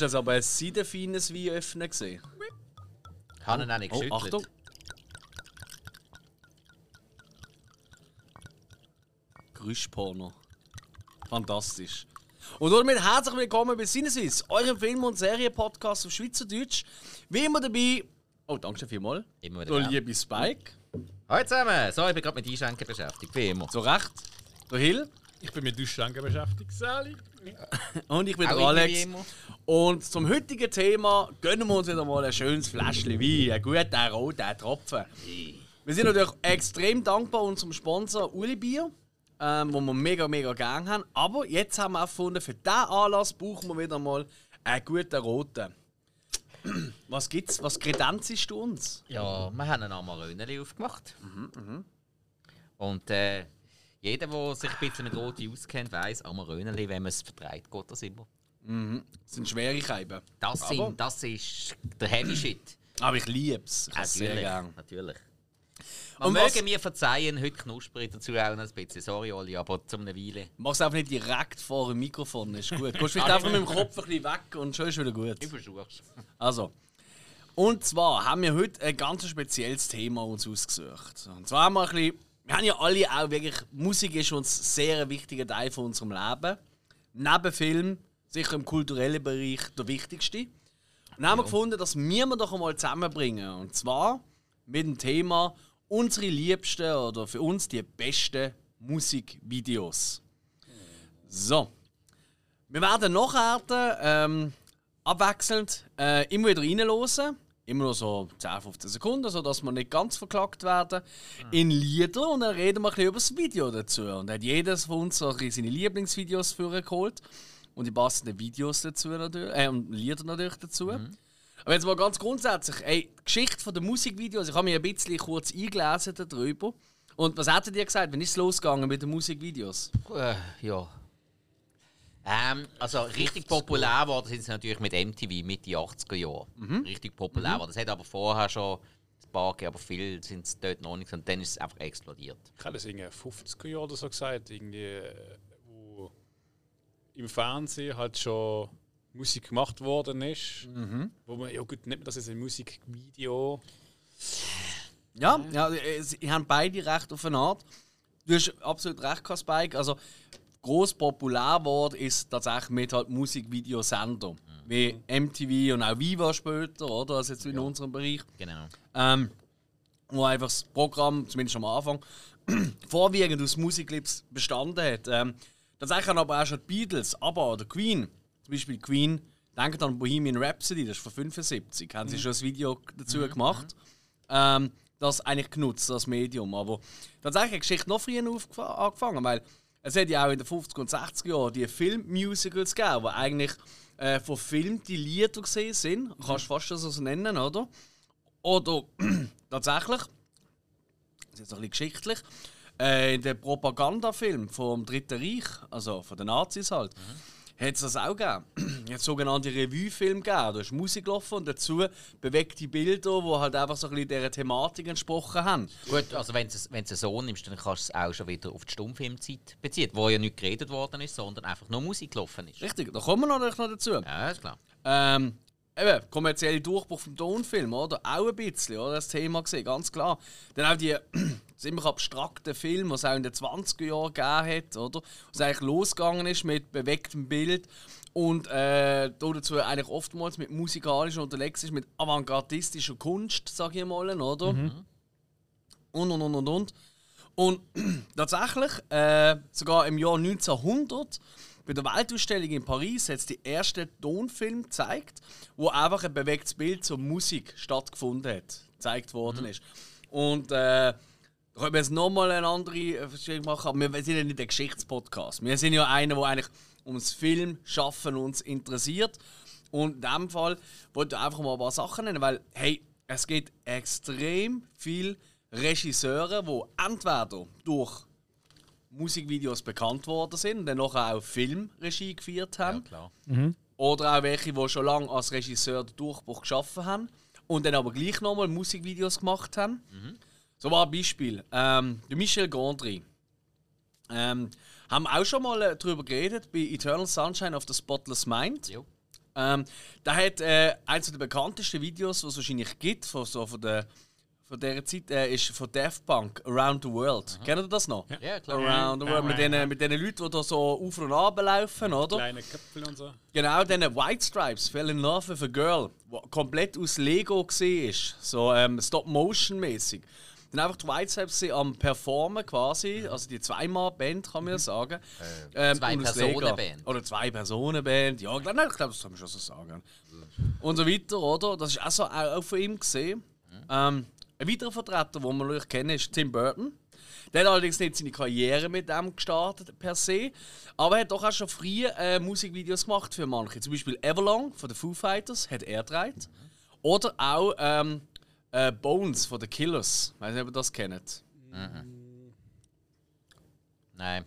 Das ist jetzt aber ein seidenfeines Wein öffnen gesehen. Habe ihn auch nicht Oh, geschüttelt. Achtung. Geräuschporno. Fantastisch. Und damit herzlich willkommen bei Sinneswiss, eurem Film- und Serienpodcast auf Schweizerdeutsch. Wie immer dabei, oh, danke vielmals, Immer wieder der liebe Spike, Hallo zusammen! So, ich bin gerade mit Einschenken beschäftigt, wie immer. zu Recht, der Hill Ich bin mit Duschschlangen beschäftigt, Sally. und ich bin Auch der Alex. Und zum heutigen Thema gönnen wir uns wieder mal ein schönes Fläschchen Wein, einen guten roten Tropfen. Wir sind natürlich extrem dankbar unserem Sponsor Uli Bier, ähm, wo wir mega, mega gern haben. Aber jetzt haben wir auch gefunden, für diesen Anlass brauchen wir wieder mal einen guten roten. Was gibt's? Was kredenzst du uns? Ja, wir haben ein Amaröneli aufgemacht. Mhm, Und äh, jeder, der sich ein bisschen mit Roti auskennt, weiss, Amaröneli, wenn man es vertreibt, geht das immer. Das sind schwere Scheiben. Das, Aber- sind, das ist der Heavy Shit. Aber ich liebe es. Ich hab's sehr Natürlich. gern. natürlich. Man Und möge was- mir verzeihen, heute knusprig dazu auch noch ein bisschen. Sorry, Oli, aber zum eine Weile. Mach's einfach nicht direkt vor dem Mikrofon, ist gut. Gehst vielleicht einfach mit dem Kopf ein bisschen weg und schon ist wieder gut. Ich versuch's. Also, und zwar haben wir heute ein ganz spezielles Thema uns ausgesucht. Und zwar haben wir ein bisschen, wir haben ja alle auch wirklich, Musik ist uns sehr ein wichtiger Teil von unserem Leben. Neben Film, sicher im kulturellen Bereich der wichtigste. Und haben wir gefunden, dass wir wir doch einmal zusammenbringen. Und zwar mit dem Thema unsere liebsten oder für uns die besten Musikvideos. So. Wir werden nachher ähm, abwechselnd äh, immer wieder reinhören. Immer nur so 10, 15 Sekunden, sodass wir nicht ganz verklagt werden. In Lieder und dann reden wir ein bisschen über das Video dazu. Und dann hat jeder von uns seine Lieblingsvideos vorgeholt. Und die passenden Videos dazu natürlich, äh, und Lieder natürlich dazu. Aber jetzt mal ganz grundsätzlich, ey, die Geschichte der Musikvideos, ich habe mich ein bisschen kurz eingelesen darüber. Und was hättet ihr gesagt, wenn ist es losgegangen mit den Musikvideos? Äh, ja. Ähm, also richtig populär geworden sind sie natürlich mit MTV Mitte 80er Jahre. Mhm. Richtig populär geworden. Es hat aber vorher schon ein paar gegeben, aber viel sind es dort noch nicht. Und dann ist es einfach explodiert. Ich habe das in den 50er Jahren oder so gesagt, irgendwie, äh, im Fernsehen halt schon Musik gemacht worden ist. Wo man, ja gut, nennt man das jetzt ein Musikvideo? Ja, ja sie haben beide recht auf eine Art. Du hast absolut recht, Spike. Also, groß populär geworden ist tatsächlich mit halt Musikvideosender. Wie MTV und auch Viva später, oder? Also jetzt in unserem Bereich. Genau. Ähm, wo einfach das Programm, zumindest am Anfang, vorwiegend aus Musikclips bestanden hat. Ähm, tatsächlich haben aber auch schon die Beatles, aber oder Queen, zum Beispiel Queen, denkt an Bohemian Rhapsody, das ist von 75, haben sie schon ein Video dazu gemacht. Ähm, das eigentlich genutzt, das Medium. Aber tatsächlich hat die Geschichte noch früher angefangen, weil es hat ja auch in den 50er und 60er Jahren die Filmmusicals gegeben, die eigentlich äh, verfilmte Lieder gesehen sind. Kannst du fast das so nennen, oder? Oder tatsächlich, das ist jetzt ein bisschen geschichtlich, äh, in dem Propagandafilm vom Dritten Reich, also von den Nazis halt, hat es das auch gegeben. Jetzt sogenannte Revue-Film gegeben. Da ist Musik gelaufen und dazu bewegte Bilder, die halt einfach so ein bisschen dieser Thematik entsprochen haben. Gut, also wenn du es wenn so nimmst, dann kannst du es auch schon wieder auf die Stummfilmzeit beziehen, wo ja nicht geredet worden ist, sondern einfach nur Musik gelaufen ist. Richtig, da kommen wir natürlich noch dazu. Ja, ist klar. Ähm, eben, kommerzielle Durchbruch vom Tonfilm, oder? Auch ein bisschen, oder? Das Thema gesehen, ganz klar. Dann auch die ziemlich abstrakten Filme, die es auch in den 20er Jahren gegeben hat, oder? Was eigentlich losgegangen ist mit bewegtem Bild und äh, da dazu eigentlich oftmals mit musikalischer unterwegs ist, mit avantgardistischer Kunst, sag ich mal, oder? Und, und, und, und, und. Und tatsächlich, äh, sogar im Jahr 1900, bei der Weltausstellung in Paris, hat es die ersten Tonfilm gezeigt, wo einfach ein bewegtes Bild zur Musik stattgefunden hat, gezeigt worden ist. Und äh, da können wir jetzt nochmal eine andere äh, Verstellung machen, aber wir sind ja nicht ein Geschichtspodcast. Wir sind ja einer, der eigentlich ums Filmschaffen uns interessiert. Und in diesem Fall wollte ich einfach mal ein paar Sachen nennen, weil, hey, es gibt extrem viele Regisseure, die entweder durch Musikvideos bekannt worden sind und dann nachher auch Filmregie geführt haben. klar. Oder auch welche, die schon lange als Regisseur den Durchbruch geschaffen haben und dann aber gleich nochmal Musikvideos gemacht haben. So war ein Beispiel. Ähm, der Michel Gondry. Ähm, haben auch schon mal äh, darüber geredet bei Eternal Sunshine of the Spotless Mind. Jo. Ähm, der hat äh, eines der bekanntesten Videos, was es wahrscheinlich gibt, von, so, von, der, von dieser Zeit, äh, ist von Daft Punk, Around the World. Kennt ihr das noch? Ja, klar. Around the World, mit den, mit den Leuten, die da so auf und ab laufen, oder? Kleine Köpfe und so. Genau, diese White Stripes, Fell in Love with a Girl, wo komplett aus Lego war, so ähm, Stop-Motion-mäßig. Dann einfach die White Stripes sind am Performen quasi, also die Zweimal-Band kann man ja sagen. Ähm, Zwei und aus Personen-Band. Lego. Oder Zwei-Personen-Band, ja, ich glaube, ich glaub, das kann man schon so sagen. Und so weiter, oder? Das ist auch so auch von ihm gesehen. Ähm, ein weiterer Vertreter, den wir natürlich kennen, ist Tim Burton. Der hat allerdings nicht seine Karriere mit dem gestartet per se, aber er hat doch auch schon früh äh, Musikvideos gemacht für manche. Zum Beispiel Everlong von den Foo Fighters hat er gedreht. Oder auch ähm, äh, Bones von den Killers. Weiß nicht, ob ihr das kennt. Nein.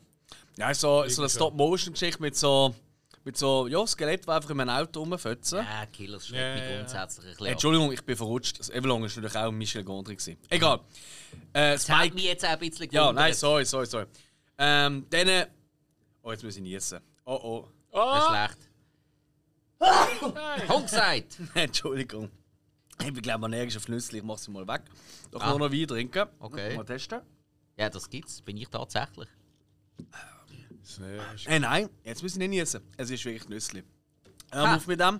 Ja, so, so eine Stop-Motion-Geschichte mit so, mit so ja, Skelett, die einfach in einem Auto rumfetzen. Ja, Killers schreckt Ja, mich ja, ja. grundsätzlich ein bisschen. Entschuldigung, ich bin verrutscht. Das Everlong war natürlich auch Michel Gondry. gewesen. Egal. Äh, Das hat Spike. mich jetzt auch ein bisschen Ja, gewundert. nein, sorry, sorry, sorry. Ähm, dann. äh, Oh, jetzt muss ich niesen. Oh, oh. Das ist schlecht. Hund gesagt! Entschuldigung. Ich bin, glaube ich, allergisch auf Nüsse. Ich mache sie mal weg. Doch Ah. noch Wein trinken. Okay. Mal testen. Ja, das gibt's. Bin ich tatsächlich. Äh, nein, jetzt muss ich nicht niesen. Es ist wirklich Nüssli. Ähm, Ha. auf mit dem.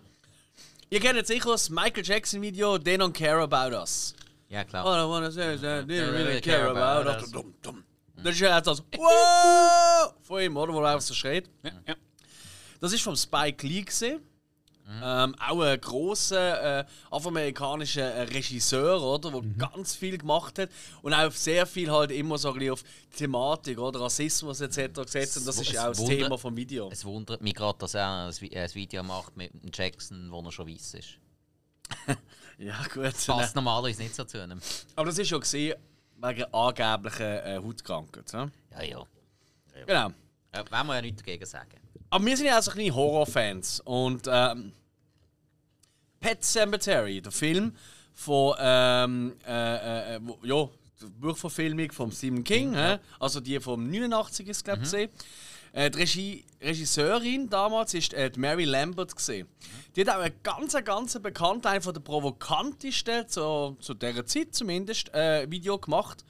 Ihr kennt sicher das Michael Jackson Video They Don't Care About Us. Ja, klar. All I wanna say is that they They really care about us. us. Dum, dum. Das ist ja jetzt also Wow! Von ihm, oder? Wo er einfach so schreit. Ja, ja. Das ist vom Spike Lee gesehen. Ähm, auch ein grosser äh, afroamerikanischer äh, Regisseur, oder, der ganz viel gemacht hat und auch sehr viel halt immer so ein bisschen auf Thematik oder Rassismus etc. gesetzt und das ist ja auch das Thema vom Video. Es wundert mich gerade, dass er ein Vi- ein Video macht mit Jackson, wo er schon weiß ist. Ja gut. Passt normalerweise nicht so zu einem. Aber das ist schon gesehen wegen angeblicher äh, Hautkrankheit. Ja? Ja, ja. Genau. Ja, wollen wir ja nichts dagegen sagen. Aber wir sind ja auch so kleine Horrorfans. Und ähm, Pet Cemetery, der Film von ähm, äh, äh, ja, Buchverfilmung von Stephen King, hä? also die vom 89 ist glaube ich. Äh, die Regie, Regisseurin damals ist äh, die Mary Lambert gesehen. Die hat auch einen ganz, ganz bekannten, einer der provokantesten zu, zu dieser Zeit zumindest, äh, Video gemacht.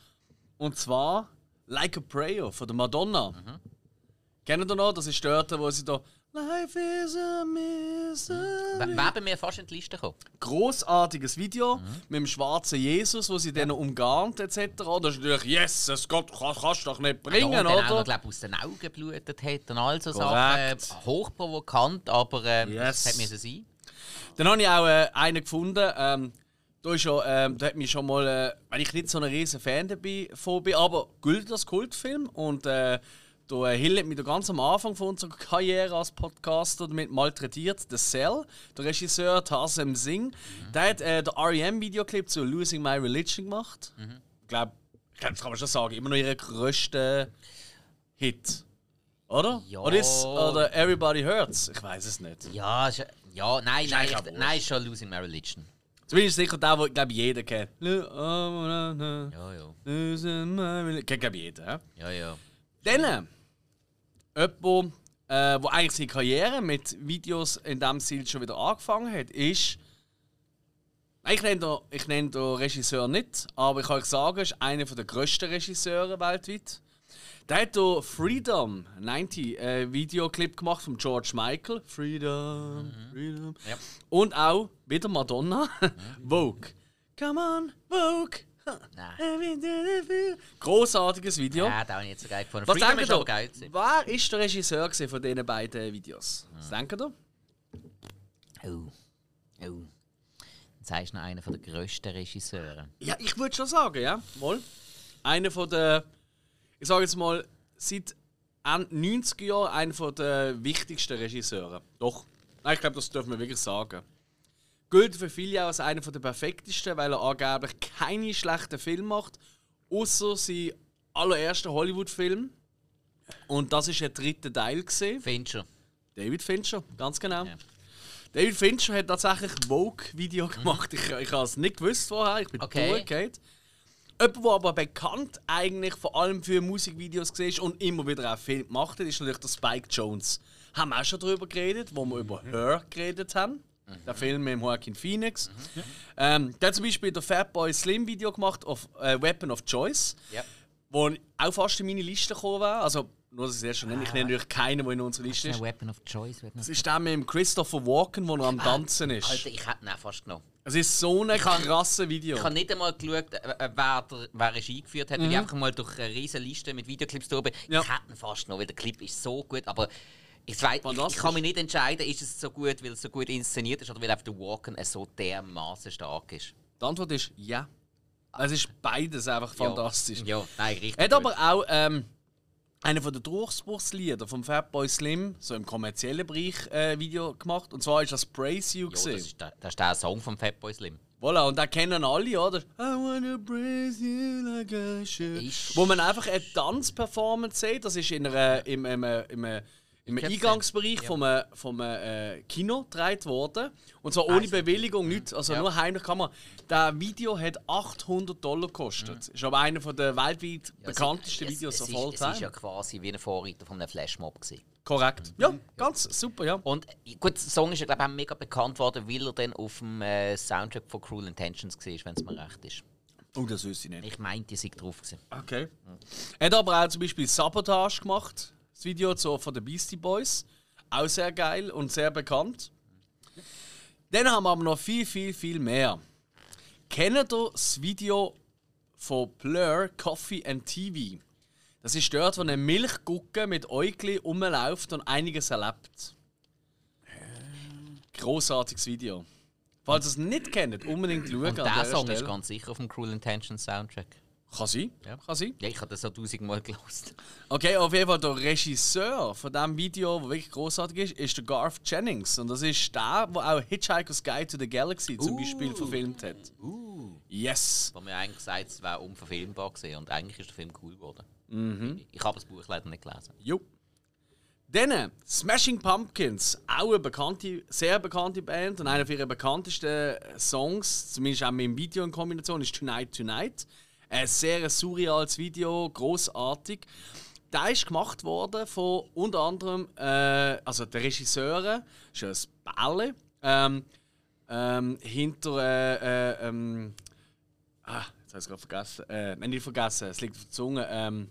Und zwar Like a Prayer von der Madonna. Kennt ihr noch? Das ist dort, wo sie da Life is a misery. Wer bei mir fast in die Liste gekommen? Großartiges Video mit dem schwarzen Jesus, wo sie dann umgarnt etc. Das ist natürlich, yes, es Gott, kann, kannst du doch nicht bringen, ja, und dann auch noch, oder? glaub, aus den Augen geblutet hat und all so. Sachen. Hochprovokant, aber äh, Yes. das müssen sein. Dann habe ich auch äh, einen gefunden. Ähm, da, ist schon, ähm, da hat mich schon mal, äh, weil ich nicht so ein riesen Fan dabei bin, aber gilt als Kultfilm und äh, da äh, Hill hat mich ganz am Anfang von unserer Karriere als Podcaster damit malträtiert. The Cell, der Regisseur Tarsem Singh, der hat äh, den R.E.M.-Videoclip zu Losing My Religion gemacht. Ich glaube, ich glaub, das kann man schon sagen, immer noch ihr größter Hit. Oder? Ja. Oder, ist, oder Everybody Hurts? Ich weiß es nicht. Ja, ja nein, nein, ich, nein, ist schon Losing My Religion. Zumindest sicher der, den ich, jeder kennt. Oh, Ja, ja. losing my reli- Kennt glaub ich jeder. Ja, ja. Dann, jemand, äh, wo eigentlich seine Karriere mit Videos in diesem Stil schon wieder angefangen hat, ist. Ich nenne, den, ich nenne den Regisseur nicht, aber ich kann euch sagen, er ist einer der grössten Regisseure weltweit. Der hat hier Freedom 90 äh, Videoclip gemacht von George Michael. Freedom, Freedom. Ja. Und auch wieder Madonna. Vogue. Come on, Vogue. Nein. Großartiges Video. Ja, da habe ich nicht so geil gefunden. Was Freedom denkt ihr? geil. gewesen. Wer ist der Regisseur von diesen beiden Videos? Was denkt ihr? Oh. Oh. Jetzt sagst du noch einer der grössten Regisseure. Ja, ich würde schon sagen, ja. Mal. Einer von der, ich sage jetzt mal, seit Ende 90er Jahren einer der wichtigsten Regisseure. Doch. Nein, ich glaube, das dürfen wir wirklich sagen. Gilt für viele auch als einer von der perfektesten, weil er angeblich keine schlechten Filme macht, außer sein allererster Hollywood-Film. Und das ist der dritte Teil gesehen. Fincher. David Fincher, ganz genau. Ja. David Fincher hat tatsächlich ein Vogue-Video gemacht. Ich, ich habe es nicht gewusst vorher, ich bin Okay. durchgefallen. Jemand, der aber bekannt eigentlich vor allem für Musikvideos war und immer wieder auch Filme gemacht hat, ist natürlich der Spike Jones. haben wir auch schon darüber geredet, wo wir über Her geredet haben. Mhm. Der Film mit Joaquin Phoenix. Ähm, der hat zum Beispiel der Fatboy Slim Video gemacht auf äh, Weapon of Choice, Ja. wo auch fast in meine Liste gekommen wäre. Also, nur dass ich es erst schon nenne. Ah. Ich nenne natürlich keinen, der in unserer Liste ist. Weapon of Choice. Weapon of Das ist der mit dem Christopher Walken, wo er am Tanzen ist. Alter, ich hätte ihn auch fast genommen. Es ist so ein krasses Video. Ich habe nicht einmal geschaut, äh, äh, wer, der, wer Regie geführt hat, weil Mhm. ich einfach mal durch eine riesige Liste mit Videoclips bin. Ja. Ich hätte ihn fast noch, weil der Clip ist so gut, aber ich, weiß, ich, kann mich nicht entscheiden, ist es so gut, weil es so gut inszeniert ist oder weil einfach der Walken so dermaßen stark ist. Die Antwort ist ja. Es ist beides einfach fantastisch. Ja, ja nein, richtig. Hat aber auch ähm, einer von den Durchbruchslieder vom Fatboy Slim, so im kommerziellen Bereich, äh, Video gemacht. Und zwar ist das Praise You. ja, das, ist der, das ist der Song von Fatboy Slim. Voilà, und den kennen alle, oder? I wanna praise you like should. Ist- Wo man einfach eine Tanzperformance sieht, das ist in einer, im, im, im, im, im Eingangsbereich gesehen, vom, äh, vom äh, Kino gedreht worden. Und zwar ohne Bewilligung, nichts, also Ja. nur heimlich Kamera. Das Video hat 800 Dollar gekostet. Ist aber einer der weltweit Ja, es- bekanntesten es, Videos es, es, ist, es ist time. ja quasi wie ein Vorreiter von einem Flashmob. Gewesen. Korrekt. Ja, ganz super, ja. Und gut, der Song ist ja, glaube ich, auch mega bekannt worden, weil er dann auf dem äh, Soundtrack von Cruel Intentions war, wenn es mir recht ist. Oh, das wüsste ich nicht. Ich meinte, die sei drauf gewesen. Okay. Er hat aber auch zum Beispiel Sabotage gemacht, das Video so von den Beastie Boys. Auch sehr geil und sehr bekannt. Dann haben wir aber noch viel, viel, viel mehr. Kennt ihr das Video von Blur Coffee and TV? Das ist dort, wo eine Milchgucke mit Äugli rumläuft und einiges erlebt. Großartiges Video. Falls ihr es nicht kennt, unbedingt schauen. Und der Song ist Stelle. ganz sicher auf dem Cruel Intentions Soundtrack. Kann sein. Ja. Kann sein. Ja, ich habe das so tausendmal gelost. Okay, auf jeden Fall der Regisseur von diesem Video, der wirklich großartig ist, ist der Garth Jennings. Und das ist der, der auch Hitchhiker's Guide to the Galaxy zum Beispiel verfilmt hat. Yes! Wo mir eigentlich gesagt es wäre unverfilmbar gewesen und eigentlich ist der Film cool geworden. Mhm. Ich, ich habe das Buch leider nicht gelesen. Jo. Dann Smashing Pumpkins, auch eine bekannte, sehr bekannte Band und einer ihrer bekanntesten Songs, zumindest auch mit dem Video in Kombination, ist Tonight Tonight. Ein sehr surreales Video, großartig. Der ist gemacht worden von unter anderem, äh, also der Regisseur, ist ein Bälle, ähm, ähm, hinter, äh, äh, ähm, ah, jetzt habe ich es gerade vergessen, äh, nein, nicht vergessen, es liegt auf der Zunge, ähm,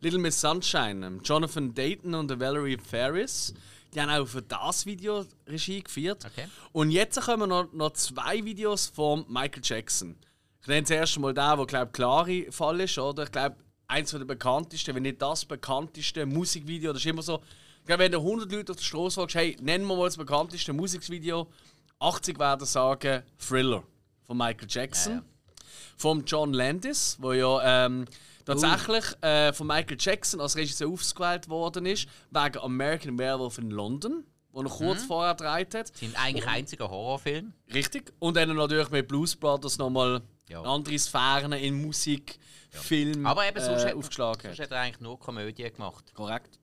Little Miss Sunshine, ähm, Jonathan Dayton und Valerie Ferris. Die haben auch für das Video Regie geführt. Okay. Und jetzt kommen noch, noch zwei Videos von Michael Jackson. Ich nenne zuerst mal den, der glaube klare Fall ist, oder? Ich glaube, eins der bekanntesten, wenn nicht das bekannteste Musikvideo. Das ist immer so, ich glaube, wenn du 100 Leute auf der Straße fragst, hey, nennen wir mal das bekannteste Musikvideo, 80 werden sagen Thriller von Michael Jackson Ja, ja. vom John Landis, wo ja ähm, tatsächlich äh, von Michael Jackson als Regisseur ausgewählt worden ist, wegen American Werewolf in London, wo er kurz vorher gedreht hat. Sind eigentlich einziger Horrorfilm. Richtig. Und dann natürlich mit Blues Brothers nochmal Ja. andere Sphären in Musik, Film Aber eben sonst, äh, hat, aufgeschlagen sonst hat. er eigentlich nur Komödie gemacht. Korrekt.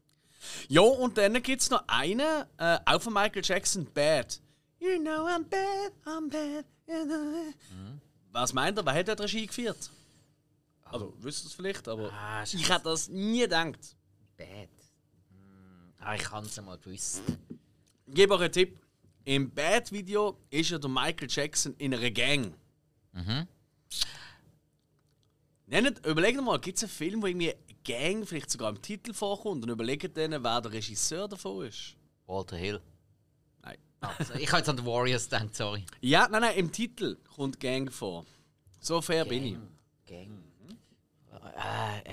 Ja, und dann gibt es noch einen, äh, auch von Michael Jackson, Bad. You know I'm bad, I'm bad. You know. Was meint er? Wer hat die Regie geführt? Also, wisst ihr es vielleicht, aber Ah, ich hätte das nie gedacht. Bad. Hm. Ah, ich kann es mal gewusst. Ich gebe euch einen Tipp. Im Bad-Video ist ja der Michael Jackson in einer Gang. Nennt, überlegt mal, gibt es einen Film, wo irgendwie Gang vielleicht sogar im Titel vorkommt und überlegt dann, wer der Regisseur davon ist? Walter Hill. Nein. Also, ich habe jetzt an die Warriors gedacht, sorry. Ja, nein, nein, im Titel kommt Gang vor. So fair bin ich. Gang. Ah, äh,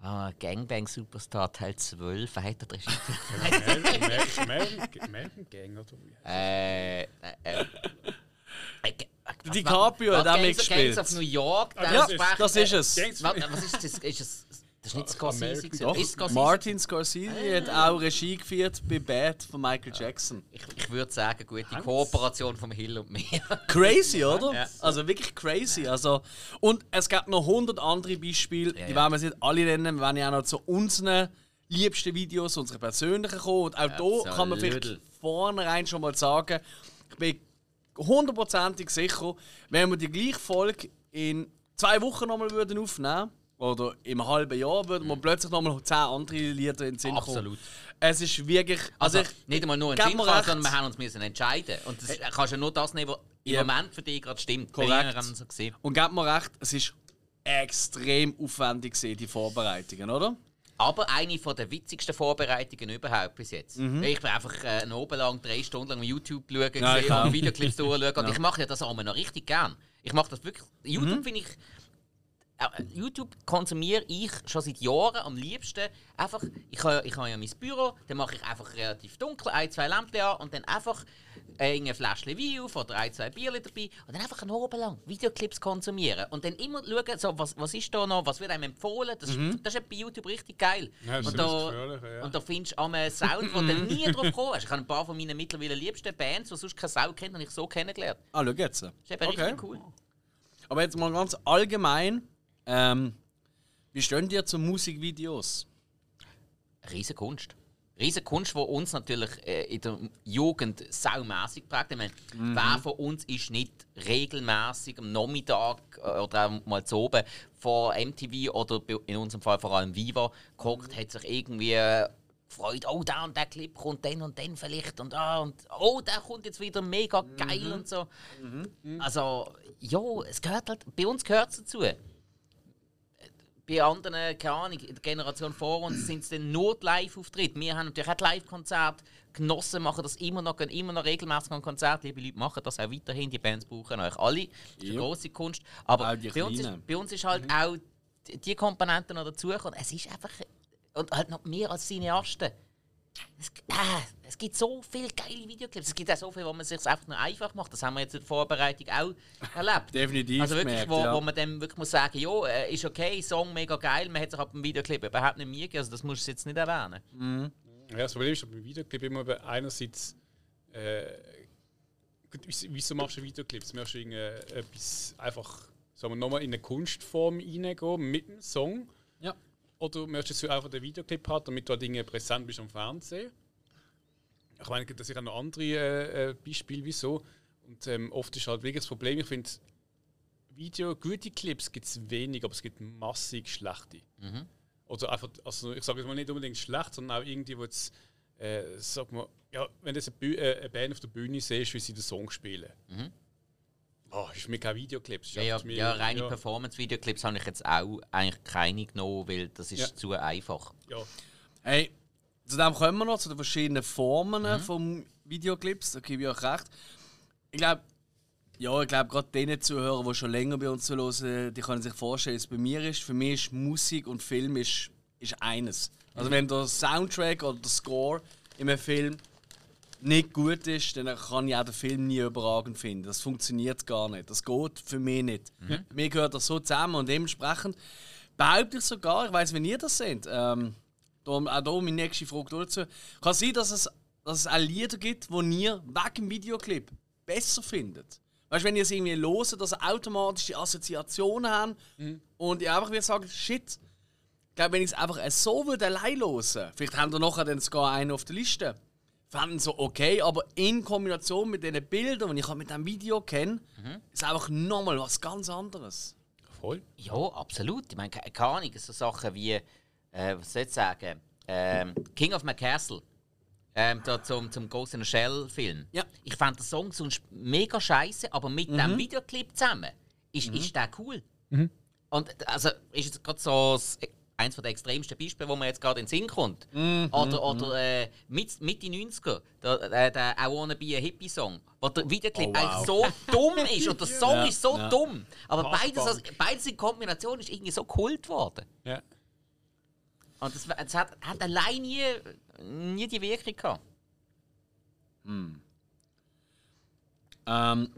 ah, Gangbang Superstar Teil 12. Wer hat der Regie geführt? American American Gang oder wie? äh, äh, äh, was- DiCaprio hat auch mitgespielt. Gangs of New York. Ah, Ja, spricht- das ist es. Was, ist das? Ist es, das ist nicht Scorsese. American- gewesen. Doch, Ist Scorsese? Martin Scorsese hat auch Regie geführt bei Bad von Michael Jackson. Ich, ich würde sagen, gute Kooperation vom Hill und mir. Crazy, oder? Ja. Also wirklich crazy. Also, und es gibt noch 100 andere Beispiele, Ja, die ja. werden wir jetzt nicht alle nennen. Wir werden ja auch noch zu unseren liebsten Videos, unsere persönlichen kommen. Und auch hier kann man vielleicht vornherein schon mal sagen, ich bin hundertprozentig sicher, wenn wir die gleiche Folge in zwei Wochen nochmal würden aufnehmen oder im halben Jahr würde mir plötzlich nochmal 10 andere Lieder in den Sinn kommen. Absolut. Es ist wirklich. Also, Also, ich, nicht einmal nur ein gib Sinn, recht. sondern wir haben uns müssen entscheiden. Und das kannst du ja nur das nehmen, was im. Moment für dich gerade stimmt. Korrekt. Wir so und gebt mir recht, es ist extrem aufwendig gewesen, die Vorbereitungen, oder? Aber eine von der witzigsten Vorbereitungen überhaupt bis jetzt. Ich bin einfach äh, einen oben lang, drei Stunden lang YouTube schauen Ja, gesehen auch. und Videoclips durchschauen. Und ich mache ja das auch noch richtig gern. Ich mache das wirklich. YouTube Mhm. finde ich. äh, YouTube konsumiere ich schon seit Jahren am liebsten. Einfach, ich habe ich habe ja mein Büro, dann mache ich einfach relativ dunkel, ein, zwei Lampen an und dann einfach äh, ein Fläschchen Wein auf oder ein, zwei Bier dabei und dann einfach einen Abend lang Videoclips konsumieren. Und dann immer schauen, so, was, was ist da noch, was wird einem empfohlen. Das, ist, das ist bei YouTube richtig geil. Ja, das und, ist da, ja. und da findest du einen Sound, wo du nie drauf gekommen hast. Ich habe ein paar von meinen mittlerweile liebsten Bands, die sonst keine Sau kennt, und ich so kennengelernt. Ah, schau jetzt. Das ist eben Okay. richtig cool. Aber jetzt mal ganz allgemein. Ähm, wie stehen dir zu Musikvideos? Riesen Kunst. Riesen Kunst, die uns natürlich äh, in der Jugend saumässig prägt. Ich meine, wer von uns ist nicht regelmäßig am Nachmittag äh, oder auch mal zu oben vor MTV oder in unserem Fall vor allem Viva gehockt, hat sich irgendwie äh, gefreut, oh, da und der Clip kommt dann und dann vielleicht und ah und oh, der kommt jetzt wieder mega geil und so. Also, ja, es gehört halt, bei uns gehört es dazu bei anderen, keine Ahnung, in der Generation vor uns sind es dann nur die Live-Auftritte. Wir haben natürlich auch Live-Konzerte genossen, machen das immer noch, gehen immer noch regelmäßig an Konzerte. Liebe Leute, machen das auch weiterhin. Die Bands brauchen euch alle. Das ist eine grosse Kunst. Aber Auch die bei uns, ist, bei uns ist halt auch die, die Komponenten noch dazugekommen. Es ist einfach... Und halt noch mehr als Cineasten. Es, ah, es gibt so viele geile Videoclips. Es gibt auch so viele, wo man es sich einfach nur einfach macht. Das haben wir jetzt in der Vorbereitung auch erlebt. Definitiv Also wirklich, gemerkt, wo, ja. wo man dann wirklich muss sagen, ja, äh, ist okay, Song mega geil, man hat sich ab dem Videoclip überhaupt nicht gegeben, also das musst du jetzt nicht erwähnen. Ja, das Problem ist beim Videoclip immer einerseits. Äh, gut, wieso- machst du Videoclips? Möchtest du etwas einfach sagen wir, nochmal in eine Kunstform reingehen mit dem Song? Ja. Oder möchtest du einfach den Videoclip haben, damit du Dinge präsent bist am Fernsehen? Ich meine, das sind auch noch andere äh, äh, Beispiele, wieso. Und ähm, oft ist halt wirklich das Problem, ich finde, Video, gute Clips gibt es wenig, aber es gibt massig schlechte. Oder einfach, also ich sage jetzt mal nicht unbedingt schlecht, sondern auch irgendwie, wo jetzt, äh, sag mal, ja, wenn du jetzt eine, äh, eine Band auf der Bühne siehst, wie sie den Song spielen. Oh, ist für mich kein Videoclip. ist Ja, ja, mir- ja reine ja, Performance-Videoclips habe ich jetzt auch eigentlich keine genommen, weil das ist Ja. zu einfach. ja. Hey, zu dem kommen wir noch, zu den verschiedenen Formen vom Videoclips. Da gebe ich euch recht. Ich glaube, ja, ich glaube, gerade denen Zuhörer, die schon länger bei uns zuhören, die können sich vorstellen, wie es bei mir ist. Für mich ist Musik und Film ist, ist eines. Also, wenn der Soundtrack oder der Score in einem Film nicht gut ist, dann kann ich auch den Film nie überragend finden. Das funktioniert gar nicht. Das geht für mich nicht. Mir gehört das so zusammen und dementsprechend behaupte ich sogar, ich weiß, wenn ihr das seht, ähm, darum, auch hier meine nächste Frage dazu. Kann sein, dass es, dass es auch Lieder gibt, die ihr wegen dem Videoclip besser findet. Weißt du, wenn ihr es irgendwie loset, dass ihr automatische Assoziationen habt und ihr einfach wieder sagt, shit, ich glaube, wenn ich es einfach so würde allein hören, vielleicht haben wir nachher dann sogar einen auf der Liste, fanden so okay, aber in Kombination mit den Bildern, die ich halt mit dem Video kenne, ist einfach nochmal was ganz anderes. Voll. Ja, absolut. Ich meine, ke- keine Ahnung, so Sachen wie, äh, was soll ich sagen, ähm, King of my Castle. Ähm, da zum, zum Ghost in the Shell Film. Ja. Ich fand den Song sonst mega scheiße, aber mit dem Videoclip zusammen ist, ist der cool. Und also ist jetzt gerade so das, eins der extremsten Beispiele, wo mir jetzt gerade in den Sinn kommt. Oder, oder äh, mit, Mitte 90er, der, der, der I Wanna Be a Hippie Song, wo der Videoclip Oh, wow. eigentlich so dumm ist und der Song Ja, ist so ja. dumm. Aber beides, also, beides in Kombination ist irgendwie so kult worden. Ja. Und das, das hat, hat allein nie, nie die Wirkung gehabt. Ähm,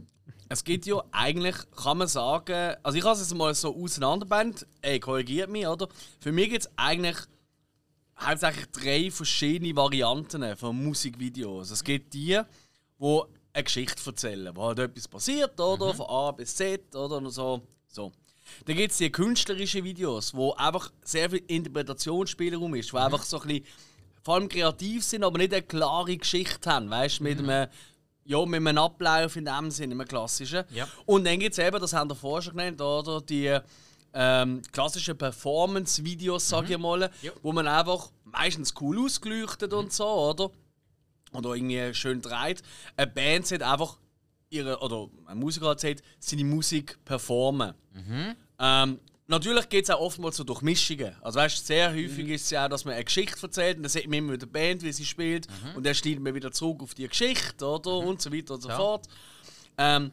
es gibt ja eigentlich, kann man sagen, also ich habe es jetzt mal so auseinanderbannt, ey, korrigiert mich, oder? Für mich gibt es eigentlich hauptsächlich drei verschiedene Varianten von Musikvideos. Es gibt die, die eine Geschichte erzählen, wo halt etwas passiert, oder? Von A bis Z, oder? Und so. so. Dann gibt es die künstlerischen Videos, wo einfach sehr viel Interpretationsspielraum ist, wo einfach so ein bisschen, vor allem kreativ sind, aber nicht eine klare Geschichte haben, weißt du, mit einem ja, mit einem Ablauf in dem Sinne, einem klassischen. Ja. Und dann gibt es eben, das haben wir vorher schon genannt, oder, die ähm, klassischen Performance-Videos, sag ich mal, wo man einfach meistens cool ausgeleuchtet und so, oder? Oder irgendwie schön dreht. Eine Band hat einfach ihre, oder ein Musiker hat gesagt, seine Musik performen. Ähm, natürlich geht es auch oftmals so durch Mischungen. Also weißt, sehr häufig ist es ja auch, dass man eine Geschichte erzählt und dann sieht man immer wieder die Band, wie sie spielt und dann schneidet man wieder zurück auf die Geschichte, oder? Und so weiter und so Ja. fort. Ähm,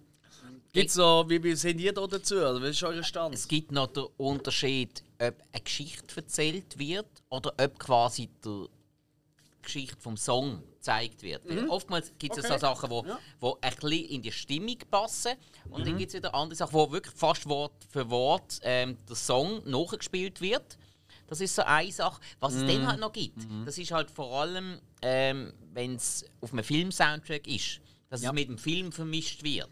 gibt's so, wie, wie sind ihr da dazu? Also, was ist euer Stand? Es gibt noch den Unterschied, ob eine Geschichte erzählt wird oder ob quasi die Geschichte vom Song gezeigt wird. Weil Oftmals gibt es Okay. so Sachen, die wo ein bisschen in die Stimmung passen. Und dann gibt es wieder andere Sachen, wo wirklich fast Wort für Wort ähm, der Song nachgespielt wird. Das ist so eine Sache. Was es dann halt noch gibt, das ist halt vor allem, ähm, wenn es auf einem Film-Soundtrack ist, dass Ja. es mit dem Film vermischt wird.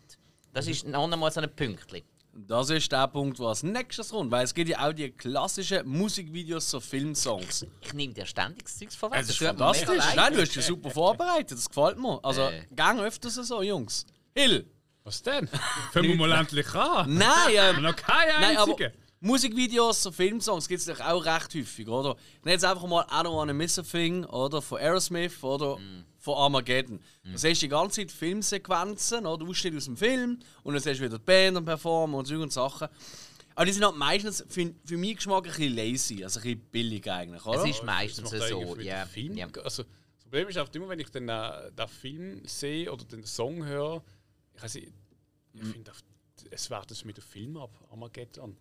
Das ist noch einmal so ein Pünktchen. Das ist der Punkt, wo als nächstes kommt, weil es gibt ja auch die klassischen Musikvideos zu Filmsongs. Ich nehme dir ständig das Zeugs vorweg. Es ist fantastisch. Nein, du hast dich super vorbereitet, das gefällt mir. Also, Äh. gang öfters so, Jungs. Hill! Was denn? Fangen wir mal endlich an. Nein, ähm, Noch keine Nein, aber einzige. Musikvideos zu Filmsongs gibt es doch auch recht häufig, oder? Nimm jetzt einfach mal I Don't Wanna Miss a Thing, oder? Von Aerosmith, oder? Von Armageddon. Da siehst du die ganze Zeit Filmsequenzen, oder? Du Ausschnitte aus dem Film und dann siehst du wieder die Band und performen und so und Sachen. Aber die sind halt meistens für, für meinen Geschmack ein bisschen lazy, also ein bisschen billig eigentlich, oder? Es ist meistens Das so. Ja, ja. Also, das Problem ist auch immer, wenn ich den, äh, den Film sehe oder den Song höre, ich, weiß nicht, ich finde, es wertet es mit dem Film ab, Armageddon.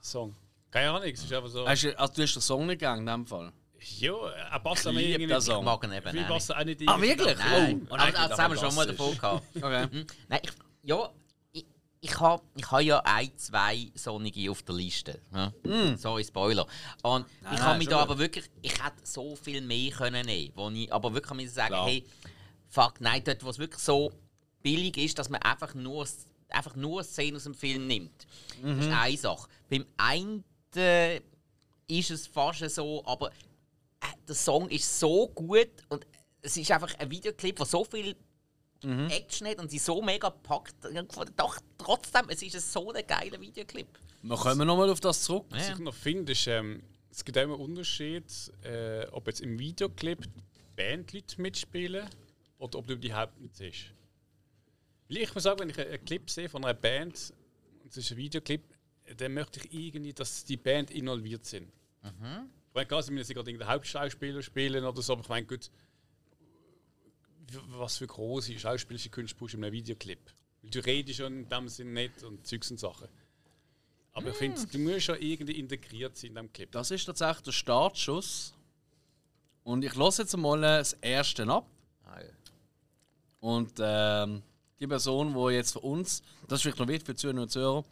Song. Keine Ahnung, es ist einfach so. Hast du, also du hast den Song nicht gegangen in dem Fall? Ja, er passt auch Ich nicht liebe irgendwie. den Song. Ich mag ihn eben nicht. passt auch nicht Ah, wirklich? Nein. Oh, nein, das haben wir schon mal davon gehabt. Okay. Hm? Nein, ich, ja, ich, ich habe ich ha ja ein, zwei Sonnige auf der Liste. Ja? Sorry, Spoiler. Und ich nein, habe mich da aber wirklich, ich hätte so viel mehr können nehmen, wo ich aber wirklich müssen sagen, Klar. hey, fuck, nein, dort, wo es wirklich so billig ist, dass man einfach nur, einfach nur Szenen aus dem Film nimmt. Das ist eine Sache. Beim einen ist es fast so, aber äh, der Song ist so gut und es ist einfach ein Videoclip, der so viel Action hat und sie so mega packt. Doch trotzdem, es ist so ein geiler Videoclip. Wir kommen nochmal auf das zurück. Was ich noch finde, ist, ähm, es gibt auch immer einen Unterschied, äh, ob jetzt im Videoclip Bandleute mitspielen oder ob du die überhaupt nicht siehst. Weil ich muss sagen, wenn ich einen einen Clip sehe von einer Band, und es ist ein Videoclip, dann möchte ich irgendwie, dass die Band involviert sind. Ich meine, klar, sie müssen gerade den Hauptschauspieler spielen oder so, aber ich meine, gut, was für große schauspielerische Künste brauchst du in einem Videoclip? Weil du redest schon in dem Sinn nicht und Zeugs und Sachen. Aber ich finde, du musst schon irgendwie integriert sein in diesem Clip. Das ist tatsächlich der Startschuss. Und ich lasse jetzt mal das erste ab. Und ähm, die Person, die jetzt für uns, das ist vielleicht noch wichtig für Zuhörer und Zuhörer,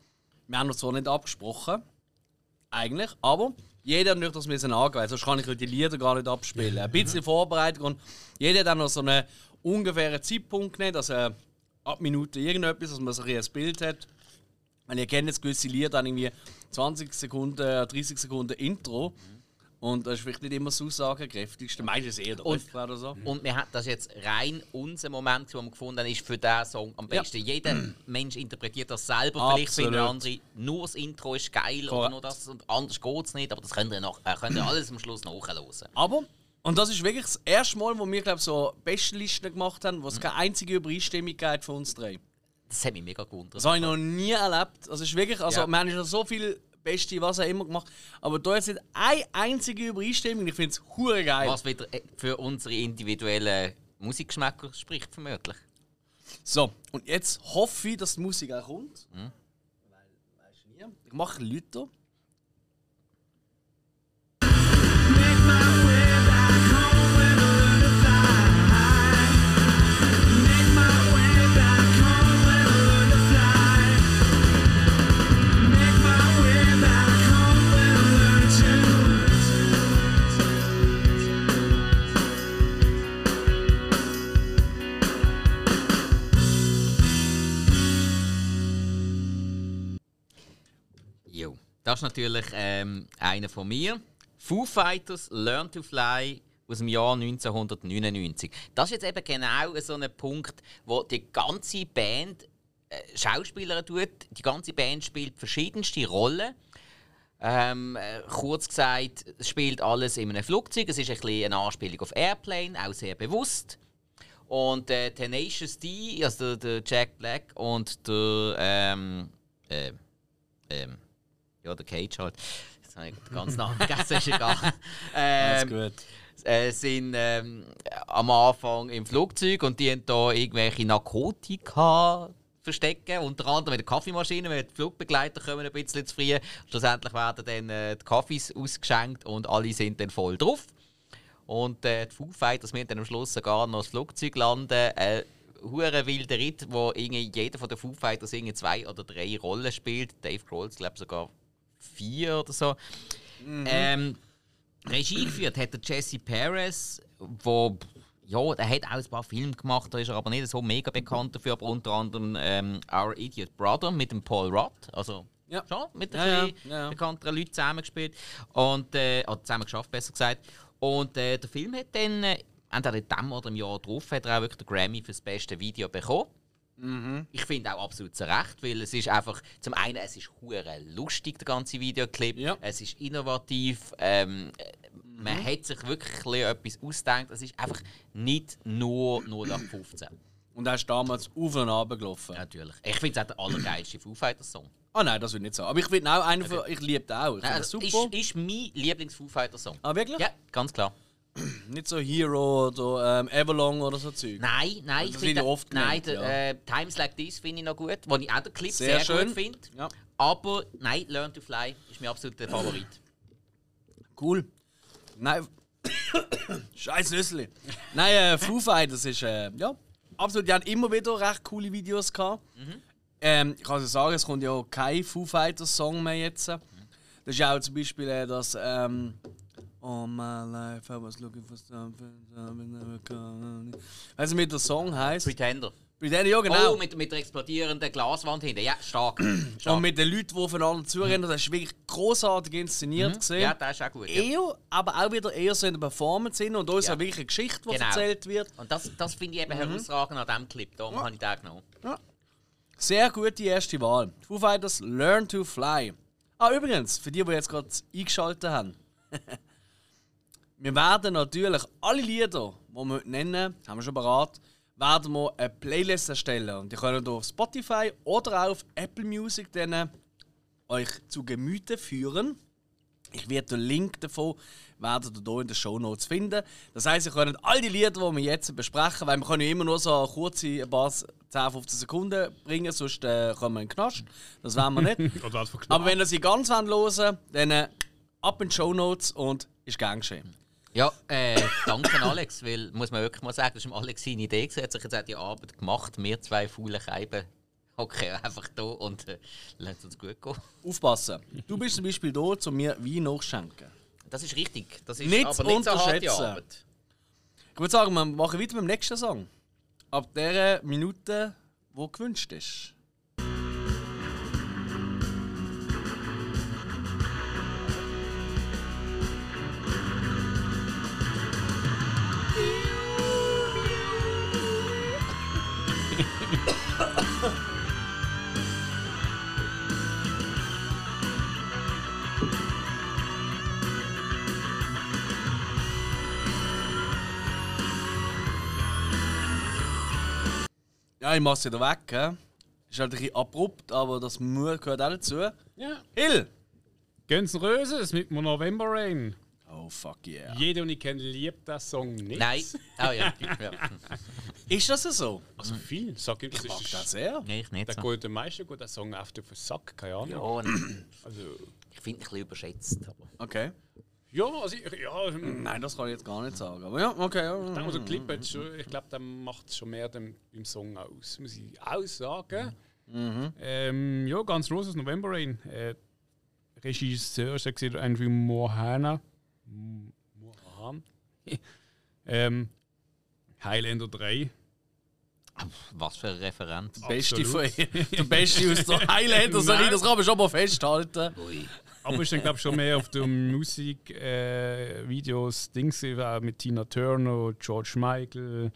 wir haben uns zwar nicht abgesprochen, eigentlich, aber jeder hat das müssen angehen, sonst kann ich die Lieder gar nicht abspielen. Ein bisschen Vorbereitung und jeder hat dann noch so einen ungefähren Zeitpunkt genannt, also äh, ab Minute irgendetwas, dass man so ein Bild hat. Weil ihr kennt jetzt gewisse Lieder, dann irgendwie 20 Sekunden, 30 Sekunden Intro. Und das ist vielleicht nicht immer das aussagekräftigste. Meistens eher der Und- Refrain oder so. Und wir haben das ist jetzt rein unser Moment, den wir gefunden haben, ist für diesen Song am Ja. besten. Jeder Mensch interpretiert das selber. Vielleicht Absolut. findet der andere, nur das Intro ist geil oder Korrekt. nur das und anders geht es nicht. Aber das könnt ihr, nach, äh, könnt ihr alles am Schluss nachhören. Aber, und das ist wirklich das erste Mal, wo wir glaub, so Bestenlisten gemacht haben, wo es keine einzige Übereinstimmung von uns drei. Das hat mich mega gewundert. Das habe ich noch nie erlebt. Also, ist wirklich, also, Ja. wir haben schon so viel Beste, was auch immer gemacht. Aber da jetzt nicht eine einzige Übereinstimmung. Ich finde es hure geil. Was wieder äh, für unsere individuellen Musikgeschmäcker spricht, vermutlich. So, und jetzt hoffe ich, dass die Musik auch kommt. Weil, weißt du nie. Ich mache Leute. Jo. Das ist natürlich ähm, einer von mir. Foo Fighters Learn to Fly aus dem Jahr 1999. Das ist jetzt eben genau so ein Punkt, wo die ganze Band äh, Schauspieler tut. Die ganze Band spielt verschiedenste Rollen. Ähm, äh, kurz gesagt, es spielt alles in einem Flugzeug. Es ist ein bisschen eine Anspielung auf Airplane, auch sehr bewusst. Und äh, Tenacious D, also der, der Jack Black und der ähm, äh, ähm, ja, der Cage halt. Jetzt habe ich den ganzen Namen vergessen, ist egal. Alles Ähm, gut. äh, sind ähm, am Anfang im Flugzeug und die haben da irgendwelche Narkotika verstecken, unter anderem mit der Kaffeemaschine, weil die Flugbegleiter kommen ein bisschen zu früh. Schlussendlich werden dann äh, die Kaffees ausgeschenkt und alle sind dann voll drauf. Und äh, die Foo Fighters müssen dann am Schluss sogar noch das Flugzeug landen. Äh, hure wilder Ritt, wo irgendwie jeder von den Foo Fighters irgendwie zwei oder drei Rollen spielt. Dave Grohl, glaube sogar vier oder so. Ähm, Regie geführt hat der Jesse Perez, wo ja, der hat auch ein paar Filme gemacht, da ist er aber nicht so mega bekannt dafür, aber unter anderem ähm, Our Idiot Brother mit dem Paul Rudd, also Ja. schon mit ein ja, bisschen ja, ja. bekannteren Leuten zusammengespielt und äh, oder zusammen geschafft, besser gesagt. Und äh, der Film hat dann äh, entweder in diesem oder im Jahr drauf hat er auch wirklich den Grammy für das beste Video bekommen. Ich finde auch absolut zu Recht, weil es ist einfach, zum einen, es ist hure lustig, der ganze Videoclip, Ja. es ist innovativ, ähm, äh, man hat sich wirklich etwas ausgedacht, es ist einfach nicht nur 0815. Und er ist damals auf und ab gelaufen. Natürlich. Ich finde es auch der allergeilste Foo Fighters Song. Ah nein, das will ich nicht sagen. Aber ich finde auch einen von, ich liebe den auch. Ich Nein, das also, super. ist, ist mein Lieblings-Foo Fighters Song. ah, wirklich? Ja, ganz klar. Nicht so Hero oder ähm, Avalon oder so Zeug. Nein, nein, ich Das finde wird ja oft nein, der, ja. äh, Times Like This finde ich noch gut, wo ich auch den Clip Sehr sehr, schön. gut finde. Ja. Aber nein, Learn to Fly ist mein absoluter Favorit. Cool. Nein. Scheiß Nüssli. Nein, äh, Foo Fighters ist, äh, ja, absolut. Die haben immer wieder recht coole Videos gehabt. Ähm, ich kann also sagen, es kommt ja auch kein Foo Fighters Song mehr jetzt. Das ist ja auch zum Beispiel äh, das, ähm, All my life I was looking for something, something never come. Weißt du, wie der Song heißt? Pretender. Denen, ja, genau. Oh, mit, mit der explodierenden Glaswand hinten. Ja, stark. stark. Und mit den Leuten, die aufeinander zurennen, das ist wirklich großartig inszeniert gesehen. ja, das ist auch gut. Ja. eher, aber auch wieder eher so in der Performance hin und da ist Ja. ja wirklich eine Geschichte, die Genau. erzählt wird. Und das, das finde ich eben herausragend an diesem Clip. Darum habe ich den genommen. Sehr gute erste Wahl. Foo Fighters Learn to Fly. Ah, übrigens, für die, die jetzt gerade eingeschaltet haben. wir werden natürlich alle Lieder, die wir nennen, haben wir schon bereit, werden wir eine Playlist erstellen. Und die können ihr auf Spotify oder auf Apple Music dann euch zu Gemüte führen. Ich werde den Link davon werdet ihr hier in den Show Notes finden. Das heisst, ihr könnt all die Lieder, die wir jetzt besprechen, weil wir können ja immer nur so eine kurze, ein paar 10, 15 Sekunden bringen, sonst äh, kommen wir in den Knast. Das wollen wir nicht. Aber wenn ihr sie ganz hören wollt, dann äh, ab in die Show Notes und ist gern geschehen. Ja, äh, danke Alex, weil, muss man wirklich mal sagen, das war Alex seine Idee. gewesen. Er hat sich jetzt die Arbeit gemacht. Wir zwei faulen Scheiben hocken einfach da und äh, lasst uns gut gehen. Aufpassen. Du bist zum Beispiel da, um mir Wein nachzuschenken. Das ist richtig. Das ist Nicht aber nicht so harte. Arbeit. Ich würde sagen, wir machen weiter mit dem nächsten Song. Ab der Minute, wo gewünscht ist. Ja, ich mach's wieder weg. He? Ist halt ein bisschen abrupt, aber das Mut gehört auch dazu. Ja. Hill! Guns N' Roses mit November Rain. Oh fuck yeah. Jeder, den ich kenne, liebt den Song nicht. Nein. Oh ja. ja. Ist das so? Also viel. Sag ich, das Ich mag ist das sehr. Nein, ich nicht der so. geht meisten gut, der Song auf den Sack, keine Ahnung. Ja, nein. Also, ich finde ihn ein bisschen überschätzt. Aber. Okay. Ja, also ich, ja, hm, Nein, das kann ich jetzt gar nicht sagen. Aber ja, okay. Ja. also Clip hat schon, ich glaube, der macht schon mehr dem, beim Song aus, muss ich auch sagen. Ähm, ja, ganz Roses November Rain. Äh, Regisseur ist gesehen Andrew Mohana. Mohan. ähm, Highlander 3. Was für ein Referent. Beste von. Der Beste aus der Highlander-Serie, das kann man schon mal festhalten. Ui. Aber ist dann, glaube ich, schon mehr auf den Musikvideos, äh, Dings äh, mit Tina Turner, George Michael,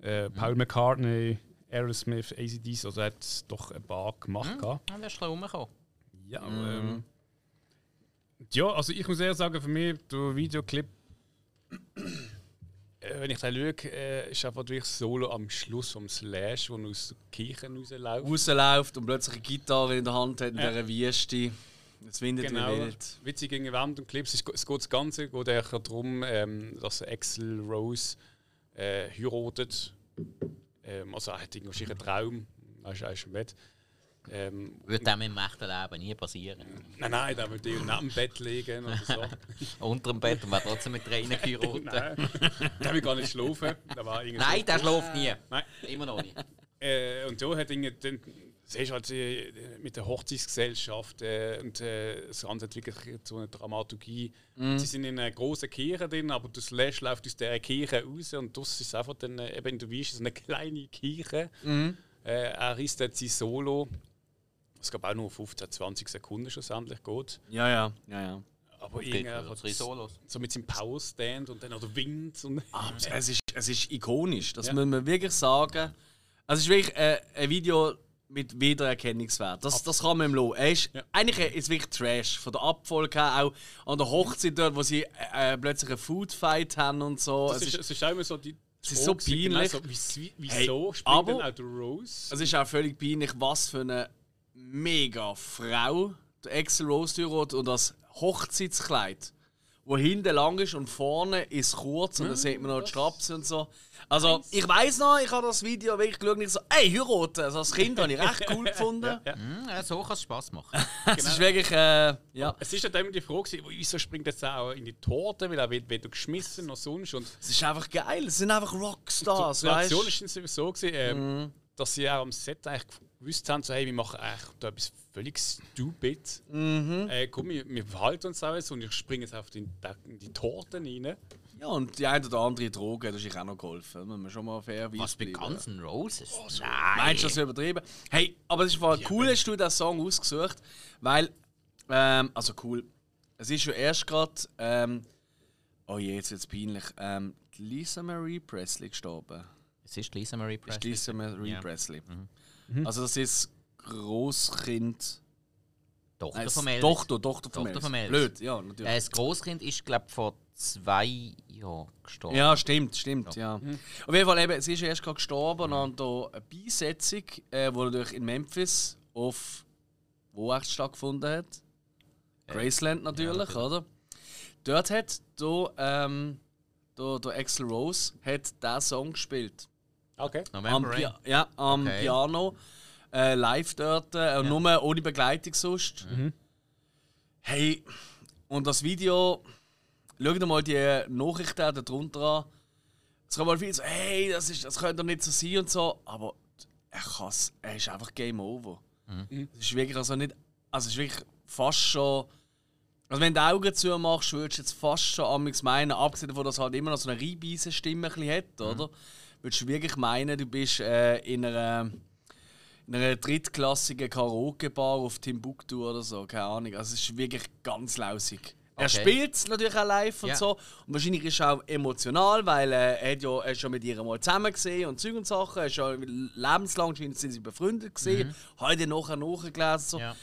äh, Paul McCartney, Aerosmith, ACDs. Also er hat doch ein paar gemacht. wärst du ein bisschen rumgekommen. Ja, ähm, Ja, also ich muss eher sagen, für mich, der Videoclip, äh, wenn ich da schaue, äh, ist einfach wirklich Solo am Schluss vom Slash, wo aus der Kirche rausläuft. Rausläuft und plötzlich eine Gitarre in der Hand hat in Ja. dieser Wüste. Es windet Genau, wild. witzig gegen Wand und Clips. Es, es geht das Ganze geht eigentlich darum, ähm, dass Axel Rose äh, heiratet. Ähm, also er hat irgendwie einen Traum, er ist, er ist im Bett. Ähm, Würde dem im echten Leben nie passieren. nein, nein, der würde neben dem Bett liegen oder so. Unter dem Bett und wäre trotzdem mit Tränen geheiratet. nein, der will gar nicht schlafen. Der Nein, so- der schläft nie. Nein. Immer noch nicht. Äh, und so hat irgendwie dann, siehst du halt äh, mit der Hochzeitsgesellschaft äh, und äh, das Ganze entwickelt sich zu einer Dramaturgie. Sie sind in einer großen Kirche drin, aber das Slash läuft aus dieser Kirche raus und das ist einfach dann äh, eben in der so eine kleine Kirche. Äh, er reißt jetzt sein Solo. Es gab auch nur 15, 20 Sekunden schlussendlich geht. Ja, ja, ja, ja. Aber Geht irgendwie drei Solos. so mit seinem Powerstand und dann der Wind. Und Aber es ist, es ist ikonisch, das Ja. muss man wirklich sagen. Also es ist wirklich äh, ein Video mit Wiedererkennungswert. Das, das kann man ihm lassen. Er ist, Ja. Eigentlich ist es wirklich Trash. Von der Abfolge her, auch an der Hochzeit dort, wo sie äh, äh, plötzlich einen Foodfight haben und so. Das Es ist, ist, es ist auch immer so die. Es ist so genau peinlich. So, wieso Hey, springt aber- dann auch der Rose? es ist auch völlig peinlich, was für eine mega Frau der Axel Rose heiratet und das Hochzeitskleid, wo hinten lang ist und vorne ist kurz und dann sieht man noch die Strapse und so. Also, ich weiß noch, ich habe das Video wirklich geschaut und ich so, ey, heiraten! Also als Kind habe ich recht cool gefunden. Ja. Ja, so kann es Spass machen. Es ist wirklich, äh, ja, Es ist dann immer die Frage, wieso springt jetzt auch in die Torte, weil er wird weder geschmissen noch sonst. Und es ist einfach geil. Es sind einfach Rockstars, die Reaktion dann so, gewesen, ähm, dass sie auch am Set eigentlich gewusst haben, so, hey, wir machen eigentlich da etwas völlig stupid. Äh, komm, wir, wir verhalten uns auch so und ich springe jetzt auf die, in die Torte rein. Ja, und die eine oder andere Droge hat uns auch noch geholfen. Muss man schon mal fair Was bei bleiben. Guns N' Roses? Nein. Meinst du das übertrieben? Hey, aber es ist voll cool, hast du diesen Song ausgesucht, weil, ähm, also cool, es ist ja erst gerade, ähm, oh je, jetzt wird es peinlich, ähm, Lisa Marie Presley gestorben. Es ist Lisa Marie Ist Presley. Lisa Marie Ja. Presley. Also das ist Großkind, Tochter nein, von Elvis. Tochter, Tochter von Tochter von Elvis. Blöd, ja, natürlich. Äh, das Großkind ist, glaube ich, vor zwei Jahren gestorben. Ja, stimmt, stimmt, ja. Auf jeden Fall eben, sie ist erst gerade gestorben und da eine Beisetzung, äh, die natürlich in Memphis auf wo echt stattgefunden hat. Graceland natürlich, oder? Dort hat da, ähm, da, der Axel Rose hat diesen Song gespielt. Okay. Am, November Pi Rain. ja, am Okay. Piano. Äh, live dort, äh, nur ohne Begleitung sonst. Hey, und das Video, schau dir mal die Nachrichten da drunter an. Es kann mal viel so, hey, das, ist, das könnte doch nicht so sein und so, aber er kann's, er ist einfach Game Over. Es ist wirklich also nicht, also es ist wirklich fast schon, also wenn du die Augen zumachst, würdest du jetzt fast schon amigs meinen, abgesehen davon, dass er halt immer noch so eine reinbeise Stimme ein bisschen hat, oder? Würdest du wirklich meinen, du bist äh, in einer in einer drittklassigen Karaoke-Bar auf Timbuktu oder so, keine Ahnung. Also es ist wirklich ganz lausig. Er Okay. spielt es natürlich auch live und Ja. so. Und wahrscheinlich ist er auch emotional, weil äh, er, ja, er schon mit ihr mal zusammen gesehen und Zeug und Sachen. Er ist schon lebenslang sind sie befreundet gesehen. Heute nachher nachgelesen. So. Ja.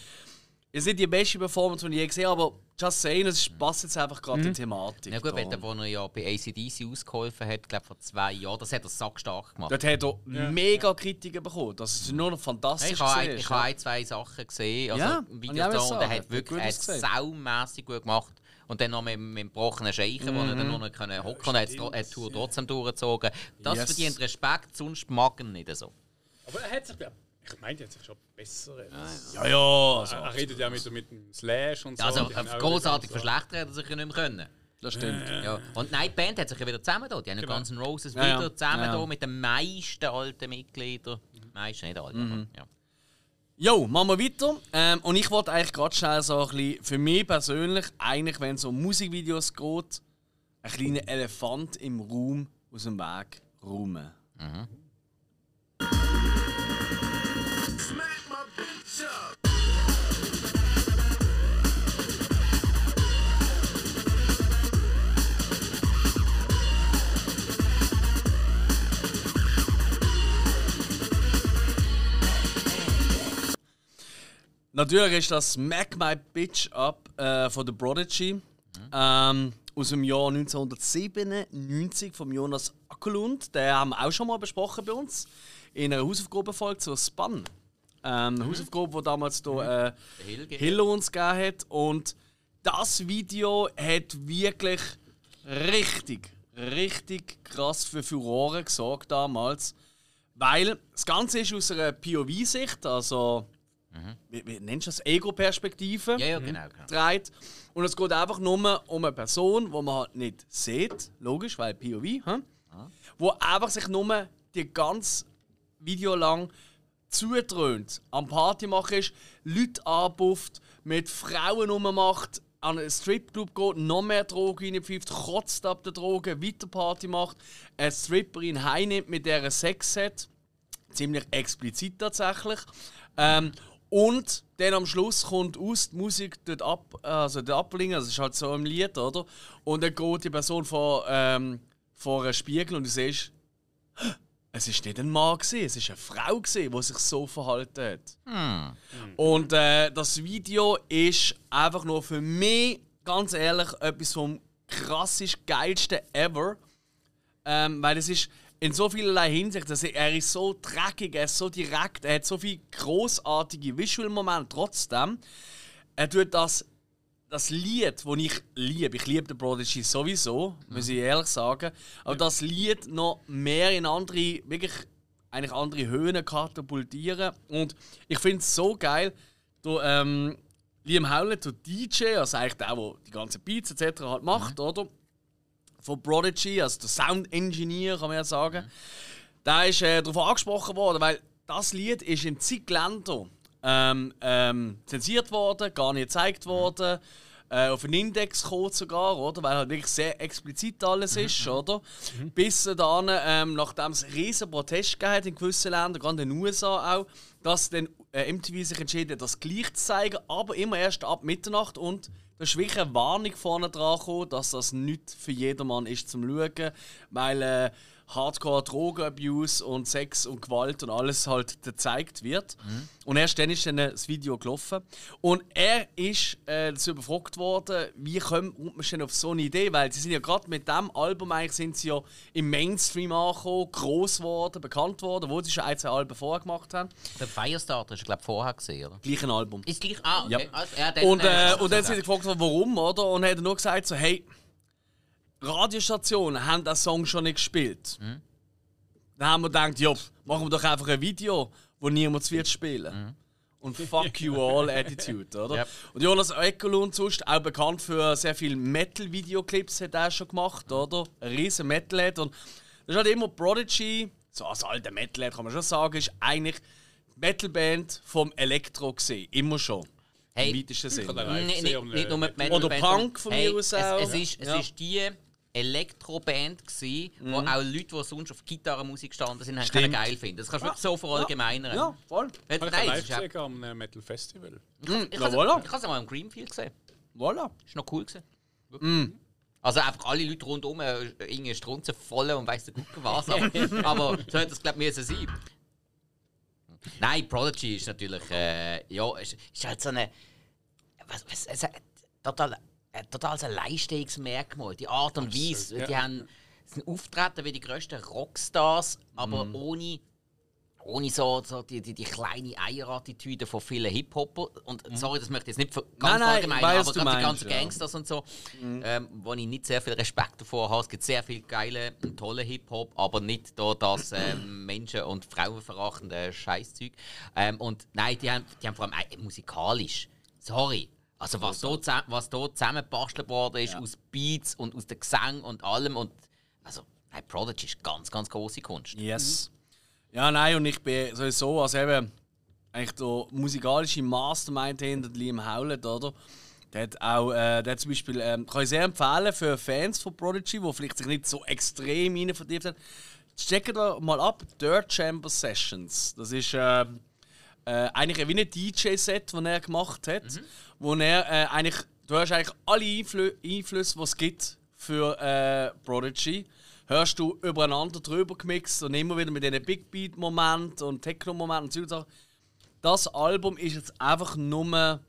Es sind die beste Performance, die ich je gesehen habe, aber just saying, es ist- passt jetzt einfach gerade in die Thematik. Ja gut, wenn wo er ja bei ACDC ausgeholfen hat, glaube vor zwei Jahren, das hat er sackstark gemacht. Dort hat er mega Kritiken bekommen. Das ist nur noch fantastisch. ich habe gewesen, ich ja. habe ein, zwei Sachen gesehen, also Ja, ja, Videos da, und er Hat wirklich hat saumässig gut gemacht. Und dann noch mit, mit dem gebrochenen Scheichen, wo er dann nur noch können hocken und er hat die Tour trotzdem durchgezogen. Das Yes. verdient Respekt, sonst mag er nicht so. Aber er hat sich, glaub- ich meine, er hat sich schon besser. Ja, ja, also, Er redet ja mit, mit dem Slash und so. Also Die haben auch großartig verschlechtert hat er sich ja nicht mehr können. das stimmt. Ja. Und nein, die Band hat sich ja wieder zusammen da. Die haben Genau. Guns N' Roses Ja, ja. wieder zusammen Ja, ja. da mit den meisten alten Mitgliedern. Meisten nicht alten, Mhm. aber ja. Jo, machen wir weiter. Ähm, und ich wollte eigentlich gerade schnell so ein bisschen, für mich persönlich, eigentlich, wenn es um Musikvideos geht, einen kleinen Elefant im Raum aus dem Weg räumen. Up. Natürlich ist das Smack My Bitch Up äh, von The Prodigy. Ähm, aus dem Jahr 1997 von Jonas Ackerlund. Den haben wir auch schon mal besprochen bei uns. In einer Hausaufgabenfolge zur Span. Ähm, eine Hausaufgabe, die damals da, äh, Hill uns gegeben hat. Und das Video hat wirklich richtig, richtig krass für Furore gesorgt damals. Weil das Ganze ist aus einer POV-Sicht, also wie, wie nennst du das? Ego-Perspektive Ja, ja, genau. genau. dreht. Und es geht einfach nur um eine Person, die man halt nicht sieht, logisch, weil POV, hm? wo einfach sich nur die ganze Video lang zutrönt, am Party machen ist, Leute anbufft, mit Frauen rummacht, an einen Stripclub geht, noch mehr Drogen reinpfeift, kotzt ab der Drogen, weiter Party macht, eine Stripperin heimnimmt, mit der er Sex hat ziemlich explizit tatsächlich. Ähm, und dann am Schluss kommt aus die Musik dort ab, also dort ablingen, das ist halt so im Lied, oder? Und dann geht die Person vor, ähm, vor einem Spiegel und du siehst, es ist nicht ein Mann gewesen, es ist eine Frau gewesen, die sich so verhalten hat. Und äh, das Video ist einfach nur für mich, ganz ehrlich, etwas vom krassest geilsten ever. Ähm, weil es ist in so vielerlei Hinsicht, dass er, er ist so dreckig, er ist so direkt, er hat so viele großartige Visual-Momente trotzdem. Er tut das, das Lied, das ich liebe, ich liebe den Prodigy sowieso, muss ich ehrlich sagen, aber das Lied noch mehr in andere, wirklich eigentlich andere Höhen katapultieren. Und ich finde es so geil, der, ähm, Liam Howlett, der DJ, also eigentlich der, der die ganzen Beats etc. halt macht, oder? Von Prodigy, also der Sound Engineer, kann man ja sagen. Der ist äh, darauf angesprochen worden, weil das Lied ist in zig Ländern ähm, ähm, zensiert worden, gar nicht gezeigt worden. Äh, auf einen Index gekommen sogar, oder? Weil halt wirklich sehr explizit alles ist, oder? Bis dann, ähm, nachdem es riesen Protest gegeben in gewissen Ländern, gerade in den USA auch, dass dann äh, MTV sich entschieden hat, das gleich zu zeigen, aber immer erst ab Mitternacht und da ist wirklich eine Warnung vorne dran gekommen, dass das nicht für jedermann ist zum Schauen, weil äh, Hardcore Drogenabuse und Sex und Gewalt und alles halt gezeigt wird. Und erst dann ist dann das Video gelaufen. Und er ist äh, dazu befragt worden, wie kommt man denn auf so eine Idee? Weil sie sind ja gerade mit dem Album eigentlich sind sie ja im Mainstream angekommen, groß geworden, bekannt worden, wo sie schon ein, zwei Alben vorher gemacht haben. Der Firestarter ist, glaube ich, vorher gesehen, oder? Gleich ein Album. Ist gleich. Ah, okay. Ja. Also, ja, dann, Und, äh, und dann sind sie gefragt, worden, warum, oder? Und er hat nur gesagt, so, hey, Radiostationen haben den Song schon nicht gespielt. Mhm. Dann haben wir gedacht, ja, machen wir doch einfach ein Video, wo niemand wird spielen. Und fuck you all Attitude, oder? Mhm. Yep. Und Jonas Eckelund, sonst auch bekannt für sehr viele Metal-Videoclips, hat er schon gemacht, oder? Ein riesen Metalhead. Und das ist halt immer Prodigy, so als alter Metalhead kann man schon sagen, ist eigentlich die Metalband vom Elektro gesehen. Immer schon. Hey. Im weitesten Sinne. Nicht, nicht, nicht nur die Oder Metalband, Punk von hey, mir aus es, auch. es, ist, es Ja. ist die Elektroband gsi, Mhm. wo auch Leute, die sonst auf Gitarrenmusik gestanden sind, haben können geil finden. Das kannst du wirklich so verallgemeinern. Ja, voll. Habe ich Nein, live ja- gesehen am äh, Metal Festival. ich Ja, habe voilà. es mal im Greenfield gesehen. Voilà. Ist noch cool gewesen. Mm. Also einfach alle Leute rundum, äh, irgendwie Strunzen voll und weiss der Gucke was. Aber, aber so hätte es glaube ich müssen sein. Nein, Prodigy ist natürlich, äh, ja, ist, ist halt so eine, was, was, hat total, ein totales Alleinstehungsmerkmal. Die Art und Weise, ja. die haben, sind auftreten wie die grössten Rockstars, aber Mhm. ohne ohne so, so die, die, die kleine Eierattitüde von vielen Hip-Hopper. Und sorry, das möchte ich jetzt nicht ganz Mhm. Nein, nein, allgemein, weiss, aber gerade die meinst, ganzen ja. Gangsters und so, ähm, wo ich nicht sehr viel Respekt davor habe. Es gibt sehr viel geile und tolle Hip-Hop, aber nicht da das ähm, Menschen- und Frauenverachtende Scheißzeug. Ähm, und nein, die haben, die haben vor allem äh, musikalisch. Sorry. Also was da, zusammen- was da zusammengebastelt worden ist aus Beats und aus dem Gesang und allem und also nein, Prodigy ist ganz, ganz große Kunst. Yes. Ja, nein, und ich bin sowieso, also eben, eigentlich der musikalische Mastermind hinter Liam Howlett, oder? Der hat auch, äh, der hat zum Beispiel, ähm, kann ich sehr empfehlen für Fans von Prodigy, die vielleicht sich nicht so extrem rein vertieft haben. Checkt da mal ab, Dirt Chamber Sessions. Das ist äh, äh, eigentlich wie ein DJ-Set, das er gemacht hat, wo er äh, eigentlich, du hörst eigentlich alle Einflü Einflüsse, die es gibt für äh, Prodigy, hörst du übereinander drüber gemixt und immer wieder mit diesen Big Beat-Momenten und Techno-Momenten und so das Album ist jetzt einfach nur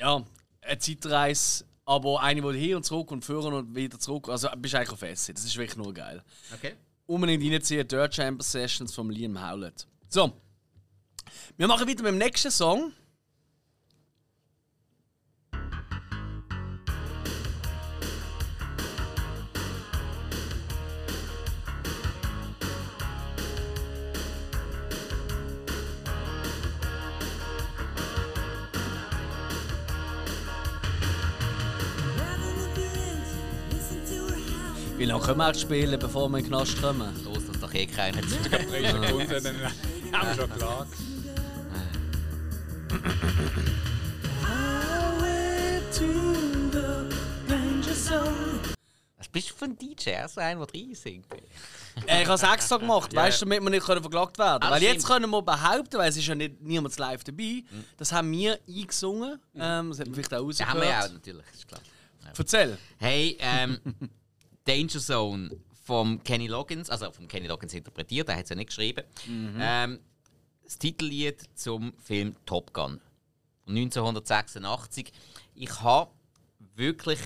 ja, eine Zeitreise, aber eine, die hier und zurück und führen und wieder zurück. Also bist eigentlich auf Essen. Das ist wirklich nur geil. Okay. Unbedingt reinziehen, Dirt Chamber Sessions von Liam Howlett. So. Wir machen weiter mit dem nächsten Song. Wie lange können wir spielen, bevor wir in den Knast kommen? Los, das doch eh keiner zu. Haben wir schon klar. Was bist du für ein DJ? Ist einer, der reinsingt. Äh, ich habe es extra gemacht, weißt du, damit wir nicht können verklagt werden Ah, Weil jetzt können wir behaupten, weil es ist ja nicht niemand live dabei, das haben wir eingesungen. Ähm, das hat man vielleicht auch Ja, haben wir auch, rausgehört. natürlich, ist klar. Erzähl. Hey, ähm, Danger Zone vom Kenny Loggins, also vom Kenny Loggins interpretiert, er hat es ja nicht geschrieben. Ähm, das Titellied zum Film Top Gun von 1986. Ich habe wirklich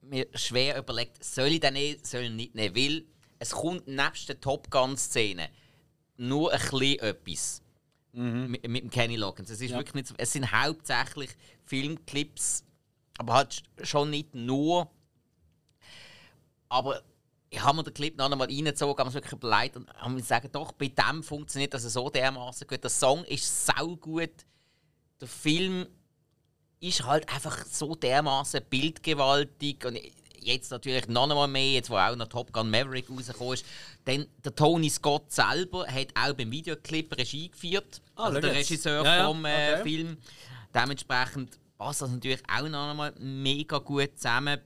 mir schwer überlegt, soll ich den nehmen, soll ich nicht nehmen, weil es kommt nebst der Top Gun-Szene nur ein bisschen etwas mit, mit dem Kenny Loggins. Es, ist Ja. wirklich nicht, es sind hauptsächlich Filmclips, aber halt schon nicht nur. Aber ich habe mir den Clip noch einmal reingezogen, habe mir wirklich überlegt und habe mir gesagt, doch, bei dem funktioniert das so dermaßen gut. Der Song ist sau gut. Der Film ist halt einfach so dermaßen bildgewaltig und jetzt natürlich noch einmal mehr, jetzt wo auch noch Top Gun Maverick rausgekommen ist. Denn der Tony Scott selber hat auch beim Videoclip Regie geführt, Ah, also der. Regisseur ja, vom äh, okay. Film. Dementsprechend passt das natürlich auch noch einmal mega gut zusammen.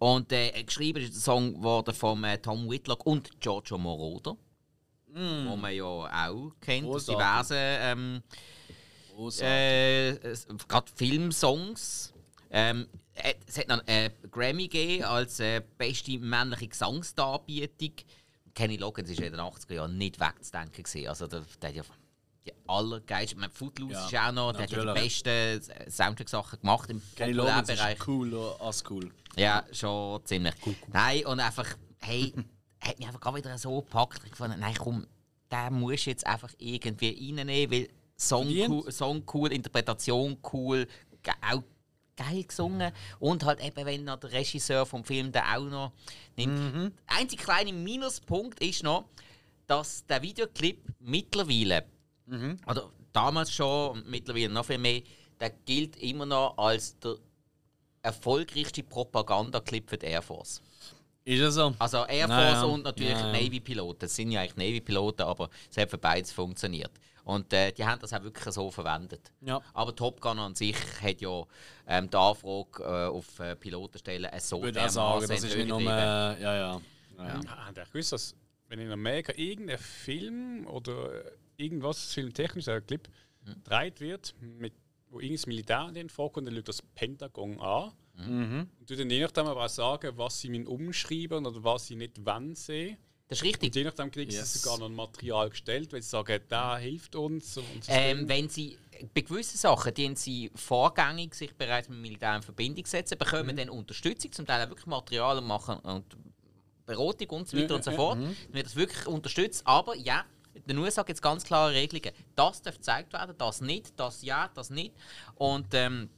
Und äh, geschrieben ist der Song worden von äh, Tom Whitlock und Giorgio Moroder, wo man ja auch kennt aus diversen ähm, äh, gerade Filmsongs. Ähm, äh, es hat noch einen Grammy gegeben als äh, beste männliche Gesangsdarbietung. Kenny Loggins ja in den 80er Jahren nicht wegzudenken. Gewesen. Also der, der hat ja die allergeilste. Ich Footloose Ja, ist auch noch, der hat ja die natürlich. besten Soundtrack-Sachen gemacht im Kenny Bereich. ist cooler als cool. Ja, schon ziemlich. Nein, und einfach, hey, hat mich einfach gerade wieder so gepackt. Ich fand, nein, komm, den musst du jetzt einfach irgendwie reinnehmen, weil Song cool, Song cool, Interpretation cool, auch geil gesungen. Und halt eben, wenn noch der Regisseur vom Film den auch noch nimmt. Der einzige kleine Minuspunkt ist noch, dass der Videoclip mittlerweile, oder damals schon und mittlerweile noch viel mehr, der gilt immer noch als der erfolgreichste Propagandaclip für die Air Force. Ist es so? Also Air Force Ja, ja. und natürlich Ja, ja. Navy-Piloten. Das sind ja eigentlich Navy-Piloten, aber es hat für beides funktioniert. Und äh, die haben das auch wirklich so verwendet. Ja. Aber Top Gun an sich hat ja ähm, die Anfrage äh, auf äh, Pilotenstellen äh, so Ich würde auch sagen, das ist nicht nur. Äh, ja, ja. ja. ja. Ihr gewusst, dass wenn in Amerika irgendein Film oder irgendwas filmtechnisch, ein Clip, gedreht wird, mit, wo irgendein Militär in den vorkommt, dann schaut das Pentagon an. Und du dann je nachdem aber auch sagen, was sie mit umschreiben oder was sie nicht wollen sehen. Das ist Und richtig. je nachdem kriegen Yes. sie sogar noch ein Material gestellt, weil sie sagen, der hilft uns. Und so Ähm, wenn sie bei gewissen Sachen, die sie vorgängig sich bereits mit dem Militär in Verbindung setzen, bekommen dann Unterstützung, zum Teil auch wirklich Material machen und Beratung und so weiter Ja, und so ja, fort. Dann wird das wirklich unterstützt. Aber ja, in den USA gibt es ganz klare Regelungen. Das darf gezeigt werden, das nicht, das ja, das nicht. Und ähm,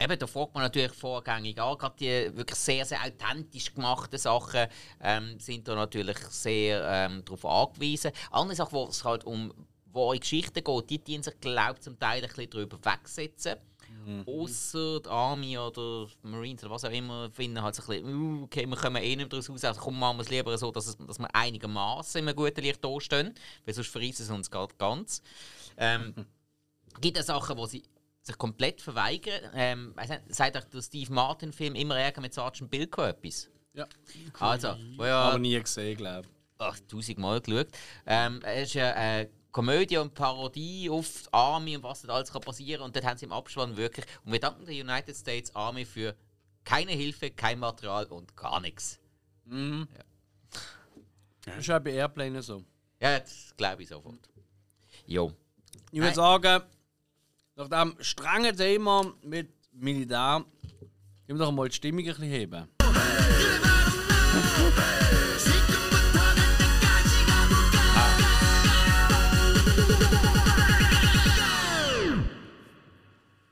eben, da fragt man natürlich vorgängig an. Gerade die wirklich sehr, sehr authentisch gemachten Sachen ähm, sind da natürlich sehr ähm, darauf angewiesen. Andere Sachen, wo es halt um wahre Geschichten geht, die dienen sich, glaube ich, zum Teil ein bisschen darüber wegsetzen. Außer die Army oder Marines oder was auch immer finden halt so ein bisschen, uh, okay, wir kommen eh nicht daraus raus, also komm, machen wir es lieber so, dass, es, dass wir einigermaßen in einem guten Licht dastehen, weil sonst verreisen sie uns gerade ganz. Ähm, gibt es Sachen, wo sie sich komplett verweigern. Ähm, sagt euch der Steve Martin-Film immer Ärger mit Sergeant Bilko etwas? Ja. Also, wo ja Aber nie gesehen, glaube ich. ach, tausendmal geschaut. Ähm, es ist ja eine Komödie und Parodie auf die Army und was dort alles kann passieren Und dort haben sie im Abspann wirklich. Und wir danken der United States Army für keine Hilfe, kein Material und gar nichts. Das ist auch bei Airplane so. Ja, das glaube ich sofort. Jo. Ich würde sagen, nach diesem strengen Thema mit Militär, gehen wir doch mal die Stimmung ein bisschen heben.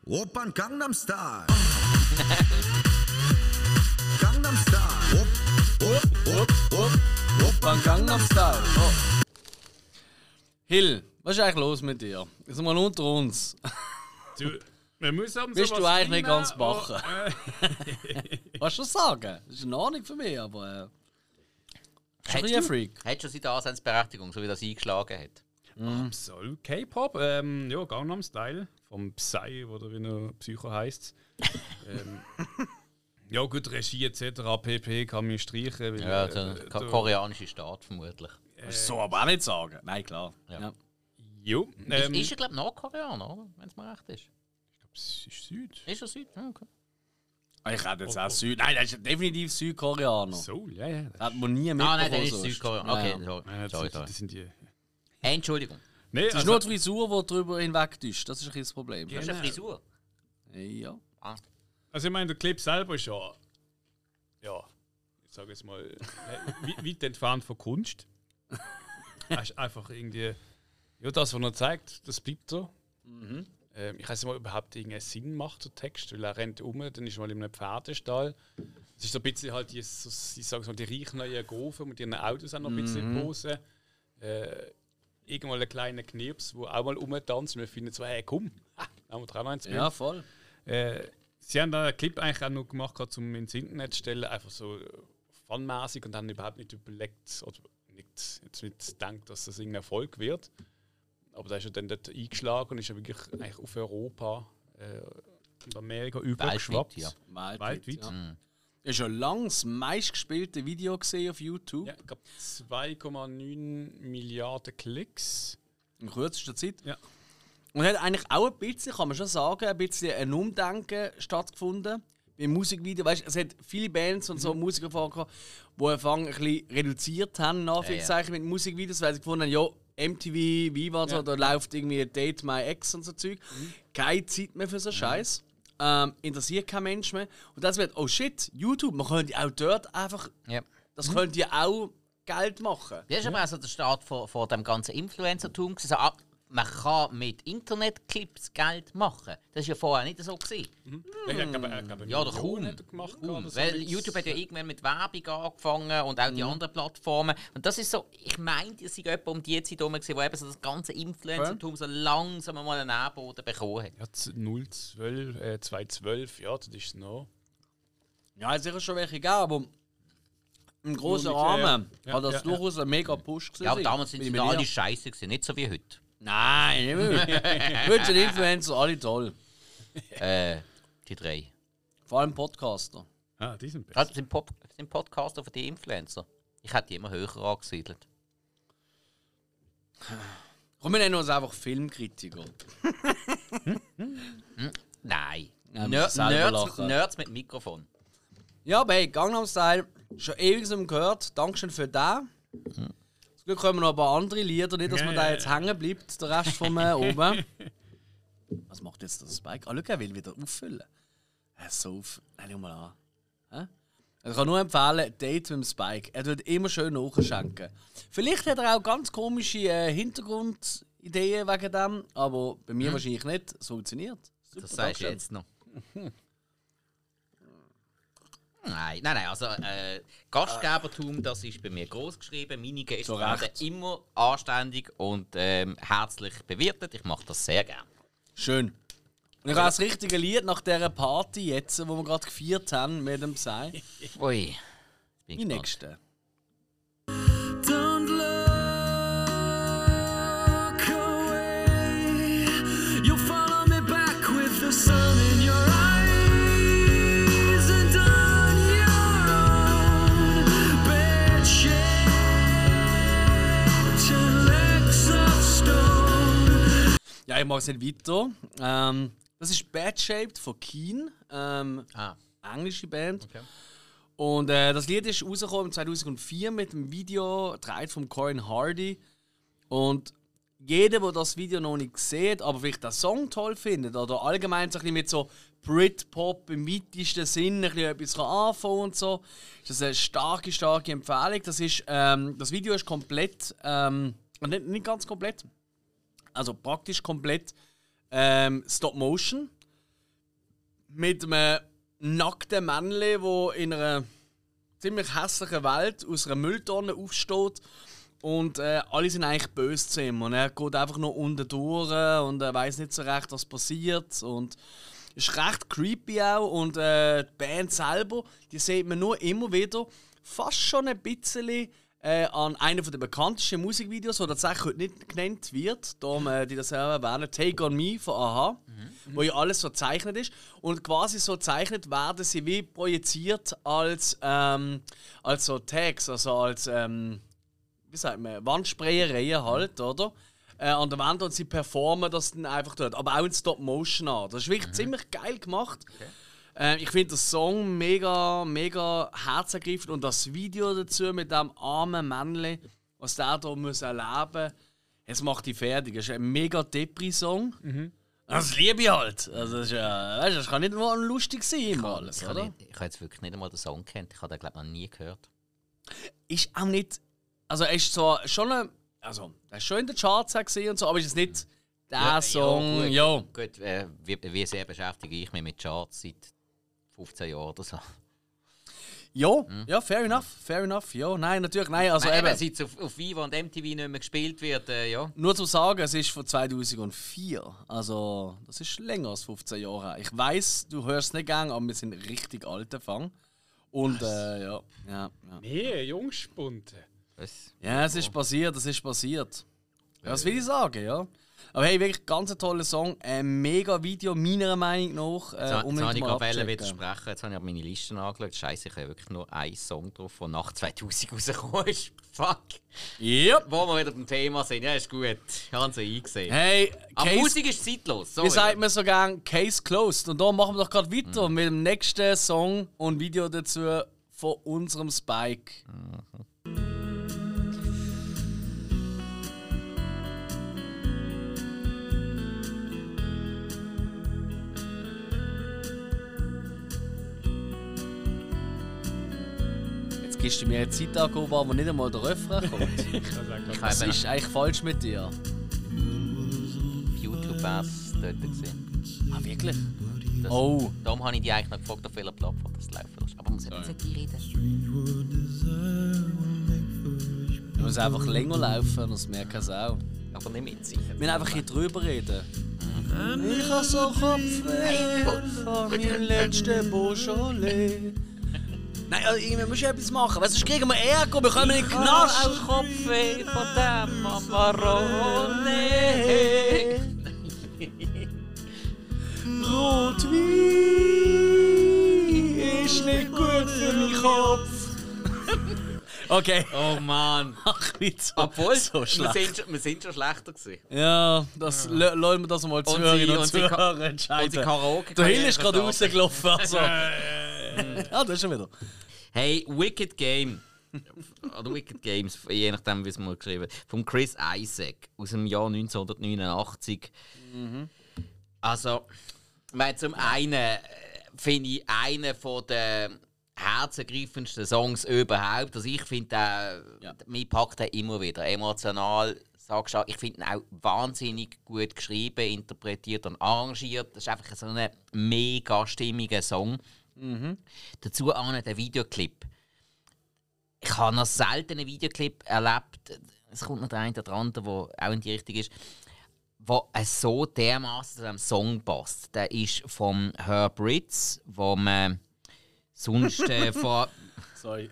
Opern Gangnam Style. Gangnam Style. Op, op, op, op. Opern Gangnam Style. Oh. Hill, was ist eigentlich los mit dir? Jetzt mal unter uns. Du, man muss haben Bist du eigentlich nicht ganz bachen? wo, äh, Was du sagen? Das ist eine Ahnung für mich, aber. Äh, bisschen ein Freak. Hat schon seine Daseinsberechtigung, so wie das eingeschlagen hat. Soll K-Pop, ähm, ja, Gangnam Style vom Psy oder wie er Psycho heißt. ähm, ja gut, Regie etc. pp kann man streichen. Weil, Ja, äh, der äh, ko- der- koreanische Staat vermutlich. Du so aber auch nicht sagen. Nein, klar. Ja. Ja. Jo, ähm, ist er, glaube ich, Nordkoreaner, oder? Wenn es mir recht ist. es ist Süd. Ist er Süd? Ja, okay. Ich hätte jetzt auch Süd. Nein, das ist definitiv Südkoreaner. So, ja, ja. Das hat man nie mitbekommen. Ah, nein, der ist. Südkoreaner. Okay, ja. sorry. Das, sorry, sorry. das sind die. Hey, Entschuldigung. Nee, Es ist also, nur die Frisur, die darüber hinweg ist. Das ist ein das Problem. Du hast eine Frisur. Ja. Ah. also ich meine, der Clip selber ist ja. Ja, ich sage jetzt mal, äh, weit, entfernt von Kunst. Er ist einfach irgendwie. Ja, das, was er zeigt, das bleibt so. Mhm. Ähm, ich weiß nicht mal, ob überhaupt irgendeinen Sinn macht, der Text, weil er rennt um, dann ist er mal in einem Pferdestall. Es ist so ein bisschen halt die, so, ich sage mal, die reichen neuen Gofen mit ihren Autos auch noch ein bisschen Mhm. in Pose. Äh, irgendwann ein kleiner Knirps, wo auch mal rumtanzt. Wir finden so, hey, komm, ha, haben wir dran eins Ja, voll. äh, sie haben da einen Clip eigentlich auch noch gemacht, gerade, um ins Internet zu stellen, einfach so funmäßig und haben überhaupt nicht überlegt oder nicht, jetzt nicht gedacht, dass das irgendein Erfolg wird. Aber da ist er dann dort eingeschlagen und ist ja wirklich eigentlich auf Europa äh, und Amerika übergeschwappt. ja. Weltweit. Weltweit. Ja. Ist schon lange das meistgespielte Video gesehen auf YouTube. Ja, ich glaube 2,9 Milliarden Klicks. In kürzester Zeit. Ja. Und hat eigentlich auch ein bisschen, kann man schon sagen, ein bisschen ein Umdenken stattgefunden. Beim Musikvideo, weißt du, es hat viele Bands und so Mhm. Musiker vorgekommen, die am Anfang ein bisschen reduziert haben, in Anführungszeichen, mit Musikvideos, weil sie gefunden haben, ja, MTV, Viva und so, Ja. da läuft irgendwie Date My Ex und so Zeug. Keine Zeit mehr für so Scheiß. Ähm, interessiert kein Mensch mehr. Und das wird, oh shit, YouTube, man könnte auch dort einfach, Ja. das könnte ja auch Geld machen. Das ist aber auch so der Start vor, vor dem ganzen Influencer-Tum. gewesen. So, ah, man kann mit Internetclips Geld machen. Das war ja vorher nicht so. Gewesen. Ja, ich glaube, ich glaube, Ja, oder kaum. gemacht. Kaum. Weil YouTube hat ja irgendwann mit Werbung angefangen und auch die anderen Plattformen. Und das ist so, ich meine, es war etwa um die Zeit herum, wo eben so das ganze Influencer-Tum so langsam mal einen Nährboden bekommen hat. Ja, 012, äh, 212, ja, das ist es noch. Ja, es sicher schon welche gegeben, aber im großen mit, Rahmen ja, hat das ja, ja. durchaus ein mega Push gewesen. Ja, aber damals sind sie alle scheiße gewesen, nicht so wie heute. Nein, sind Influencer alle toll. äh, die drei. Vor allem Podcaster. Ah, die sind besser. Das sind, Pop sind Podcaster für die Influencer. Ich hätte die immer höher angesiedelt. Komm, wir nennen uns einfach Filmkritiker. Nein. Ja, Ner Nerds. Nerds mit Mikrofon. Ja, aber hey, Gangnam Style, schon ewig gehört. Dankeschön für den. Zum Glück kommen noch ein paar andere Lieder, nicht, dass man da jetzt hängen bleibt, der Rest von mir oben. Was macht jetzt der Spike? Ah, schau, er will wieder auffüllen. Er ist so auf. Nein, schau mal an. Hä? Ich kann nur empfehlen, Date mit dem Spike. Er tut immer schön nachschenken. Vielleicht hat er auch ganz komische äh, Hintergrundideen wegen dem, aber bei mir wahrscheinlich nicht. Es funktioniert. Super, Das sagst du Dankeschön. jetzt noch. Nein, nein, nein. Also, äh, Gastgebertum, das ist bei mir groß geschrieben. Meine Gäste Zu werden immer anständig und ähm, herzlich bewirtet. Ich mache das sehr gerne. Schön. Ich habe das richtige Lied nach dieser Party jetzt, wo wir gerade gefeiert haben mit dem Psy. Ui. Die nächste. Stone. Ja, ich mache es nicht weiter. Ähm, das ist Bad Shaped von Keen, ähm, Ah, englische Band. okay. Und äh, das Lied ist rausgekommen 2004 mit dem Video, gedreht von Corin Hardy. Und jeder, der das Video noch nicht sieht, aber vielleicht den Song toll findet oder allgemein so ein bisschen mit so Britpop im weitesten Sinn ein bisschen etwas anfangen und so, ist das eine starke, starke Empfehlung. Das, ist, ähm, das Video ist komplett, ähm, nicht, nicht ganz komplett, also praktisch komplett ähm, Stop Motion mit einem nackten Männchen, wo in einer ziemlich hässlichen Welt aus einer Mülltonne aufsteht. Und äh, alle sind eigentlich böse zu ihm und er geht einfach nur unten durch und er weiß nicht so recht, was passiert. Und ist recht creepy auch. Und äh, die Band selber, die sieht man nur immer wieder. Fast schon ein bisschen äh, an einer der bekanntesten Musikvideos, die tatsächlich heute nicht genannt wird, darum äh, die das selber erwähnen, Take On Me von Aha, wo ja alles so gezeichnet ist und quasi so gezeichnet werden sie wie projiziert als, ähm, als so Tags, also als ähm, wie sagt man, Wandsprayereien halt, oder? Äh, an der Wand und sie performen das dann einfach dort. Aber auch in Stop-Motion an. Das ist wirklich ziemlich geil gemacht. Äh, ich finde den Song mega, mega herzergreifend und das Video dazu mit dem armen Männchen, was der da muss erleben es macht die fertig. Es ist ein mega Depri-Song. Das liebe ich halt. Also das, ist, ja, weißt, das kann nicht nur lustig sein, immer alles, Ich habe oder? nicht- ich habe jetzt wirklich nicht einmal den Song kennt. Ich habe den, glaube ich, noch nie gehört. ist auch nicht. Also er ist zwar schon ein, also er ist schon in den Charts gesehen und so, aber ist es nicht der Song. gut. Ja, Gut, äh, wie, wie sehr beschäftige ich mich mit Charts seit 15 Jahren oder so. ja, ja, fair enough, fair enough. Ja, nein, natürlich, nein, also Also eben, seit auf, auf Viva und MTV nicht mehr gespielt wird, äh, ja. Nur zu sagen, es ist von 2004. Also, das ist länger als 15 Jahre. Ich weiß, du hörst es nicht gern, aber wir sind richtig alte Fang. Und äh, ja, ja, ja. Nee, Jungspunte. Das, Ja, es ist passiert, es ist passiert. Ja, das will ich sagen, ja. Aber hey, wirklich ganz ein toller Song, ein mega Video, meiner Meinung nach. Äh, Jetzt, jetzt habe ich gerade widersprechen. Jetzt habe ich meine Listen angeschaut. Scheiße, ich habe wirklich nur einen Song drauf, der nach 2000 rausgekommen ist. Fuck. Yep. Wo wir wieder beim Thema sind. Ja, ist gut. Ich habe es eingesehen. Hey, Aber Case, Musik ist zeitlos. wie Sorry. sagt man so gern, Case closed. Und da machen wir doch gerade weiter mit dem nächsten Song und Video dazu von unserem Spike. Jetzt gibst du mir eine Zeit an, wo nicht einmal der Refrain kommt. Ich Was habe ist eigentlich falsch mit dir? YouTube-Bass dort gesehen. Ah, wirklich? Das, Oh. Darum habe ich die eigentlich noch gefragt, auf welcher Plattform das laufen lässt. Aber man sollte nicht reden. Du musst einfach länger laufen, das merkt es auch. Aber nicht mitsingen. Wir müssen einfach hier drüber reden. Ich habe so Kopfweh von meinem letzten Beaujolais. Nein, also irgendwie musst du etwas machen, weil sonst kriegen wir Ärger, wir kommen in den Knast. Auch Kopfweh von dem Amarone. Rotwein ist nicht gut für meinen Kopf. Okay, Oh Mann. ach, wie so, Obwohl, so wir, schlecht. sind, schon- wir sind schon schlechter gewesen. Ja, das ja. lassen wir das mal Zuhörerinnen und unsere Ka- Zuhörer entscheiden. Unsere Karaoke Der Hill ist gerade rausgelaufen. Also. ja, das ist schon wieder. Hey, Wicked Game. Oder Wicked Games, je nachdem, wie es mal geschrieben wird. Von Chris Isaac aus dem Jahr 1989. Also, ich meine, zum einen äh, finde ich einen von der herzergreifendsten Songs überhaupt. Also ich finde, der, Ja. mich packt er immer wieder emotional. Sagst du, ich finde ihn auch wahnsinnig gut geschrieben, interpretiert und arrangiert. Das ist einfach so ein mega stimmiger Song. Dazu auch der Videoclip. Ich habe noch selten einen Videoclip erlebt. Es kommt noch der eine oder andere, der auch in die Richtung ist, wo es so dermaßen zu diesem Song passt. Der ist vom Herb Ritz, wo man sonst äh, vor. Sorry.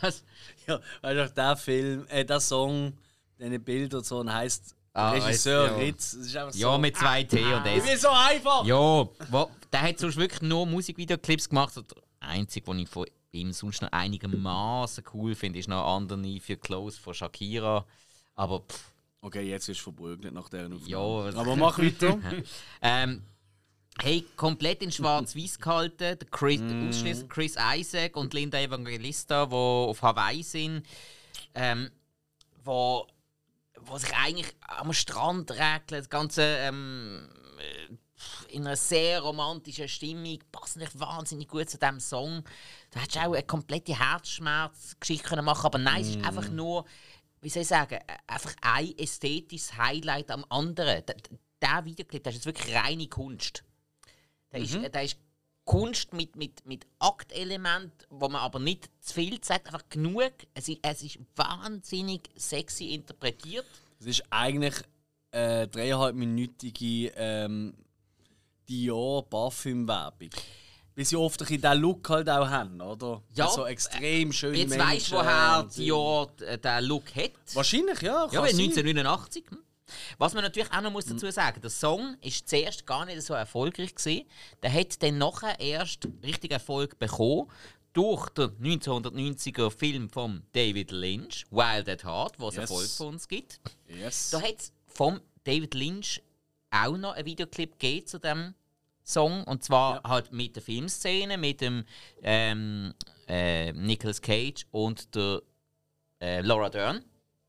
Was? Ja, weißt du, der Film, äh, der Song, deine Bilder und so, und heisst Ah, Regisseur ja. Ritz. Das ist einfach Ja, so. mit zwei T und Ich S. bin so einfach! Ja, wo, der hat sonst wirklich nur Musikvideoclips gemacht. Der einzige, den ich von ihm sonst noch einigermaßen cool finde, ist noch Underneath für Close von Shakira. Aber pff, Okay, jetzt ist verprügelt nach dieser Aufnahme. Ja, Aber mach weiter. Ähm, hey, komplett in schwarz-weiß gehalten. Der Chris, ausschließlich Chris Isaac und Linda Evangelista, die auf Hawaii sind. Ähm, wo wo sich eigentlich am Strand regelt, das Ganze ähm, äh, in einer sehr romantischen Stimmung, passt nicht wahnsinnig gut zu diesem Song. Da hättest du auch eine komplette Herzschmerzgeschichte können machen aber nein, es ist einfach nur, wie soll ich sagen, einfach ein ästhetisches Highlight am anderen. Der, der Videoclip, das ist jetzt wirklich reine Kunst. Der, ist, der ist Kunst mit, mit, mit Aktelement, wo man aber nicht zu viel zeigt, einfach genug. Es ist, es ist wahnsinnig sexy interpretiert. Es ist eigentlich eine dreieinhalbminütige ähm, Dior Parfüm-Werbung. Weil sie oft ein diesen Look halt auch haben, oder? Ja, so extrem schöne Jetzt Menschen. weißt du, woher. Dior äh, den Look hat. Wahrscheinlich, ja. Ja, kann weil sein. 1989. hm. Was man natürlich auch noch muss dazu sagen, der Song ist zuerst gar nicht so erfolgreich gewesen. Der hat dann nachher erst richtig Erfolg bekommen durch den 1990er Film von David Lynch, Wild at Heart, was Yes. Erfolg von uns gibt. Yes. Da hat es von David Lynch auch noch einen Videoclip gegeben zu dem Song. Und zwar halt mit der Filmszene, mit dem ähm, äh, Nicolas Cage und der äh, Laura Dern.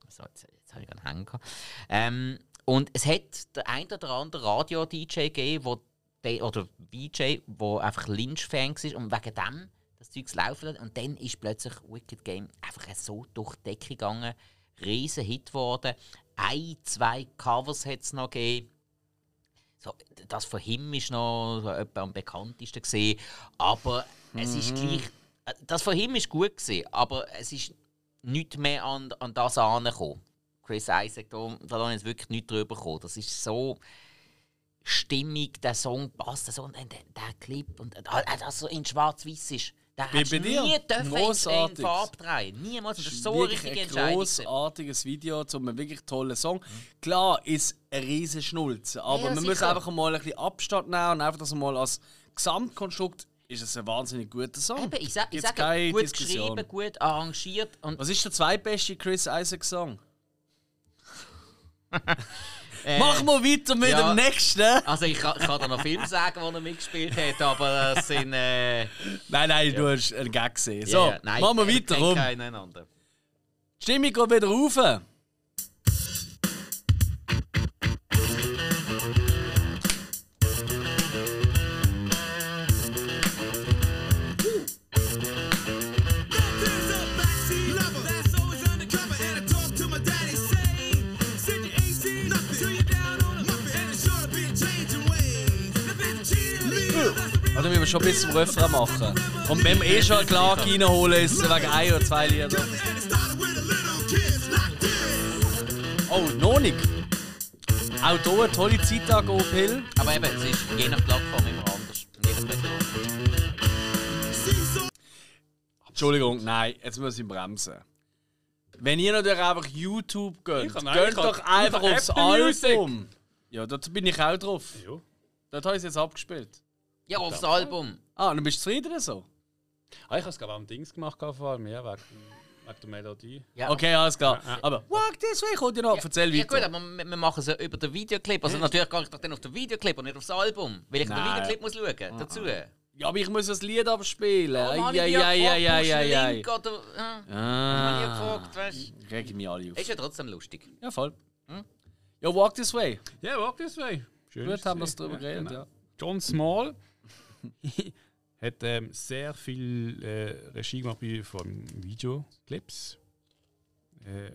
So, jetzt, jetzt habe ich einen Hang gehabt. Ähm, und es hat der ein oder andere Radio-DJ gegeben, wo der, oder VJ, wo einfach Lynch-Fan war und wegen dem das Zeug laufen hat. Und dann ist plötzlich Wicked Game einfach so durch die Decke gegangen. Riesen Hit geworden. Ein, zwei Covers hat es noch gegeben. So, das von ihm ist noch so etwa am bekanntesten gesehen, aber es ist gleich. äh, Das von ihm ist gut gesehen, aber es ist nicht mehr an, an das angekommen. Chris Isaac, da, da habe ich jetzt wirklich nicht drüber gekommen. Das ist so stimmig, der Song passt so und dann der, der Clip und äh, das so in Schwarz-Weiß ist. Der Bei- hättest bei dir? nie dürfen in. Farbe drehen. Niemals. Das ist so wirklich richtige ein großartiges Video zu einem wirklich tollen Song. Klar ist ein riesen Schnulze, aber Ja, man muss einfach mal ein bisschen Abstand nehmen und einfach das mal als Gesamtkonstrukt ist es ein wahnsinnig guter Song. Eben, ich, sa ich sage, gut Diskussion. geschrieben, gut arrangiert und Was ist der zweitbeste Chris Isaac Song? Äh, Machen wir weiter mit ja. dem nächsten. Also ich kann, kann da noch Filme sagen, wo er mitgespielt hat, aber das sind... Äh, Nein, nein, du hast einen Gag gesehen. So, ja, ja, nein, machen wir weiter. Rum. Stimmung geht wieder rauf. Schon bis zum Refrain machen? Und wenn wir eh schon eine Klage reinholen, ist es wegen ein oder zwei Lieder. Oh, noch nicht. Auch hier eine tolle Zeit an Go Hill. Aber eben, es ist je nach Plattform immer anders. Und Entschuldigung, nein, jetzt muss ich bremsen. Wenn ihr natürlich einfach YouTube gönnt, Ich kann- nein, gönnt ich kann- doch ich einfach kann aufs Apple Music. Album. Ja, dort bin ich auch drauf. Ja. Dort habe ich es jetzt abgespielt. Ja, aufs Album. Ah, dann bist du zufrieden so? Ah, ich habe es gerade am Dings gemacht, vor allem mehr wegen, wegen der Melodie. Ja. Okay, alles klar. Ja, ja. Aber Walk this way kommt ja noch. Erzähl Ja gut, aber wir, wir machen es ja über den Videoclip. Also natürlich gehe ich doch dann auf den Videoclip und nicht aufs Album. Weil ich den Nein. Videoclip muss schauen dazu. Ja, aber ich muss das Lied abspielen. Oh, Mann, ich bin ja gefragt, musst du einen. Link oder... Ja, Ah. hab ich gefragt, weißt du. Reg ich mich alle auf. Ist ja trotzdem lustig. Ja, voll. Ja, Walk this way. Ja, walk this way. Schön Gut, haben wir es. es drüber geredet, genau. ja. John Small hat ähm, sehr viel äh, Regie gemacht von Videoclips. Äh,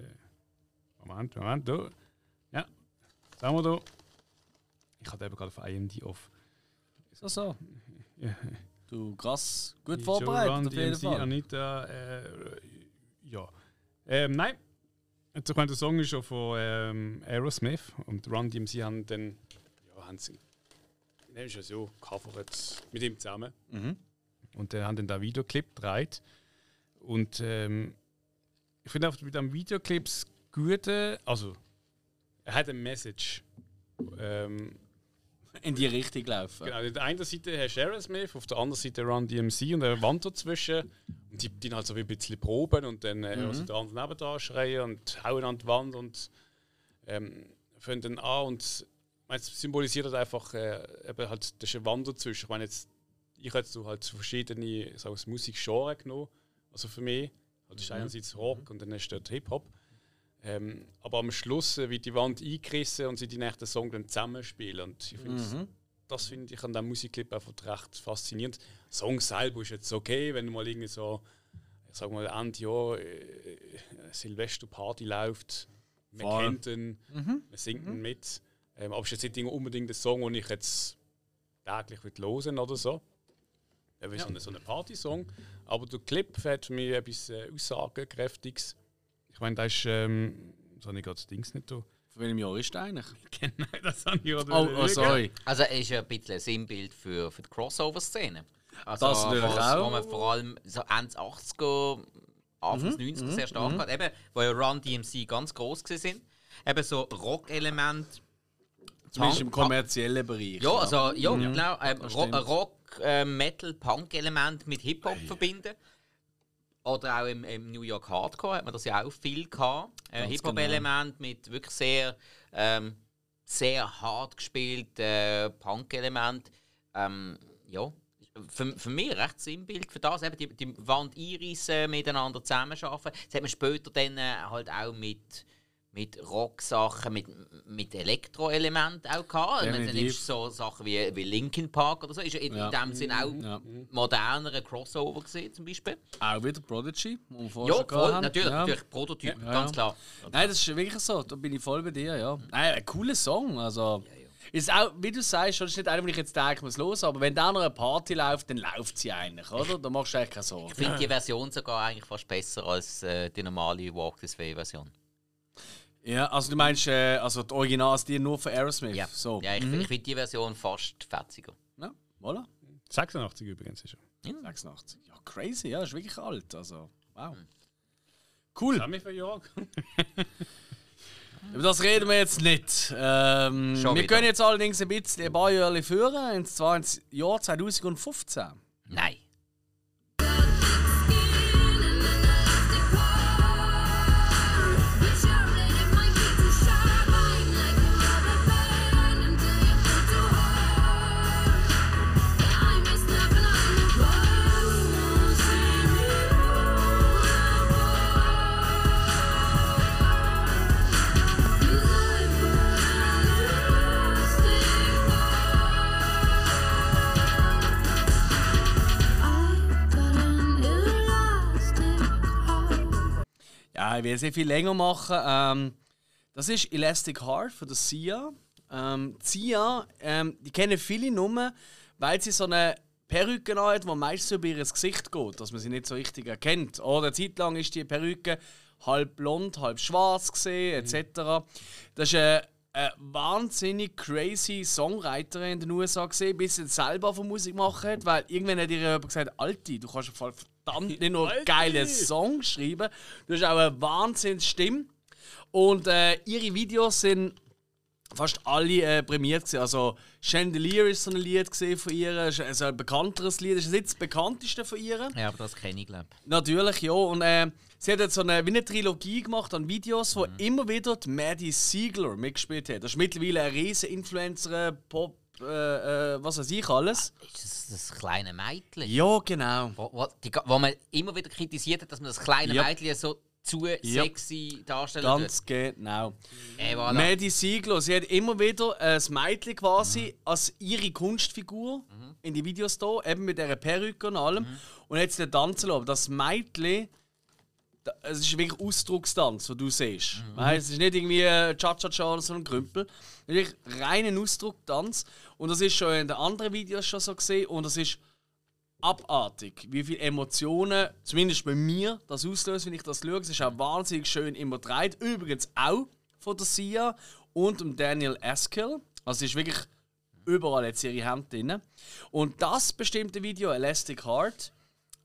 Moment, Moment, da. Ja, sagen wir da. Ich hatte eben gerade auf IMD auf. So, so. Ja. Du, krass. Gut Joe vorbereitet, Run, auf jeden Fall. Anita, äh, ja. Ähm, nein. Jetzt, der Song ist schon von ähm, Aerosmith und Run DMC haben dann, ja, haben sie, nennen es ja so, covered mit ihm zusammen. Mhm. Und äh, haben dann da Videoclip gedreht. Und ähm, ich finde auch mit dem Videoclips gute, also er hat eine Message. Ähm, In die Richtung laufen. Genau, auf der einen Seite hast du Aerosmith, auf der anderen Seite Run DMC und eine Wand dazwischen. Und die, die halt so wie ein bisschen proben und dann äh, also der andere nebenan schreien und hauen an die Wand und ähm, fangen dann an und es symbolisiert halt einfach äh, eben halt, das ist eine Wand dazwischen. Ich meine, jetzt, ich habe jetzt so halt so verschiedene Musikgenres genommen, also für mich. Also das ist einerseits Rock und dann ist dort Hip-Hop. Ähm, aber am Schluss äh, wird die Wand eingerissen und sie die nächsten Song dann zusammenspielen. Und ich finde, Mhm. das finde ich an diesem Musikclip einfach recht faszinierend. Der Song selber ist jetzt okay, wenn mal irgendwie so, ich sag mal, Ende Jahr äh, Silvesterparty läuft. Man Voll. kennt ihn, man singt ihn mit. Ähm, aber es ist jetzt nicht unbedingt ein Song, den ich jetzt täglich will hören oder so. Er ist so ein so ein Partysong. Aber der Clip hat für mich etwas äh, Aussagekräftiges. Ich meine, da ist. Ähm, das habe ich gerade das Dings nicht da. Von welchem Jahr ist der eigentlich? Genau, das habe ich gerade Oh, oh sorry. Also er ist ja ein bisschen ein Sinnbild für, für die Crossover-Szene. Also, Das natürlich auch. Wo man vor allem so Ende 80er, Anfang 90er sehr stark hat. Eben, wo ja Run DMC ganz groß waren. Eben so Rock-Element. Zumindest im Punk- kommerziellen Bereich. Ja, also ja, Mhm. genau. Ähm. Rock, äh, Metal, Punk-Element mit Hip-Hop verbinden. Oder auch im, im New York Hardcore hat man das ja auch viel gehabt. Äh, Hip-Hop-Element mit wirklich sehr, ähm, sehr hart gespielt äh, Punk-Element. Ähm, ja, für, für mich recht Sinnbild für das. Eben die, die Wand einreissen, miteinander zusammenarbeiten. Das hat man später dann äh, halt auch mit, mit Rock-Sachen, mit, mit Elektro-Elementen auch gehabt. Dann Definitiv. nimmst so Sachen wie, wie Linkin Park oder so. Ist ja in, Ja. in dem Sinne auch Ja. modernere Crossover gesehen, zum Beispiel. Auch wieder Prodigy, wo wir vorher Ja, voll, natürlich, Ja. natürlich Prototyp, ganz klar. Nein, das ist wirklich so. Da bin ich voll bei dir, ja. Nein, ein cooler Song. Also, Ist auch, wie du sagst, das ist nicht einer, wo ich jetzt denke, ich muss los, aber wenn da noch eine Party läuft, dann läuft sie eigentlich, oder? Da machst du eigentlich keine Sorgen. Ich finde die Version sogar eigentlich fast besser als äh, die normale Walk This Way-Version. Ja, also du meinst, äh, also die Original ist die nur von Aerosmith? Ja, So. ja ich, ich finde die Version fast fetziger. Ja, voilà. 86 übrigens ist er. 86. Ja, crazy, ja, ist wirklich alt. Also, wow. Cool. Haben wir für Jahre? Über das reden wir jetzt nicht. Ähm, Schon wir wieder. können jetzt allerdings ein bisschen ein paar Jahre führen, und zwar ins Jahr 2015. Nein. Ja, ich will es nicht viel länger machen. Ähm, das ist Elastic Heart von der Sia. Ähm, Sia, ähm, die kennen viele nur, weil sie so eine Perücke hat, die meistens über ihr Gesicht geht, dass man sie nicht so richtig erkennt. Oder eine Zeit lang ist die Perücke halb blond, halb schwarz gesehen, etc. Das ist eine, eine wahnsinnig crazy Songwriterin in den USA gesehen, bis sie selber von Musik machen hat, weil irgendwann hat ihr jemand gesagt, Alti, du kannst Fall verdammt nicht nur geile Songs schreiben, du hast auch eine Wahnsinnsstimme. Und äh, ihre Videos sind fast alle äh, prämiert gewesen. Also Chandelier ist so ein Lied gesehen von ihr, ist also ein bekannteres Lied, das ist jetzt das bekannteste von ihr. Ja, aber das kenne ich, glaube Natürlich, ja. Und äh, sie hat jetzt so eine, wie eine Trilogie gemacht an Videos, wo immer wieder die Maddie Siegler mitgespielt hat. Das ist mittlerweile eine riesen Influencerin, Pop, äh, äh, was weiß ich alles. Ist das das kleine Mädchen? Ja, genau. Wo, wo, die, wo man immer wieder kritisiert hat, dass man das kleine Yep. Mädchen so zu sexy darstellen Ganz genau. Äh, voilà. Maddie Siegler, sie hat immer wieder ein Mädchen quasi als ihre Kunstfigur in die Videos da, eben mit dieser Perücke und allem. Und hat sie dann tanzen lassen. Das Mädchen, es ist wirklich Ausdruckstanz, was du siehst. Weißt, es ist nicht irgendwie äh, Cha-Cha-Cha oder so ein Krümpel. Es ist wirklich reinen Ausdrucktanz. Und das ist schon in den anderen Videos schon so gesehen. Und das ist abartig, wie viele Emotionen, zumindest bei mir, das auslöst, wenn ich das schaue. Es ist auch wahnsinnig schön immer dreht. Übrigens auch von der Sia und dem Daniel Askill. Also es ist wirklich überall jetzt ihre Hand drin. Und das bestimmte Video, Elastic Heart,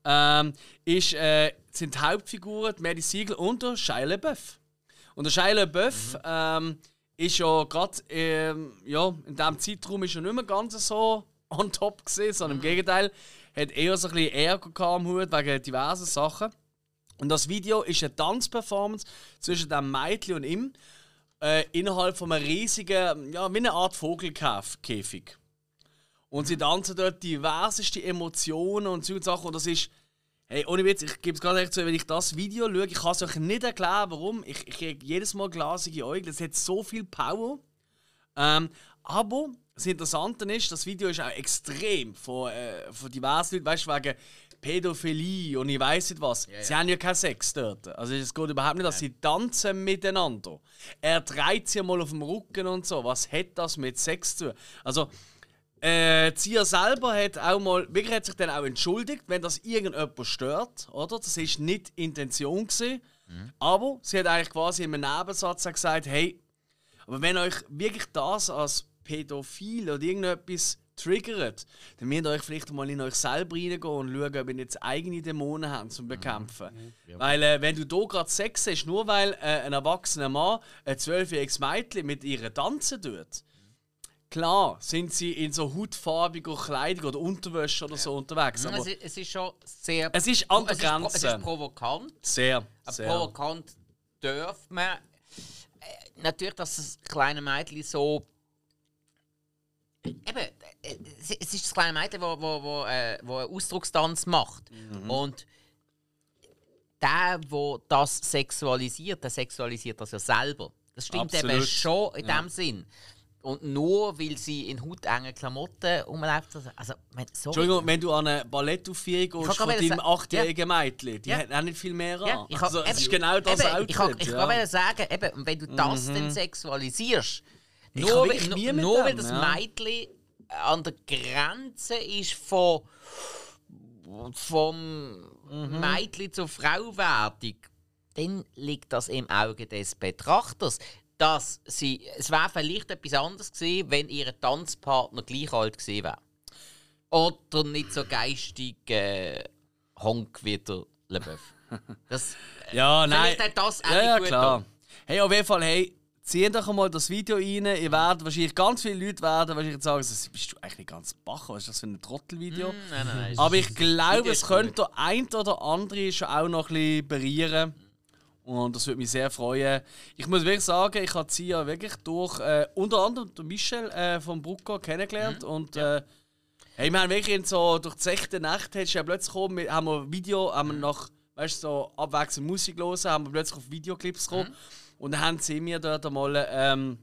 ähm, ist, äh, sind die Hauptfiguren die Maddie Siegel und der Shia LaBeouf. Und der Shia LaBeouf ähm, ist ja gerade ähm, ja, in diesem Zeitraum ist er nicht mehr ganz so on top gesehen, sondern im Gegenteil, hat eher so ein bisschen Ärger am Hut wegen diversen Sachen. Und das Video ist eine Tanzperformance zwischen dem Mädchen und ihm äh, innerhalb von einem riesigen, ja, wie eine Art Vogelkäfig. Und sie tanzen dort diverseste Emotionen und so Sachen. Und das ist, Hey, ohne Witz, ich gebe es gerade echt zu, wenn ich das Video schaue, ich kann es euch nicht erklären, warum. Ich, ich kriege jedes Mal glasige Augen, es hat so viel Power. Ähm, aber das Interessante ist, das Video ist auch extrem von, äh, von diversen Leuten, weißt du, wegen Pädophilie und ich weiß nicht was. Sie haben ja keinen Sex dort. Also es geht überhaupt nicht, dass sie tanzen miteinander. Er dreht sie mal auf dem Rücken und so. Was hat das mit Sex zu tun? Also, äh, Zia selber hat auch mal, wirklich hat sich dann auch entschuldigt, wenn das irgendjemand stört, oder? Das ist nicht Intention gewesen. Aber sie hat eigentlich quasi in einem Nebensatz gesagt, hey, aber wenn euch wirklich das als Pädophil oder irgendetwas triggert, dann müsst ihr euch vielleicht mal in euch selber reingehen und schauen, ob ihr jetzt eigene Dämonen habt zum Bekämpfen. Weil äh, wenn du da gerade Sex hast, nur weil äh, ein erwachsener Mann ein zwölfjähriges Mädchen mit ihr tanzen tut, klar sind sie in so hautfarbiger Kleidung oder Unterwäsche oder so unterwegs. Aber es, ist, es ist schon sehr. Es ist an der es ist, es Grenze. ist provokant. sehr, sehr. Provokant darf man. Äh, natürlich, dass das kleine Mädchen so. Eben, äh, es ist das kleine Mädchen, wo, wo, wo, äh, wo einen Ausdruckstanz macht. Mhm. Und der, der das sexualisiert, der sexualisiert das ja selber. Das stimmt eben Absolut. schon in dem Sinn. Und nur weil sie in hautengen Klamotten rumläuft, also, mein, sorry. Entschuldigung, wenn du an eine Ballettaufführung gehst von deinem achtjährigen Mädchen, die Ja. hat auch nicht viel mehr an. Ja, ich also, es ist eben- genau das eben, Outfit. Ich kann, ich ja. Mhm. kann sagen, eben, wenn du das dann sexualisierst, Ich nur, weil- nur, weil das ja. Mädchen an der Grenze ist von vom Mhm. Mädchen zur Frauwerdung, dann liegt das im Auge des Betrachters. Dass sie, es wäre vielleicht etwas anderes gewesen, wenn ihr Tanzpartner gleich alt gewesen wäre. Oder nicht so geistig äh, Honk wie der LeBeuf. Das, Ja, nein. Vielleicht hat das auch ja, ja, klar. Hey, auf jeden Fall, hey, zieht doch mal das Video rein. Ihr werdet wahrscheinlich ganz viele Leute werden wahrscheinlich sagen, so, bist du eigentlich nicht ganz bacher? Was ist das für ein Trottelvideo? Nein, nein, nein. Aber ich glaube, es könnte der ein oder andere schon auch noch ein bisschen berühren. Und das würde mich sehr freuen. Ich muss wirklich sagen, ich habe sie ja wirklich durch äh, unter anderem Michel äh, vom Brucko kennengelernt. Und äh, hey, wir haben wirklich in so durch die sechste Nacht hast du ja plötzlich gekommen, wir haben wir ein Video, haben wir nach weißt, so abwechselnd Musik hören, haben wir plötzlich auf Videoclips gekommen. Und dann haben sie mir dort einmal ähm,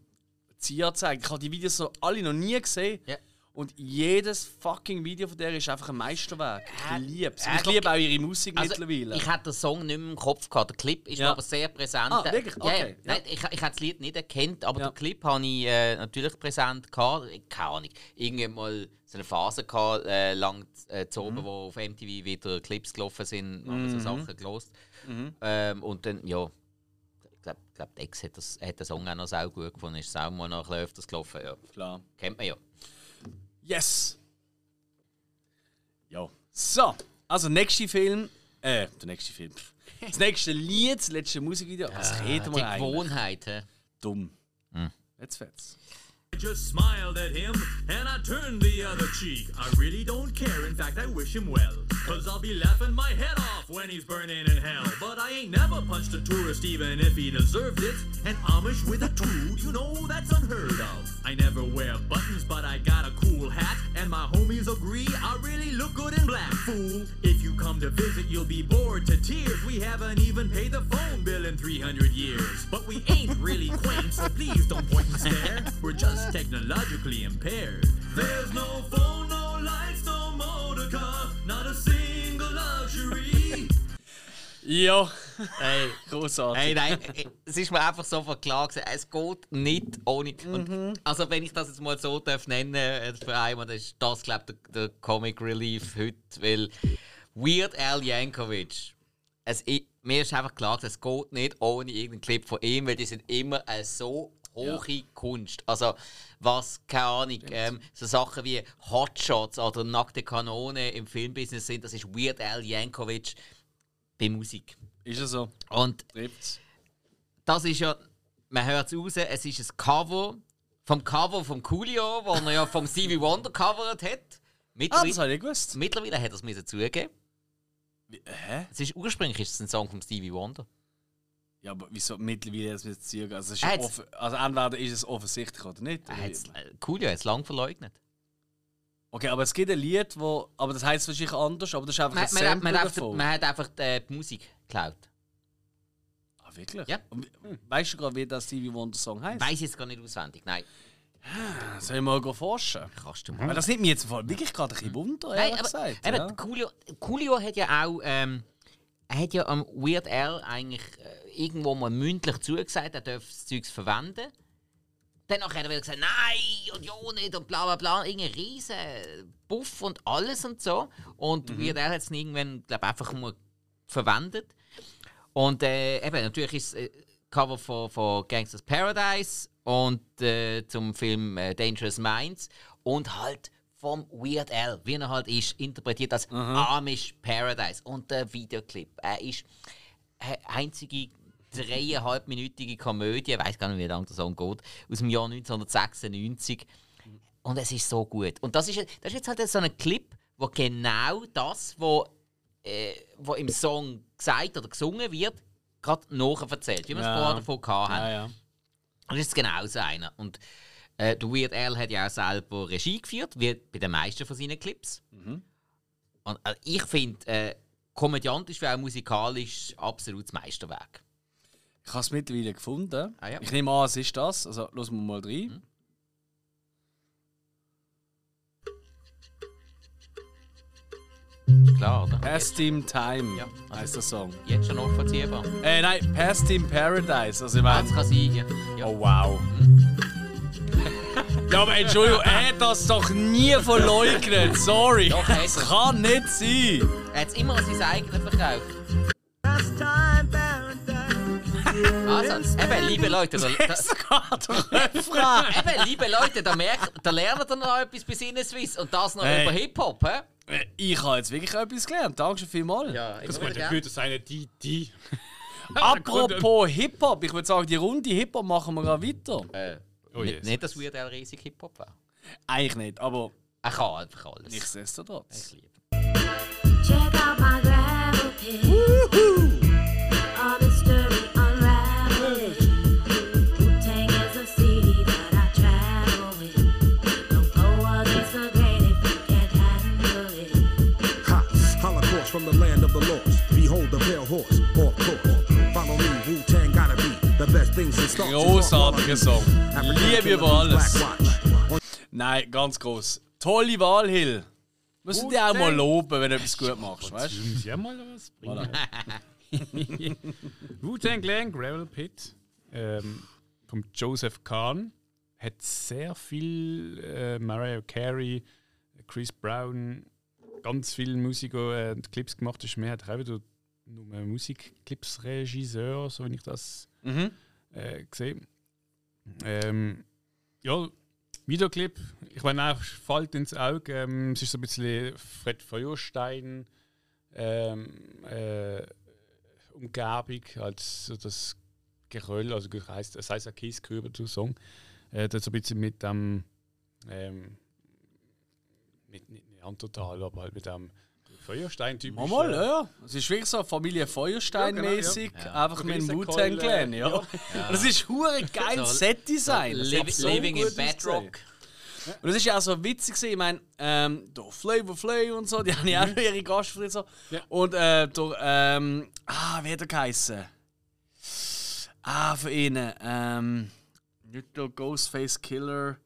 Zia gezeigt. Ich habe die Videos so alle noch nie gesehen. Ja. Und jedes fucking Video von der ist einfach ein Meisterwerk. Äh, Ich liebe es. äh, Ich liebe auch ihre Musik Also, mittlerweile. ich hatte den Song nicht mehr im Kopf gehabt. Der Clip ist Ja. aber sehr präsent. Ah, wirklich? Ja, ja. Okay, ja. Nein, ich, ich habe das Lied nicht erkannt, aber den Clip habe ich äh, natürlich präsent gehabt. Keine Ahnung. Irgendwie mal so eine Phase gehabt, äh, lang äh, zu Mhm. oben, wo auf MTV wieder Clips gelaufen sind, haben wir so Sachen gelost. Mhm. Ähm, und dann, ja. Ich glaube, glaub, die Ex hat, das, hat den Song auch noch sehr gut gefunden. Ist auch mal noch ein bisschen öfters gelaufen. Ja. Klar. Kennt man ja. Yes! Ja. So, also nächster Film. Äh, der nächste Film. Das nächste Lied, das letzte Musikvideo. Was reden Die wir eigentlich? Gewohnheit. hä? Dumm. Jetzt fett's. I just smiled at him and I turned the other cheek. I really don't care, in fact, I wish him well. Cause I'll be laughing my head off when he's burning in hell. But I ain't never punched a tourist, even if he deserved it. And Amish with a tool, you know that's unheard of. I never wear buttons, but I got a cool hat. And my homies agree I really look good in black, fool. If you come to visit, you'll be bored to tears. We haven't even paid the phone bill in 300 years. But we ain't really quaint, so please don't point and stare. We're just technologically impaired. There's no phone, Ja, Hey. großartig. Hey, nein, äh, es ist mir einfach sofort klar gewesen, es geht nicht ohne. Und, also, wenn ich das jetzt mal so darf nennen äh, für einmal, dann ist das, glaube ich, der, der Comic Relief heute, weil Weird Al Yankovic, es, mir ist einfach klar gewesen, es geht nicht ohne irgendeinen Clip von ihm, weil die sind immer eine so hohe Kunst. Also, was, keine Ahnung, ähm, so Sachen wie Hotshots oder Nackte Kanone im Filmbusiness sind, das ist Weird Al Yankovic bei Musik. Ist ja so. Und Trifft's. das ist ja, man hört es raus, es ist ein Cover vom Cover vom Coolio, wo er ja vom Stevie Wonder covert hat. Ah, das Mittlerweile, habe ich gewusst. mittlerweile hat er es zugeben. Wie- Hä? Es ist, ursprünglich ist es ein Song von Stevie Wonder. Ja, aber wieso mittlerweile Zügen? Also, es ist ja hat's- offen, also entweder ist es offensichtlich oder nicht. Er oder äh, Coolio hat es lange verleugnet. Okay, aber es gibt ein Lied, wo. Aber das heißt wahrscheinlich anders, aber das ist einfach Man, ein man, hat- Sample man, hat, davon. man hat einfach die, die Musik geklaut. ah, wirklich? Ja. Weißt du gerade, wie der Stevie Wonder Song heißt? Weiß jetzt gar nicht auswendig. Nein, Sollen wir mal forschen? kannst du mal. Weil das nimmt mich jetzt Fall wirklich gerade ein bisschen Wunder, Nein, ehrlich aber, gesagt. eben, ja. Coolio, Coolio hat ja auch. Ähm, er hat ja am Weird Al eigentlich äh, irgendwo mal mündlich zugesagt, er darf das Zeugs verwenden. Dann nachher hat er wieder gesagt, nein und ja nicht und bla bla bla. Irgendein riesen Buff und alles und so. Und Weird Al hat es irgendwann, glaube einfach mal verwendet. Und äh, eben, natürlich ist es äh, Cover von, von Gangsters Paradise und äh, zum Film äh, Dangerous Minds und halt vom Weird Al, wie er halt ist, interpretiert als Amish Paradise. Und der Videoclip, er ist eine einzige dreieinhalbminütige Komödie, ich weiß gar nicht, wie lange der Song geht, aus dem Jahr 1996. Und es ist so gut. Und das ist, das ist jetzt halt so ein Clip, wo genau das, wo, äh, wo im Song gesagt oder gesungen wird, gerade nachher-erzählt, wie wir es Ja. vorher davon hatten. Ja, ja. Und das ist genau so einer. Und äh, der Weird Al hat ja auch selber Regie geführt, wie bei den meisten von seinen Clips. Und äh, ich finde, äh, komödiantisch wie auch musikalisch absolut das Meisterwerk. Ich habe es mittlerweile gefunden. Ah, ja. Ich nehme an, es ist das. Also, los wir mal rein. Ist klar, oder? Past in Time Ja. heißt der Song. Jetzt schon nachvollziehbar. Äh, nein, Past in Paradise. Also, ich Ah, meine. das kann sein. Ja. Ja. Oh, wow. ja, aber Entschuldigung, er hat das doch nie verleugnet. Sorry. Doch, das es. kann nicht sein. Er hat immer sein eigenes verkauft. Also, eben, liebe Leute, da, da, eben, liebe Leute, da, merkt, da lernt ihr noch etwas bei Sinneswiss und das noch Hey. über Hip-Hop, hä? Äh, Ich habe jetzt wirklich etwas gelernt. Danke schon vielmals. Ja, Das könnte würde sein, die, die. Apropos Hip-Hop, ich würde sagen, die Runde Hip-Hop machen wir gerade weiter. Äh, Oh nicht, yes. nicht, dass Weird Al riesig Hip-Hop war. Eigentlich nicht, aber Er kann einfach alles. nichtsdestotrotz. Ich liebe. Check out my gravel pit. From the land of the lost. Behold the pale horse, off course. Follow me, Wu Tang gotta be the best things in start. Großartiger Song. Liebe über alles. Nein, ganz groß. Tolle Wahl, Hill. Müssen die auch mal loben, wenn du etwas gut machst, weißt du? Muss ja mal was bringen. Wu-Tang Clan, Gravel Pit, ähm, vom Joseph Kahn, hat sehr viel äh, Mariah Carey, Chris Brown, ganz viele Musiker äh, und Clips gemacht. Das ist mehr hat auch wieder nur Musikclips-Regisseur, so wie ich das Mhm. äh, gesehen ähm, Ja, Videoclip, ich meine, auch fällt ins Auge. Ähm, es ist so ein bisschen Fred Feuerstein ähm, äh, Umgebung, als so das Geröll, also das heisst, es heißt ein Kieskörper zu Song. Äh, das so ein bisschen mit dem ähm, mit nicht Neandertal, aber halt mit dem Feuerstein-Typ. Mal, mal, ja, ja. Es ist wirklich so Familie Feuerstein-mäßig, Ja, genau, ja. einfach mit dem Wu-Tang Clan, ja. ja. Und das ist hure geil So, Set-Design. So Living in Bedrock. Und das ist ja auch so witzig, gewesen. ich meine, ähm, der Flavor Flay und so, die haben ja auch noch ihre Gastfriede so. Ja. Und äh, der, ähm, ah, wie hat er geheißen? Ah, von ihnen, ähm, nicht der Ghostface Killer.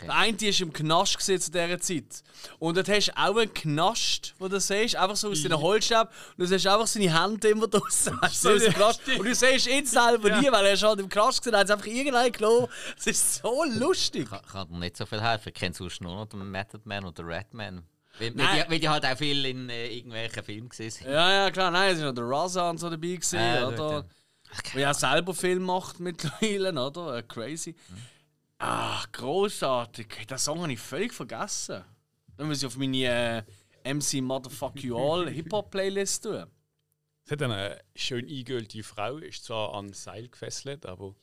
Der eine die ist im Knast zu dieser Zeit. Und dort hast du auch einen Knast, wo du siehst, einfach so aus deinen Holzstäben. Und du siehst einfach seine Hände immer draussen. weißt du, so aus dem Knast. Und du siehst ihn selber nie, weil er ist halt im Knast gesehen, er hat einfach irgendeinen genommen. Es ist so lustig. Kann, kann dir nicht so viel helfen. Ich kenne sonst nur noch den Method Man oder den Redman. Weil, weil, die, weil die halt auch viel in äh, irgendwelchen Filmen gesehen sind. Ja, ja, klar. Nein, es ist noch der Raza und so dabei gewesen, Ah, oder? gut, ja selber Film macht mittlerweile, oder? Äh, crazy. Ah, großartig. Den Song habe ich völlig vergessen. Dann muss ich auf meine äh, MC Motherfuck You All Hip-Hop-Playlist tun. Es hat eine schön eingeölte Frau, ist zwar an Seil gefesselt, aber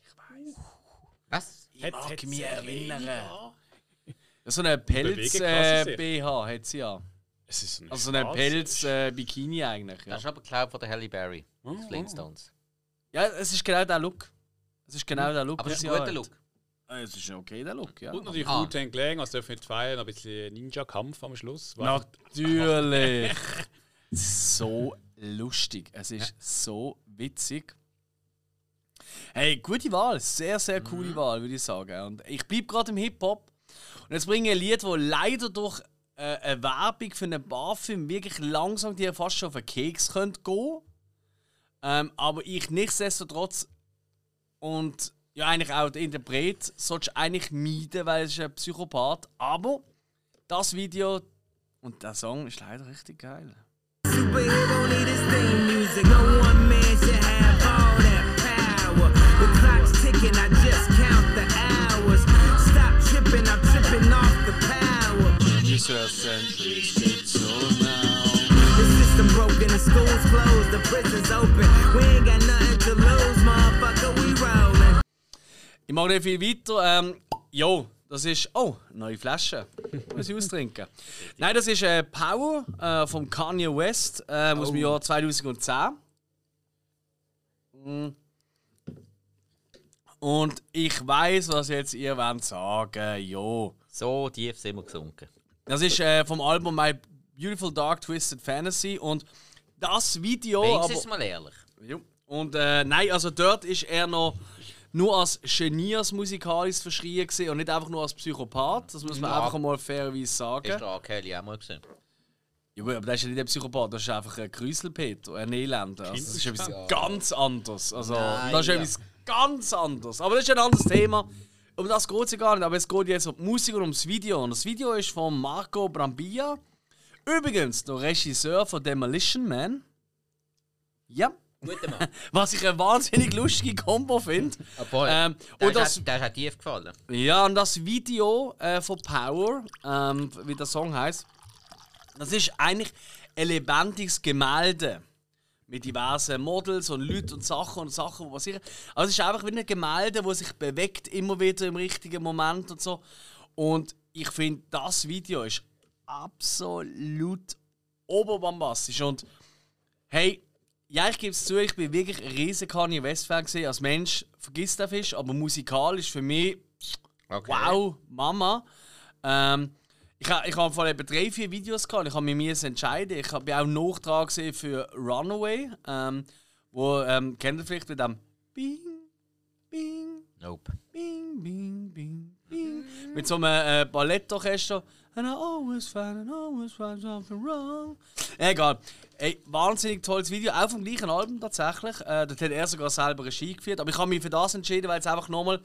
Was? Ich mag hat mich erinnern. Ja. So eine. Pelz-BH hat sie ja. Es ist eine Also so eine Pelz-Bikini eigentlich. Ja. Das ist aber geklaut von der Halle Berry. Oh, Flintstones. ja, es ist genau der Look. Es ist genau der Look. Aber es ist ein guter hat. Look. Äh, Es ist okay, der Look, ja. Und natürlich Ah. Wu-Tang Clan, also dürfen nicht feiern, ein bisschen Ninja-Kampf am Schluss. Natürlich. so lustig. Es ist so witzig. Hey, gute Wahl. Sehr, sehr coole Wahl, würde ich sagen. Und ich bleibe gerade im Hip-Hop. Und jetzt bringe ich ein Lied, das leider durch äh, eine Werbung für einen Barfilm wirklich langsam dir fast schon auf den Keks könnte gehen. Ähm, aber ich nichtsdestotrotz und ja, eigentlich auch der Interpret solltest du eigentlich meiden, weil er ist ein Psychopath. Aber das Video und der Song ist leider richtig geil. The system broken, the school's closed, the prison's open. We ain't got nothing to lose. Ich mache nicht viel weiter. Ähm, jo, das ist. Oh, neue Flasche. Muss ich austrinken. Nein, das ist äh, Power äh, vom Kanye West äh, aus dem Jahr 2010. Mm. Und ich weiß, was jetzt ihr wollt sagen. Jo. So tief sind wir gesunken. Das ist äh, vom Album My Beautiful Dark Twisted Fantasy. Und das Video. Wenigstens aber- mal ehrlich. ja. Und äh, nein, also dort ist er noch nur als Genie als musikalisch verschrien gewesen und nicht einfach nur als Psychopath. Das muss man Ja. einfach mal fairerweise sagen. du R. Kelly auch mal gesehen? Ja, gut, aber das ist ja nicht ein Psychopath, das ist einfach ein Grüselpeter, ein Elender. Also, das ist etwas Ja. ganz anderes. Also, Nein, das ist ja. etwas ganz anderes. Aber das ist ein anderes Thema. Um das geht es ja gar nicht, aber es geht jetzt um die Musik und ums Video. Und das Video ist von Marco Brambilla. Übrigens, der Regisseur von Demolition Man. Ja. Guter Mann. Was ich eine wahnsinnig lustige Kombo finde. Obwohl, Ähm, der, und das, hat, der hat tief gefallen. ja, und das Video äh, von Power, ähm, wie der Song heißt, das ist eigentlich ein lebendiges Gemälde. Mit diversen Models und Leuten und Sachen und Sachen, die passieren. Also es ist einfach wie ein Gemälde, das sich bewegt, immer wieder im richtigen Moment und so. Und ich finde, das Video ist absolut oberbombastisch. Und hey, ja, ich gebe es zu, ich bin wirklich ein riesen Kanye West-Fan. Als Mensch vergisst der Fisch, aber musikalisch für mich Okay. Wow, Mama. Ähm, ich habe ich hab vor etwa drei, vier Videos gehabt. Ich habe mich müssen entscheiden. Ich habe auch noch dran gesehen für Runaway, ähm, wo ähm, kennt ihr vielleicht mit dem Bing, Bing, Nope. Bing, Bing, Bing, Bing mit so einem äh, Ballettorchester. And I always find, and always find something wrong. Egal. Ey, wahnsinnig tolles Video, auch vom gleichen Album tatsächlich. Äh, dort hat er sogar selber Regie geführt. Aber ich habe mich für das entschieden, weil es einfach nochmal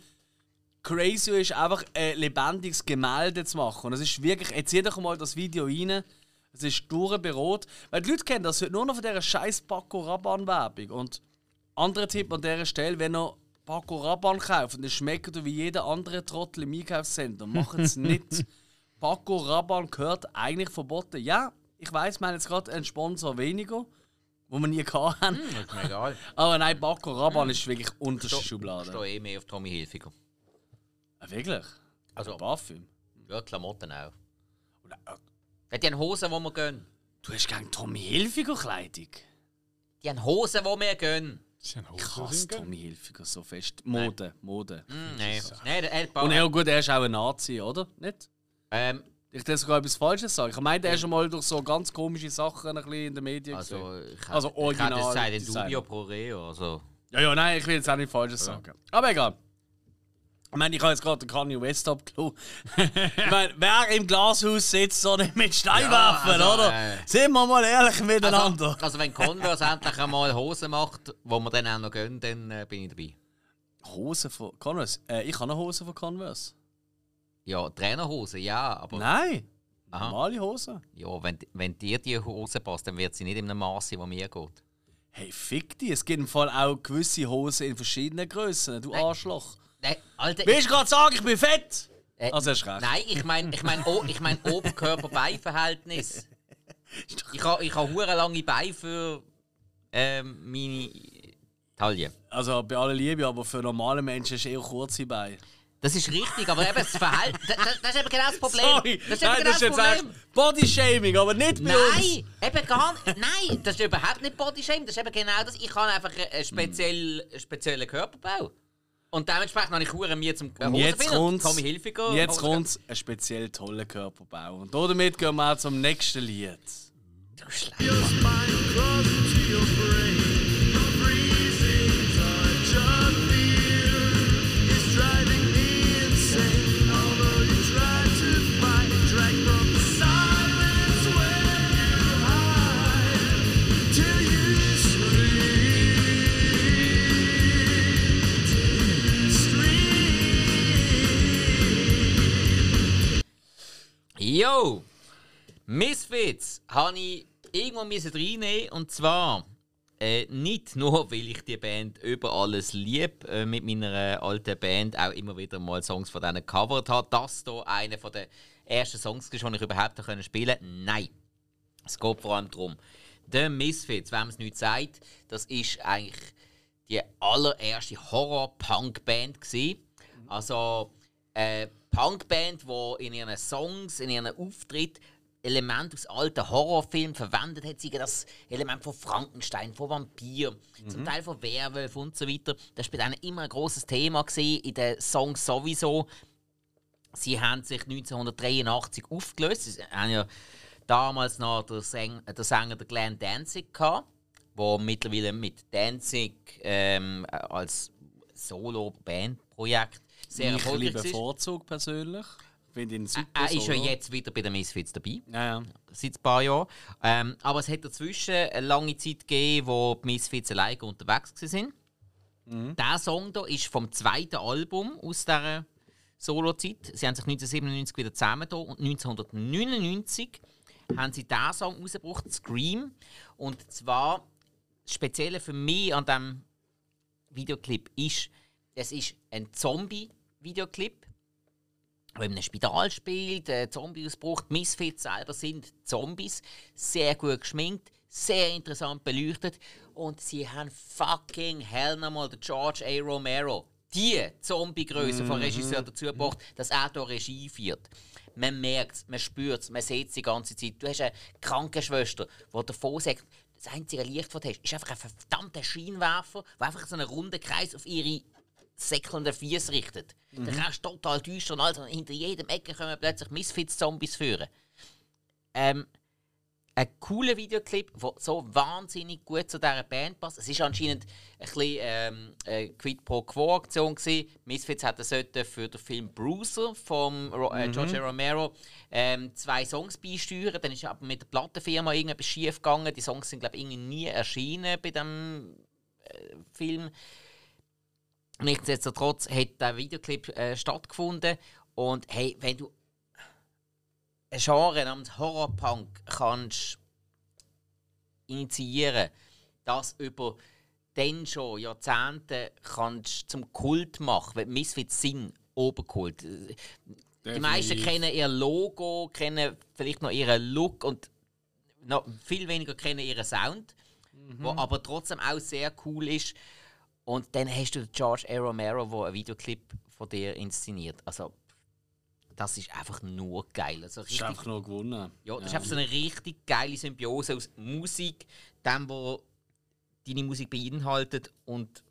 crazy ist, einfach ein lebendiges Gemälde zu machen. Und es ist wirklich, jetzt seht doch mal das Video rein. Es ist durchberot. Weil die Leute kennen das heute nur noch von dieser scheiß Paco Rabanne-Werbung. Und anderer Tipp an dieser Stelle, wenn ihr Paco Rabanne kauft, dann schmeckt ihr wie jeder andere Trottel im Einkaufscenter. Macht es nicht. Paco Rabanne gehört eigentlich verboten. Ja, ich weiß, wir haben jetzt gerade einen Sponsor weniger, wo wir nie gehabt haben. Hm, ist mir egal. Aber nein, Paco Rabanne ist wirklich unterste Ich Schublade. stehe eh mehr auf Tommy Hilfiger. Ah, wirklich? Also, Parfüm? ja, Klamotten auch. Oder, äh, Die haben Hosen, die wir gehen. Du hast gegen Tommy Hilfiger Kleidung? Die haben Hosen, die wir gehen. Ich Hosen hasse? Tommy Hilfiger so fest. Mode, Mode. Hm, Nein, nein, er hat Und ja gut, er ist auch ein Nazi, oder? Nicht? Ähm, Ich darf sogar etwas Falsches sagen. Ich meine, er ist schon mal durch so ganz komische Sachen ein bisschen in den Medien also, gesehen. ich Also ich original jetzt gesagt, in Designer. Dubio pro Reo. Also, Ja, ja, nein, ich will jetzt auch nicht Falsches sagen. Aber egal. Ich meine, ich habe jetzt gerade den Kanye West ich meine, wer im Glashaus sitzt, soll nicht mit Stein Ja, also, oder? äh. Sind wir mal ehrlich miteinander. also, also wenn Converse endlich einmal Hosen macht, wo wir dann auch noch gehen, dann äh, bin ich dabei. Hose von Converse? Äh, ich habe eine Hose von Converse. Ja, Trainerhosen, ja, aber Nein, Aha. normale Hose. ja, wenn, wenn dir die Hose passt, dann wird sie nicht in einem Maße, wo mir geht. Hey, fick dich. Es gibt im Fall auch gewisse Hosen in verschiedenen Grössen. Du Nein. Arschloch. Nein, Alter, Willst du gerade sagen, ich bin fett? Äh, Also hast recht. Nein, ich meine ich mein, oh, ich mein Oberkörper-Bein-Verhältnis. Ich habe ich ha lange Beine für ähm, meine Taille. Also bei aller Liebe, aber für normale Menschen ist eher kurze Beine. Das ist richtig, aber eben das Verhalten. Das, das, das ist eben genau das Problem. Sorry, das ist eben nein, genau das ist jetzt Problem. echt Bodyshaming, aber nicht bei uns. Nein, eben gar nicht. Nein, das ist überhaupt nicht Bodyshaming. Das ist eben genau das. Ich habe einfach einen speziell, speziellen Körperbau. Und dementsprechend habe ich hure mir zum Und jetzt kommt's, Tommy Hilfiger. jetzt kommt's ein speziell toller Körperbau. Und damit gehen wir auch zum nächsten Lied. Du Schleim. Yo! Misfits habe ich irgendwo reinnehmen und zwar äh, nicht nur, weil ich die Band über alles lieb äh, mit meiner alten Band auch immer wieder mal Songs von denen gecovert habe. Das hier einer den ersten Songs die ich überhaupt können spielen konnte. Nein. Es geht vor allem darum. The Misfits, wenn man es nicht sagt, das ist eigentlich die allererste Horror-Punk-Band. Also äh, Punkband, die in ihren Songs, in ihren Auftritten Elemente aus alten Horrorfilmen verwendet hat, sei das Element von Frankenstein, von Vampir, zum Teil von Werwolf und so weiter. Das war bei denen immer ein großes Thema gewesen, in den Songs sowieso. Sie haben sich 1983 aufgelöst. Sie haben ja damals noch den, Säng den Sänger der Glenn Danzig gehabt, der mittlerweile mit Danzig ähm, als Solo-Band-Projekt sehr ich erfolgreich ist. Vorzug persönlich. Finde ihn super. Er ist ja jetzt wieder bei den Misfits dabei, Ja, ja. seit ein paar Jahren. Ähm, aber es hat dazwischen eine lange Zeit gegeben, wo die Misfits alleine unterwegs waren. Mhm. Der Song hier ist vom zweiten Album aus dieser Solo-Zeit. Sie haben sich 1997 wieder zusammengetan und 1999 haben sie diesen Song rausgebracht, Scream. Und zwar, das Spezielle für mich an diesem Videoclip ist, es ist ein Zombie-Videoclip der in einem Spital spielt, äh, Zombie-Ausbruch. Die Misfits selber sind Zombies. Sehr gut geschminkt, sehr interessant beleuchtet. Und sie haben fucking hell nochmal den George A. Romero, die Zombie-Größe von Regisseur dazu gebracht, dass er hier Regie führt. Man merkt es, man spürt es, man sieht es die ganze Zeit. Du hast eine Krankenschwester, die davon sagt, das einzige Licht, das du hast, ist einfach ein verdammter Scheinwerfer, der einfach so einen runden Kreis auf ihre säckelnden Füße richtet. Mhm. Dann kannst du total düster und alles. Und hinter jedem Ecke kommen plötzlich Misfits-Zombies führen. Ähm, ein cooler Videoclip, der so wahnsinnig gut zu dieser Band passt. Es ist anscheinend ein bisschen ähm, eine Quid pro Quo Aktion gewesen. Misfits hätten sollten für den Film Bruiser von Ro äh, George A. Romero ähm, zwei Songs beisteuern. Dann ist aber mit der Plattenfirma irgendetwas schief gegangen. Die Songs sind glaube ich irgendwie nie erschienen bei dem äh, Film. Nichtsdestotrotz hat der Videoclip äh, stattgefunden. Und hey, wenn du ein Genre namens Horrorpunk kannst initiieren, das über dann schon Jahrzehnte kannst zum Kult machen, weil Misfits sind Oberkult. Die meisten Definitiv. kennen ihr Logo, kennen vielleicht noch ihren Look und noch viel weniger kennen ihren Sound, wo aber trotzdem auch sehr cool ist. Und dann hast du den George A. Romero, der einen Videoclip von dir inszeniert. Also, das ist einfach nur geil. Also, Das ist einfach nur gewonnen. ja, das ist einfach so eine richtig geile Symbiose aus Musik, dem, wo deine Musik beinhaltet und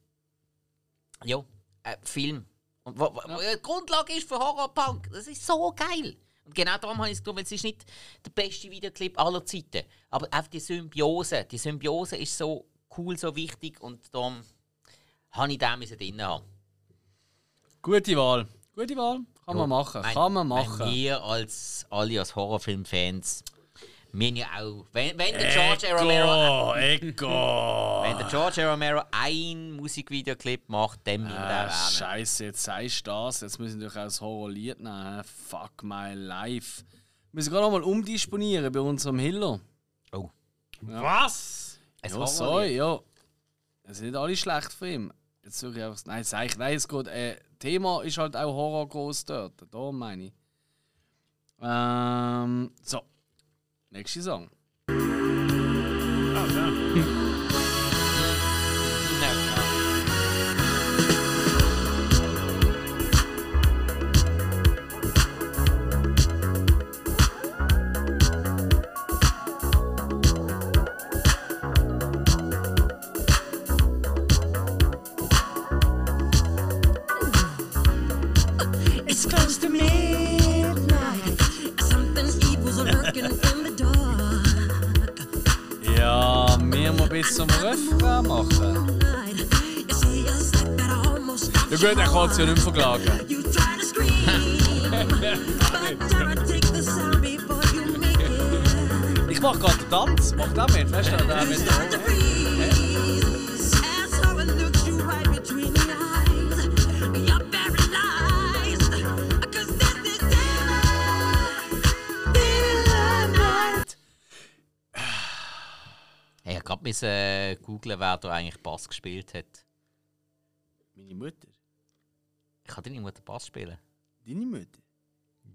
ja, äh, Film. Und wo, wo, wo die Grundlage ist für Horrorpunk. Das ist so geil. Und genau darum habe ich es gedacht, weil es ist nicht der beste Videoclip aller Zeiten. Aber einfach die Symbiose. Die Symbiose ist so cool, so wichtig und darum habe ich den müssen drin haben. Gute Wahl. Gute Wahl. Kann man machen. Mein- Kann man machen. Wir als alle als Horrorfilmfans, wir ja auch. Wenn, wenn der George A. Romero Echo! Wenn der George. Romero ein Musikvideoclip macht, dann wir den Ah, erwähnen. Scheiße, jetzt sagst du das. Jetzt müssen wir natürlich auch das Horrorlied nehmen. Fuck my life. Wir müssen gerade nochmal umdisponieren bei unserem Hiller. Oh. Was? Ein Ja, sorry, ja. Es sind nicht alle schlecht für ihn. Jetzt suche ich einfach. Nein, sag ich, nein, es geht. Äh, Thema ist halt auch Horror groß dort. Da meine ich. Ähm, so. Nächster Song. Ah, ja. Ja you make it. Ich mach gerade den Tanz. Mach da mit, weißt du? Da mit ich habe gerade äh, googeln, wer da eigentlich Bass gespielt hat. Meine Mutter. Ich kann deine Mutter Bass spielen. Deine Mutter.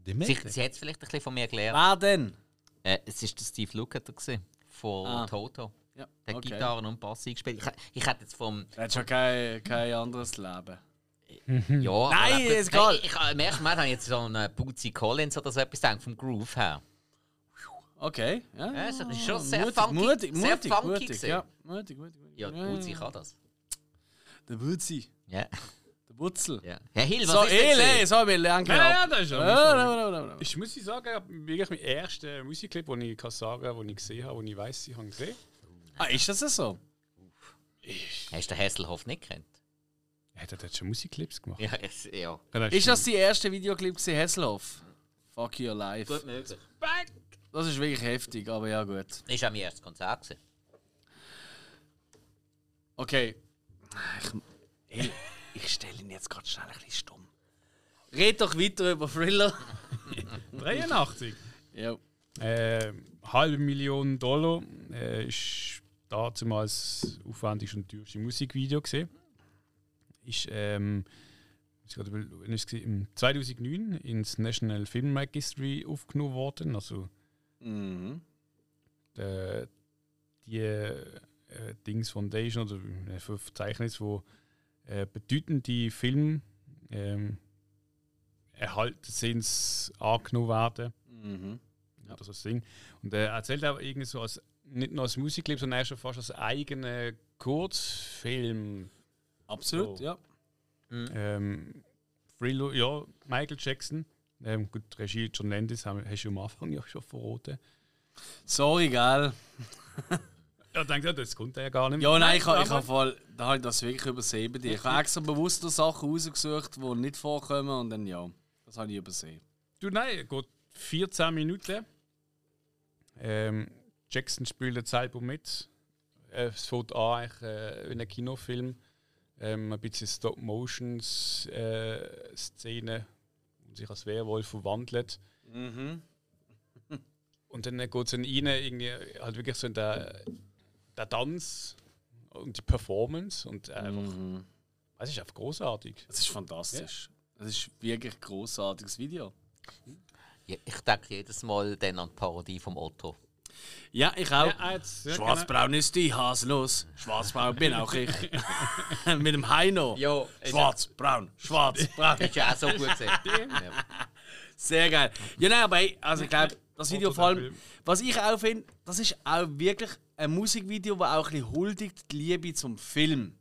Sie, sie hat es vielleicht ein bisschen von mir gelernt. Wer denn? Äh, es war der Steve Lukather von Ah. Toto. Ja, Der hat okay. Gitarre und Bass eingespielt. Ich, ich hätte jetzt vom. Er hat schon kein, kein anderes Leben. Ja, Nein, aber gut, ist egal. Ich, im ersten Mal habe ich jetzt so einen Bootsy Collins oder so etwas gedacht, vom Groove her. Okay. Ja, Ja, es ist schon sehr mutig, funky- Mutig, sehr mutig, funky mutig. gewesen. Ja, mutig, mutig. mutig. Ja, Bootsy kann das. Der Wutzi. Ja. Der Wutzel. ja. Herr Hill, was So, ist gewesen? ey, so, wir lernen Ja, ja, das ist ja. Ja, ja, ja, ja, ja. Ich muss sagen, wirklich mein erster Musikclip, den ich kann sagen den ich gesehen habe, den ich weiß, ich habe gesehen. Ah, ist das so? Hast du den Hasselhoff nicht kennt? Hat er dort schon Musikclips gemacht? Ja, es, ja. Ja, Ist das die erste Videoclip gewesen, Hesselhoff? Fuck your life. Gut möglich. Das ist wirklich heftig, aber ja gut. Das war auch mein erstes Konzert. Gewesen. Okay. Ich, ey, ich stelle ihn jetzt gerade schnell ein bisschen stumm. Red doch weiter über Thriller. 83. ja. Äh, halbe Million Dollar äh, ist damals aufwendigste und teuerste Musikvideo gesehen. Ist ähm, ich wann ist es gewesen? im 2009 ins National Film Registry aufgenommen worden. Also Mhm. der, die äh, Dings Foundation oder ein Verzeichnis, wo äh, bedeutende Filme ähm, erhalten sind, angenommen werden. Mhm. Ja. Das ist das Ding. Und er erzählt auch irgendwie so als, nicht nur als Musikclip, sondern er schon fast als eigenen Kurzfilm. Absolut, So. ja. Ähm, Thriller, ja, Michael Jackson. Ähm, gut, Regie John Landis haben, hast du am Anfang ja schon verraten. Sorry, gell? Ja, ich denke, das kommt er ja gar nicht Ja, nein, ich, ich habe voll, da habe ich das wirklich übersehen bei dir. Ich habe extra bewusst noch Sachen rausgesucht, die nicht vorkommen und dann ja, das habe ich übersehen. Du, nein, geht 14 Minuten. Ähm, Jackson spielt das Album mit. Äh, Es fängt an eigentlich, äh, wie ein Kinofilm. Ähm, ein bisschen Stop-Motions-Szene, und sich als Werwolf verwandelt. Und dann geht es dann rein, irgendwie halt wirklich so in der, der Tanz und die Performance. Und einfach, es ist einfach großartig. Das ist fantastisch. Das ist wirklich ein grossartiges Video. Ja, ich denke jedes Mal dann an die Parodie vom Otto. Ja, ich auch. Ja, jetzt, ja, Schwarzbraun ist die Haselnuss. Schwarzbraun bin auch ich. Mit dem Heino. Ja, Schwarzbraun, schwarzbraun. Ist ja auch so gut gesehen. ja. Sehr geil. Ja, nein, aber hey, also ich glaube, das Video vor allem, was ich auch finde, das ist auch wirklich ein Musikvideo, das auch ein bisschen huldigt die Liebe zum Film.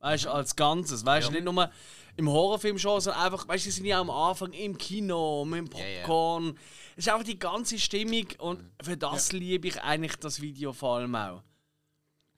Weißt du, als Ganzes. Weißt du, nicht nur im Horrorfilm schon, sondern einfach, weißt du, die sind ja am Anfang im Kino, mit dem Ja, ja. Popcorn. Es ist einfach die ganze Stimmung und für das liebe ich eigentlich das Video vor allem auch.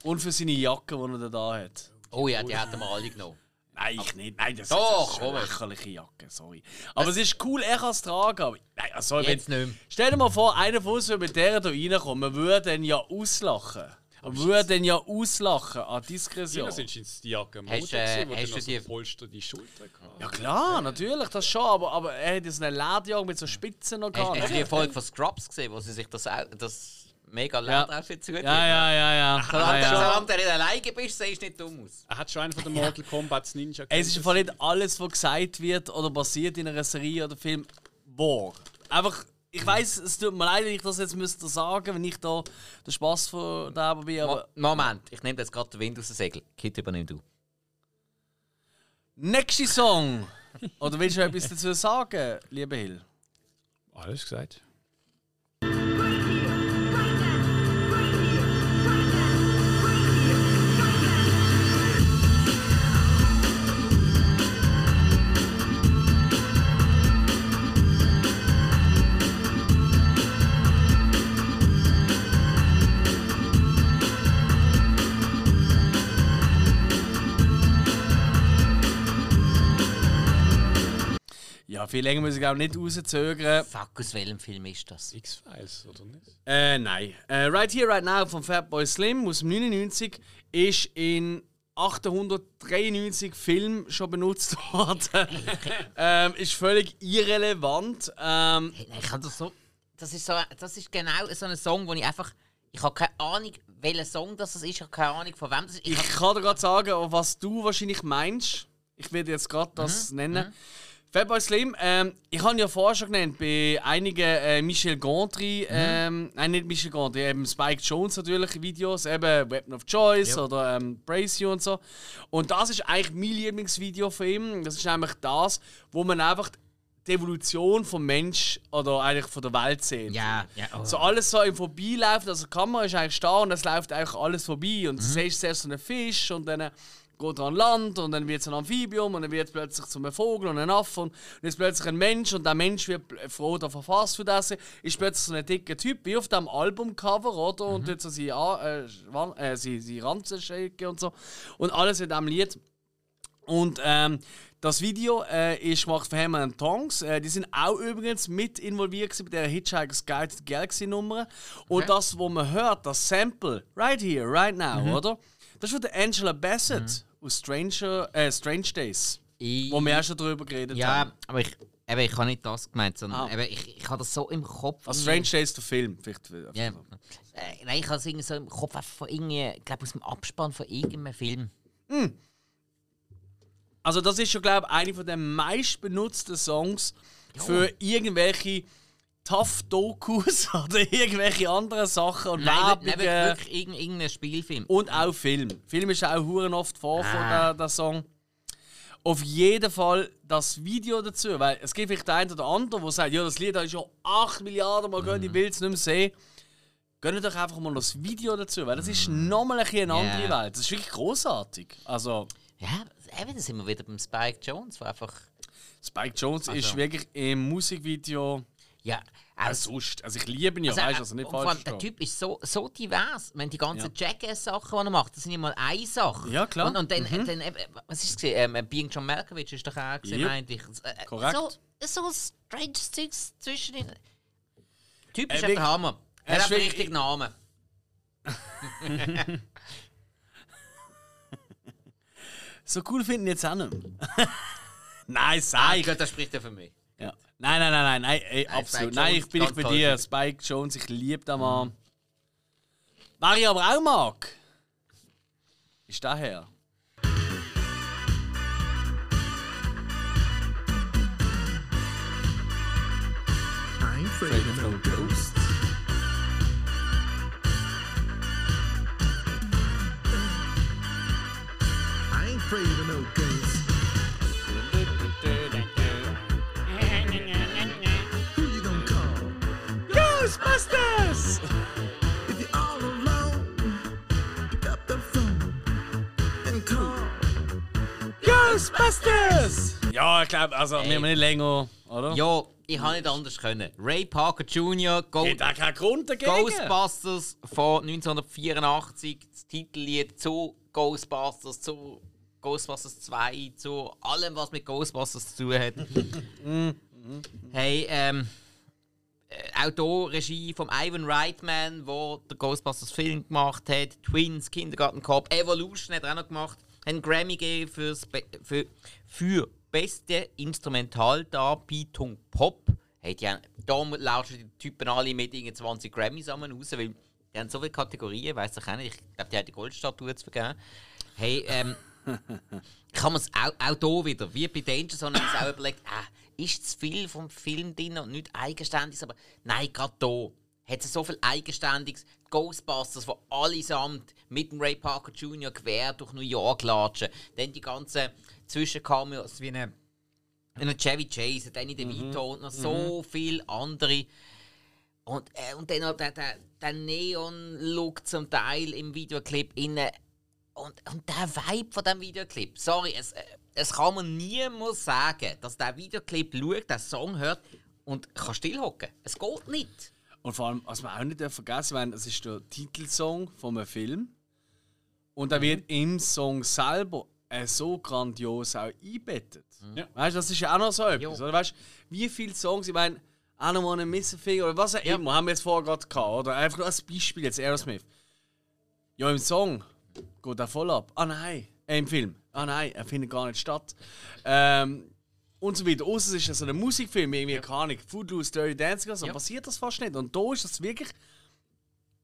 Und für seine Jacke, die er da hat. Oh ja, die hätten wir alle genommen. Nein, ich nicht. Nein, das, Doch, ist eine lächerliche Jacke, sorry. Aber es ist cool, er kann es tragen. Aber, nein, also, wenn, Jetzt nicht mehr. stell dir mal vor, einer von uns würde mit der hier reinkommen, man würde ihn ja auslachen. Man würde ihn ja auslachen an Diskretion. Ja, sind jetzt die Jacke am Hast, äh, hast du die- Polster die Schulter gehabt. Ja klar, natürlich, das schon, aber, aber er hat jetzt eine Lederjacke mit so Spitzen noch Hast, gehabt. hast du die Folge von Scrubs gesehen, wo sie sich das, Au- das mega zutun? Ja, ja, ja, ja. Solange, ja, ja. solange du nicht alleine bist, siehst du nicht dumm aus. Er hat schon einen von den Mortal Kombat Ninja Es ist einfach nicht alles, was gesagt wird oder passiert in einer Serie oder Film, wahr. Einfach, ich weiß, es tut mir leid, wenn ich das jetzt müsste sagen, wenn ich da der Spaß von da bin, aber Mo- Moment, ich nehme jetzt gerade den Wind aus dem Segel. Kit übernimm du. nächster Song. Oder willst du etwas dazu sagen, lieber Hill? Alles gesagt. Viel länger muss ich auch nicht rauszögern. Fuck, aus welchem Film ist das? X-Files, oder nicht? Äh, nein. Äh, right Here, Right Now von Fatboy Slim aus dem 99 ist in 893 Filmen schon benutzt worden. ähm, ist völlig irrelevant. Ähm, Hey, nein, ich kann das so. Das ist, so, das ist genau so ein Song, wo ich einfach. Ich habe keine Ahnung, welcher Song das ist. Ich habe keine Ahnung, von wem das ist. Ich ich kann dir gerade sagen, was du wahrscheinlich meinst. Ich werde jetzt gerade das nennen. Fatboy Slim, ähm, ich habe ja vorher schon genannt, bei einigen äh, Michel Gondry, ähm, nein, nicht Michel Gondry, eben Spike Jones natürlich Videos, eben Weapon of Choice oder ähm, Brace You und so. Und das ist eigentlich mein Lieblingsvideo von ihm. Das ist nämlich das, wo man einfach die Evolution vom Mensch oder eigentlich von der Welt sieht. ja, ja. Oh. So alles so im Vorbeilaufen, also die Kamera ist eigentlich da und es läuft eigentlich alles vorbei. Und du siehst zuerst so einen Fisch und dann geht er an Land und dann wird es ein Amphibium und dann wird es plötzlich zu einem Vogel und ein Affe und dann ist plötzlich ein Mensch und der Mensch wird froh oder verfasst für das. Ist plötzlich so ein dicker Typ, wie auf dem Albumcover, oder? Und tut so seine, A- äh, äh, seine, seine Ranzen shaken und so. Und alles in diesem Lied. Und ähm, das Video äh, ist gemacht von Hammer Tongs. Äh, die sind auch übrigens mit involviert bei der Hitchhiker's Guide to the Galaxy Nummer. Und das, was man hört, das Sample, right here, right now, oder? Das ist von der Angela Bassett aus Stranger, äh, Strange Days, Ich- wo wir auch schon drüber geredet Ja, haben. aber ich, eben, ich habe nicht das gemeint, sondern Ah. eben, ich, ich habe das so im Kopf. Also Strange Days, der Film. Vielleicht, Ja. Äh, nein, ich habe es irgendwie so im Kopf von irgendwie, ich glaube aus dem Abspann von irgendeinem Film. Also das ist schon, glaube ich, einer von den meistbenutzten Songs für irgendwelche Tough-Dokus oder irgendwelche anderen Sachen und Nein, Werbungen. wirklich irgendein, irgendein Spielfilm. Und auch Film. Film ist auch huren oft vor, Ah. der, der Song. Auf jeden Fall das Video dazu, weil es gibt vielleicht den einen oder anderen, der sagt, ja, das Lied habe ich schon 8 Milliarden Mal gehört, ich Mhm. will es nicht mehr sehen. Gönnt doch einfach mal das Video dazu, weil das ist nochmal ein eine andere Welt. Das ist wirklich großartig. Also, Ja, eben, da sind wir wieder beim Spike Jones, der einfach. Spike Jones ist Also. wirklich im Musikvideo Ja, auch also, sonst. Also ich liebe ihn ja, weißt du, also nicht falsch der. Typ ist so, so divers. Wenn die ganzen Ja. Jackass-Sachen, die er macht, das sind ja mal eine Sache. Ja, klar. Mhm. Und, und dann, dann eben, was ist es? gewesen? Ähm, Being John Malkovich ist doch auch gesehen, Yep. meinte ich. Äh, Korrekt. So, so strange Zeugs zwischen ihnen. Typ Äh, ist wie- einfach Hammer. er hat den richtigen Namen. So cool finden jetzt auch nicht mehr. Nein, Ah, sag ich glaube, das spricht ja für mich. Ja. Nein, nein, nein, nein, nein, ey, Nein, absolut. Spike Nein, ich bin ich ganz bei toll. dir. Spike Jones, ich liebe den Mann. Wer ich aber auch mag, ist daher. I ain't Ghostbusters! Ja, ich glaube, also, wir haben nicht länger, oder? Ja, ich habe nicht anders können. Ray Parker Jr., Go Gibt auch keinen Grund dagegen. Ghostbusters von 1984, das Titellied zu Ghostbusters, zu Ghostbusters 2, zu allem, was mit Ghostbusters zu tun hat. hey, ähm, äh, auch hier Regie von Ivan Reitman, der den Ghostbusters Film gemacht hat, Twins, Kindergarten Cop, Evolution hat er auch noch gemacht, hat einen Grammy gegeben für's Be für, für beste Instrumentaldarbietung Pop. Hey, die haben, da lauschen die Typen alle mit irgendwie 20 Grammys zusammen raus, weil die haben so viele Kategorien, weiß ich auch nicht. Ich glaube, die haben die Goldstatue zu vergeben. Hey, ähm, kann man es auch, auch hier wieder, wie bei Danger wir uns auch überlegt, ah, ist zu viel vom Film drin und nicht eigenständig, aber nein, gerade hier hat es so viel Eigenständiges. Ghostbusters, die allesamt mit dem Ray Parker Jr. quer durch New York latschen. Dann die ganzen Zwischencameos wie eine, eine Chevy Chase, Danny DeVito und noch so viele andere. Und, äh, und dann noch der, der, der Neon-Look zum Teil im Videoclip innen. Und, und der Vibe von diesem Videoclip, sorry, es, äh, es kann man niemals sagen, dass der Videoclip schaut, den Song hört und kann stillhocken. Es geht nicht. Und vor allem, was man auch nicht vergessen darf, es ist der Titelsong von einem Film. Und da wird im Song selber äh, so grandios auch einbettet. Ja. Weißt du, das ist ja auch noch so etwas. Jo. Oder? Weißt du, wie viele Songs, ich meine, I don't wanna miss a thing oder was auch immer, haben wir jetzt vorher gerade gehabt, oder? Einfach nur als Beispiel jetzt, Aerosmith. Ja, im Song geht er voll ab. Ah nein, äh, im Film. Ah nein, er findet gar nicht statt. Ähm, und so weiter. Außer es ist ja so ein Musikfilm, irgendwie, keine Ahnung, Footloose, Dirty Dancing, oder so Ja. passiert das fast nicht. Und da ist das wirklich,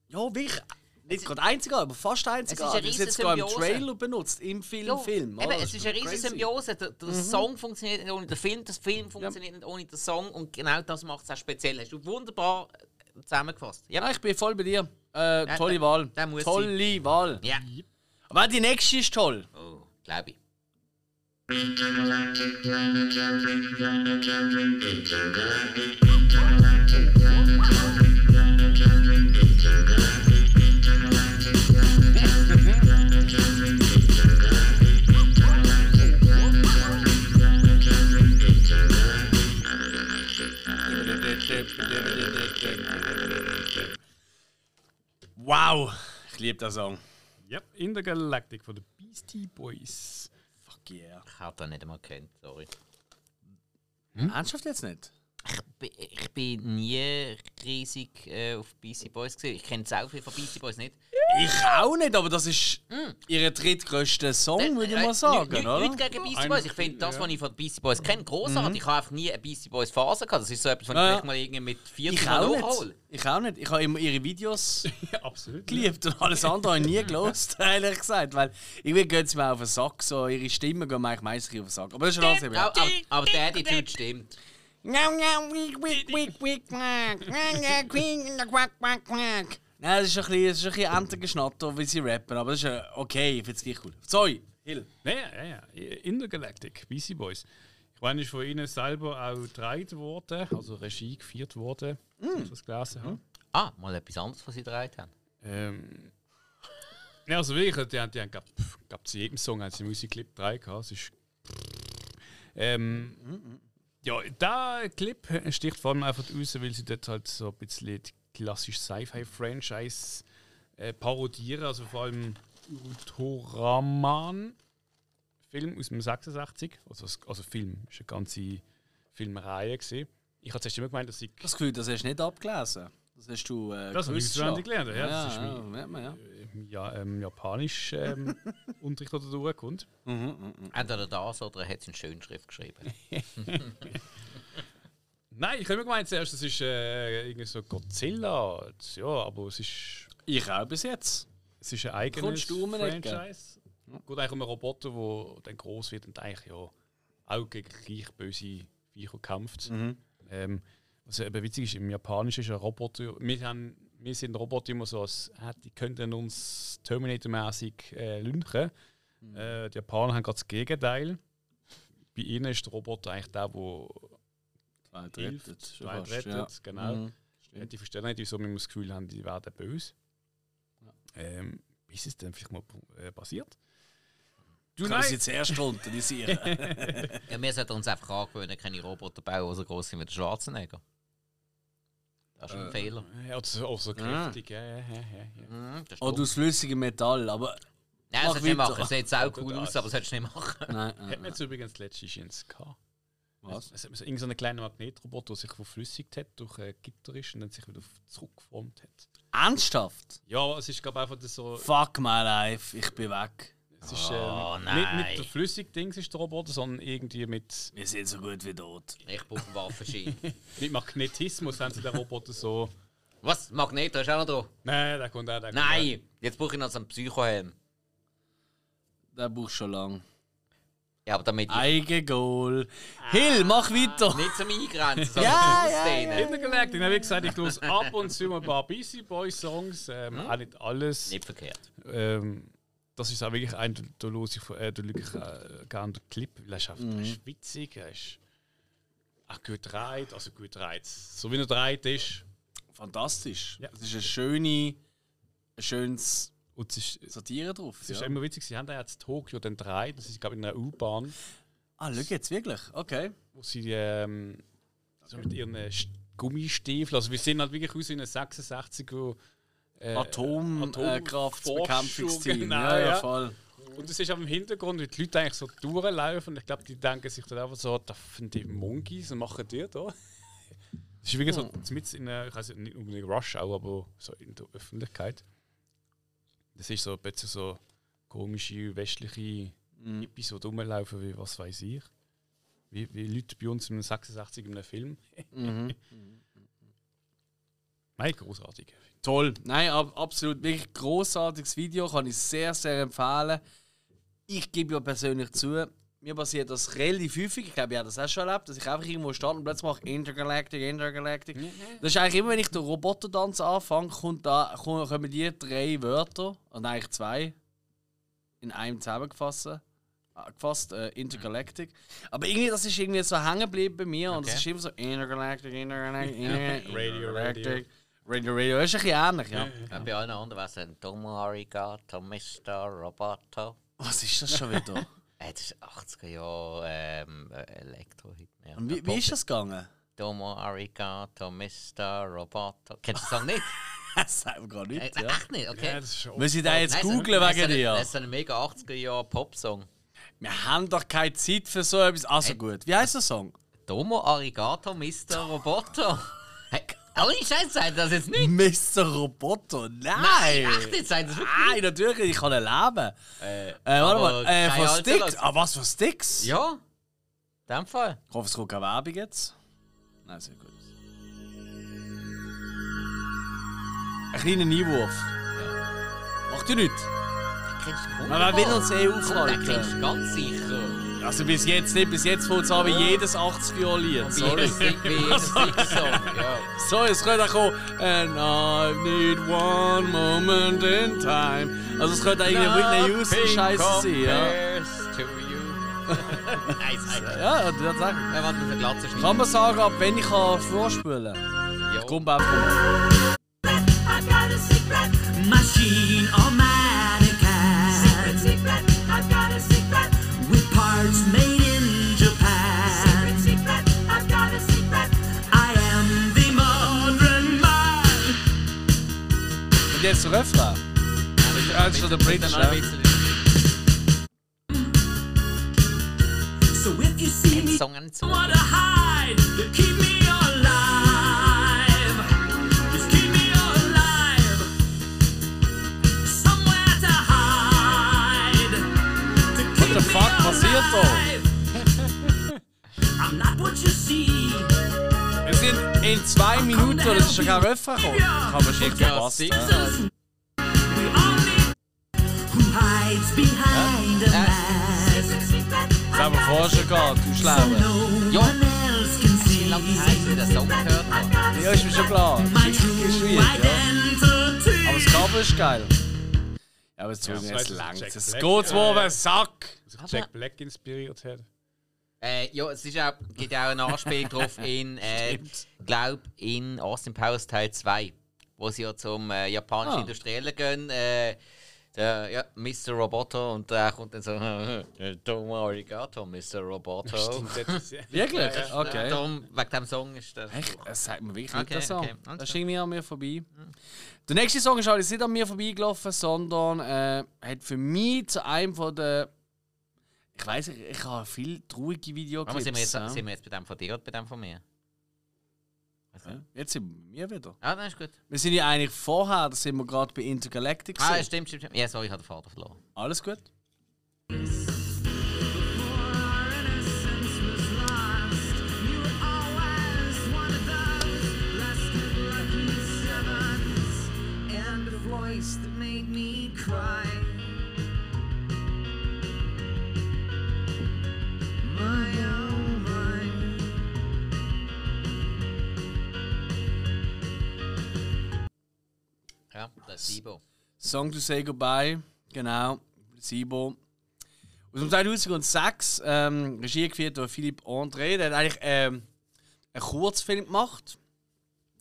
ja, wirklich, nicht gerade einziger, aber fast einziger. Das ist jetzt sogar im. Trailer benutzt, im Film. Ja, Film eben, es ist eine riesige. Symbiose. Der, der Song funktioniert nicht ohne den Film, der Film funktioniert nicht ohne den Song und genau das macht es auch speziell. Hast du wunderbar äh, zusammengefasst. Ja, Ja, ich bin voll bei dir. Äh, Ja, tolle der- Wahl. der muss tolle Wahl. ja. Aber die nächste ist toll. Oh, glaube ich. Wow, ich liebe den Song. Ja, Intergalactic von den Beastie Boys. Fuck yeah. Ich habe das nicht einmal gekannt, sorry. Ernsthaft jetzt nicht? Ich bin, ich bin nie riesig äh, auf BC Boys gesehen. Ich kenne auch viel von BC Boys nicht. Ich auch nicht, aber das ist ihr drittgrößter Song, würde ich mal sagen, Nicht oder? gegen BC Boys. Ich finde das, was ich von BC Boys kenne, großartig. Ich habe einfach nie eine BC Boys Phase gehabt. Das ist so etwas, was Ja, ich mal irgendwie mit 40 Ich Mal auch nachhole. nicht. Ich auch nicht. Ich habe immer ihre Videos Ja, absolut. geliebt und alles andere habe ich nie gelost, ehrlich gesagt. Weil irgendwie geht es mir auf den Sack, so ihre Stimmen gehen mir eigentlich meistens auf den Sack. Aber das ist schon alles. Ja, aber, aber der Attitude stimmt. Nein, das ist ein bisschen, das ist ein bisschen Entengeschnatter, wie sie rappen, aber das ist äh, okay, ich finde es gleich cool. Sorry, Hill. Ja, ja, ja. Intergalactic, Beastie Boys. Ich meine, ist von ihnen selber auch gedreht worden, also Regie geführt worden, mm. ich das gelesen habe. Ah, mal etwas anderes, was sie gedreht haben. Ähm, ja, also wirklich, die haben, die haben glaub, glaub, zu jedem Song haben sie einen Musikclip gedreht. gehabt. Es ist, ähm, ja, der Clip sticht vor allem einfach raus, weil sie dort halt so ein bisschen die klassische Sci-Fi-Franchise äh, parodieren. Also vor allem Ultraman Film aus dem 86. Also, also Film, ist eine ganze Filmreihe. Ich habe zuerst immer gemeint, dass ich Das Gefühl, das hast du nicht abgelesen. Das hast du äh, Das habe ich auswendig gelernt, ja, das ja, ist ja, mein- merkt man, ja. im ja, ähm, Japanisch ähm, Unterricht oder durchkommt. Entweder das oder er hat es in Schönschrift geschrieben. Nein, ich habe immer gemeint zuerst, das ist äh, irgendwie so Godzilla. Ja, aber es ist, Ich auch bis jetzt. es ist ein eigenes Kommst du um eine Ecke? Franchise. Es geht eigentlich um einen Roboter, der dann groß wird und eigentlich ja auch gegen gleich böse Viecher kämpft. Ähm, was eben witzig ist, im Japanischen ist ein Roboter. Wir, haben, wir sind Roboter immer so, als äh, die könnten uns Terminator-mäßig äh, lynchen. Äh, die Japaner haben gerade das Gegenteil. Bei ihnen ist der Roboter eigentlich der, der Zweit hilft, rettet. fast, rettet, genau. Mhm. Ja, die verstehen nicht, wieso wir das Gefühl haben, die werden böse. Ähm, bis es dann vielleicht mal äh, passiert. Du, Kann das jetzt erst kontrollisieren? Ja, wir sollten uns einfach angewöhnen, keine Roboter bauen, die so groß sind wie der Schwarzenegger. Das ist ein Fehler. Ja, oder so, oder so kräftig, ja, ja, ja, ja. ja. Mhm, das ist Oder aus flüssigem Metall, aber. Nein, das solltest du nicht machen. Sieht jetzt auch cool das. aus, aber das solltest du nicht machen. Nein, Hat nein, man jetzt übrigens letztens ins gehabt. Was? Es hat so irgendeinen kleinen Magnetroboter, der sich verflüssigt hat durch ein Gitter ist und dann sich wieder zurückgeformt hat. Ernsthaft? Ja, aber es ist glaube einfach das so. Fuck my life, ich bin weg. Es ist Oh, ähm, nein. nicht mit der Flüssigdings ist der Roboter, sondern irgendwie mit, Wir sind so gut wie tot. Ich brauche einen Waffenschein. mit Magnetismus haben sie den Roboter so. Was? Magneto ist auch noch da? Nein, der kommt auch. Der kommt Nein! Jetzt brauche ich noch so einen Psychohelm. Der braucht schon lang. Ja, aber damit ich Eigengoal. Hill, mach weiter. nicht zum Eingrenzen, sondern Ja, zum ja, Ausdehnen. Hintergelegt. Ich habe wie gesagt, ich höre ab und zu mal ein paar Beastie Boys Songs. Ähm, Auch nicht alles. Nicht verkehrt. Ähm, das ist auch wirklich ein, höre ich, von- äh, schaue ich äh, gerne den Clip, weil er ist, einfach, er ist witzig, er ist auch gut gedreht, also gut gedreht. So wie er gedreht ist. Fantastisch. Ja. Es ist eine schöne, ein schönes Und es ist, Satire drauf. es ist ja. immer witzig, sie haben da jetzt Tokio dann gedreht, das ist glaube ich in einer U-Bahn, Ah, schau jetzt wirklich. Okay. wo sie ähm, so mit ihren St- Gummistiefeln, also wir sehen halt wirklich aus in einer 66, wo äh, Atomkraftbekämpfungsteam. Forschung, Äh, genau, ja, ja, voll. Und es ist auch im Hintergrund, wie die Leute eigentlich so durchlaufen. Ich glaube, die denken sich dann einfach so, da sind die Monkeys und machen die da. Das ist wirklich so mit in einer, ich weiß nicht unbedingt Rush auch, aber so in der Öffentlichkeit. Das ist so plötzlich so komische westliche Hippies, die rumlaufen, wie was weiß ich. Wie, wie Leute bei uns im 86 in einem Film. Nein, großartig. Toll. Nein, ab, absolut. Wirklich großartiges Video. Kann ich sehr, sehr empfehlen. Ich gebe ja persönlich zu, mir passiert das relativ häufig. Ich glaube, ich habe das auch schon erlebt, dass ich einfach irgendwo starte und plötzlich mache Intergalactic, Intergalactic. Das ist eigentlich immer, wenn ich den Robotertanz anfange, kommt da, kommen die drei Wörter, und eigentlich zwei, in einem zusammengefasst. äh, Gefasst, äh, Intergalactic. Aber irgendwie, das ist irgendwie so hängen geblieben bei mir und es Okay. ist immer so Intergalactic, Intergalactic, Radio, Intergalactic. Radio, Radio. Das ist ein bisschen ähnlich, ja. Ja, bei allen anderen wäre es ein Domo Arigato, Mr. Roboto. Was ist das schon wieder? Äh, das ist 80er Jahre ähm, äh, Elektro-Hit. Ja, Und wie, wie ist das gegangen? Domo Arigato, Mr. Roboto. Kennst du den Song nicht? Das sagt man gar Äh, nicht, ja. Echt nicht? Okay. das schon Muss ich da jetzt Nein, so- googlen wegen dir? Das ist ein mega 80er Jahre Popsong. Wir haben doch keine Zeit für so etwas. Also gut. Wie heißt der Song? Domo Arigato, Mr. Roboto. Hey, ohne Scheiß, sagt das jetzt nicht? Mr. Roboter. Nein! Nein, echt nicht, sagt das wirklich Nein, natürlich, ich kann ihn leben. Äh, Äh, warte mal, äh, von Sticks? Ah, was für Sticks? Ja, in dem Fall. Ich hoffe, es kommt keine Werbung jetzt. Nein, sehr gut. Ein kleiner Einwurf. Macht ja nichts. Kennst du Aber wer will uns eh Den kennst du ganz sicher. Also bis jetzt nicht, bis jetzt an wie jedes 80er-Jahr-Lied. Wie Sorry. jedes Ding- wie jedes Ding-Song. Ja. So, es könnte auch kommen. And I need one moment in time. Also es könnte eigentlich Whitney Houston Scheiße sein, ja. compares to you. Nein, sag Ja, das sagen. Ja, warte, mit der Glatze schneiden. Kann man sagen, ab wenn ich kann vorspielen kann? Ja. Got a secret. Machine or mannequin. Der British, Dann ja. ein bisschen So if you see me, wanna hide. In zwei Minuten, oder es ist schon kein Refrain gekommen. Kann man schick Ja, verpasst. sicher. Ja. Das haben wir vorher schon gehabt, du Schlauer. Ja. Wie lange see Zeit ich den Song gehört. Ja, ist mir schon klar. Ist schwierig, ja. Aber das Cover ist geil. Ja, aber Ja, jetzt ist lang. Jack Es Black. geht mir auf den Sack. sich Jack Black inspiriert hat. Äh, ja, es ist auch, gibt auch eine Anspielung drauf in, äh, glaub, in Austin Powers Teil 2, wo sie ja zum äh, japanischen Ah. Industriellen gehen. Äh, der, ja, Mr. Roboto und der kommt dann so, Don't arigato, Mr. Roboto. Wirklich? Okay. Darum, wegen dem Song ist das. Echt? Das sagt mir wirklich Okay, der Song. okay, Das ist irgendwie an mir vorbei. Der nächste Song ist allerdings nicht an mir vorbeigelaufen, sondern äh, hat für mich zu einem von den. Ich weiß nicht, ich habe viele traurige Videoclips. Aber sind wir, jetzt, ja. sind wir jetzt bei dem von dir oder bei dem von mir? Weiss. Ja, Jetzt sind wir wieder. Ah, dann ist gut. Wir sind ja eigentlich vorher, da sind wir gerade bei Intergalactic. Ah, stimmt, stimmt, stimmt. Ja, sorry, ich habe den Vater verloren. Alles gut. Ja, Placebo. Song to Say Goodbye, genau, Sibo. Aus dem 2006, ähm, Regie geführt durch Philipp André, der hat eigentlich ähm, einen Kurzfilm gemacht.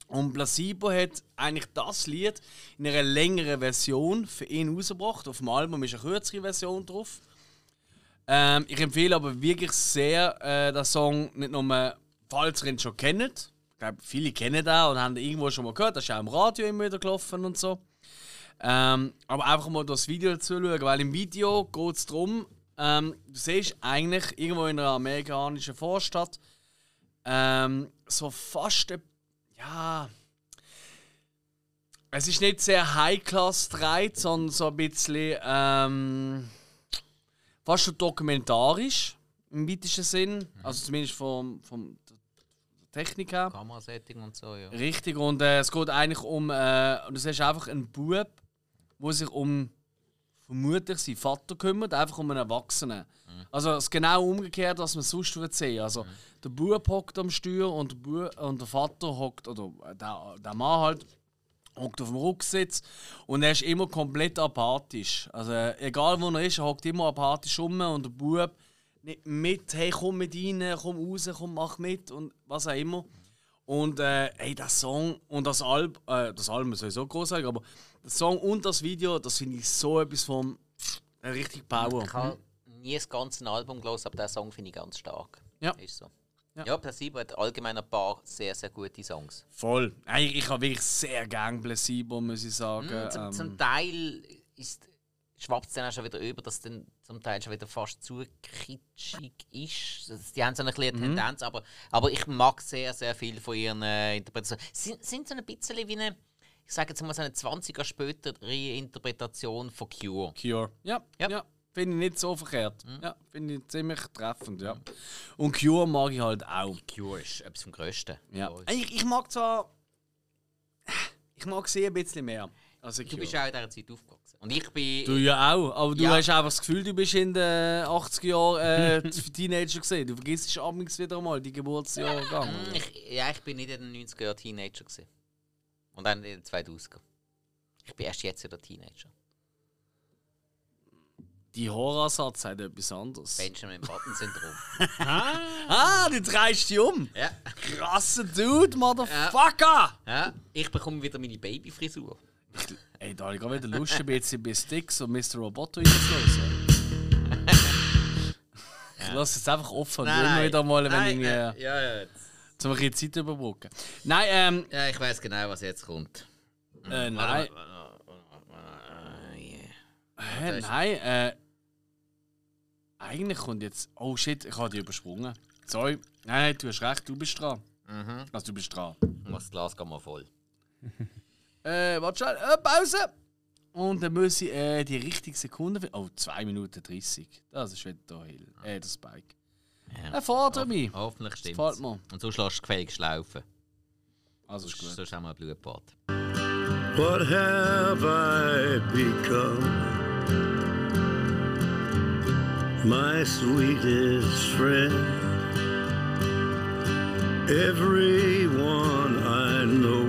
Und Placebo hat eigentlich das Lied in einer längeren Version für ihn rausgebracht. Auf dem Album ist eine kürzere Version drauf. Ähm, ich empfehle aber wirklich sehr äh, den Song, nicht nur, falls ihr ihn schon kennt. Glaube, viele kennen den und haben ihn irgendwo schon mal gehört. Das ist auch im Radio immer wieder gelaufen und so. Ähm, aber einfach mal das Video dazu schauen, weil im Video geht es darum, ähm, du siehst eigentlich irgendwo in einer amerikanischen Vorstadt ähm, so fast, ein- ja, es ist nicht sehr High-Class gedreht, sondern so ein bisschen ähm, fast schon dokumentarisch im weitesten Sinn, also zumindest vom, vom Technik her. Kamerasetting und so, ja. Richtig, und äh, es geht eigentlich um. Äh, du siehst einfach einen Bub, der sich um vermutlich seinen Vater kümmert, einfach um einen Erwachsenen. Also es ist genau umgekehrt, was man sonst würde sehen. Also der Bub hockt am Steuer und der, Bub, und der Vater hockt, oder äh, der, der Mann halt, hockt auf dem Rücksitz und er ist immer komplett apathisch. Also egal wo er ist, er hockt immer apathisch rum und der Bub nicht mit, hey komm mit rein, komm raus, komm mach mit und was auch immer. Und äh, hey, der Song und das Album, äh, das Album ist sowieso großartig, aber der Song und das Video, das finde ich so etwas von äh, richtig Power. Ich habe nie das ganze Album gelesen, aber den Song finde ich ganz stark. Ja. Ist so. Ja. Ja, Placebo hat allgemein ein paar sehr, sehr gute Songs. Voll. Hey, ich habe wirklich sehr gern Placebo, muss ich sagen. Mm, zum, Ähm, zum Teil ist schwappt es dann auch schon wieder über, dass dann zum Teil schon wieder fast zu kitschig ist. Das- Die haben so eine kleine Mhm. Tendenz, aber, aber ich mag sehr, sehr viel von ihren äh, Interpretationen. Sind, sind so ein bisschen wie eine, ich sage jetzt mal so eine 20er spätere Interpretation von Cure. Cure. Ja, ja. Ja. Finde ich nicht so verkehrt. Mhm. Ja, finde ich ziemlich treffend, ja. Und Cure mag ich halt auch. Cure ist etwas vom Größten. Ja. Ich, ich mag zwar. Ich mag sie ein bisschen mehr. Also Du bist auch in dieser Zeit aufgewachsen. Und ich bin. Du ja auch, aber du Ja. hast einfach das Gefühl, du bist in den 80er Jahren äh, Teenager gesehen. Du vergisst abends wieder mal die Geburtsjahre gegangen. Mm, ich, ja, ich bin nicht in den 90er Jahren Teenager. Gewesen. Und dann in den 2000er. Ich bin erst jetzt wieder Teenager. Die Horrorsatz hat etwas anderes. Benjamin Button-Syndrom. Ah, du dreist dich um! ja. Krasser Dude, Motherfucker! ja. Ich bekomme wieder meine Babyfrisur. Ey, da habe ich gerade wieder Lust, ein bisschen bei Sticks und Mr. Roboto reinzulassen. Ich lasse es einfach offen und immer wieder mal, wenn Nein, ich äh, ja, ja, jetzt. zum ein bisschen Zeit überbrücken. Nein, ähm, ja, ich weiß genau, was jetzt kommt. äh, nein, Warte, warte, warte, warte, äh. Hä, nein, äh. Eigentlich kommt jetzt. Oh shit, ich habe die übersprungen. Sorry. Nein, nein, du hast recht, du bist dran. Also du bist dran. Mach das Glas gar mal voll. Äh, warte schnell, äh, Pause! Und dann muss ich äh, die richtige Sekunde. fin- Oh, 2 Minuten 30. Das ist wieder der Hill. Äh, der Spike. Ja. Er fordert mich. Hoffentlich stimmt gefällt mir. Und so schlägst du gefälligst laufen. Also ist gut. Sonst haben wir ein Blutbad. What have I become? My sweetest friend. Everyone I know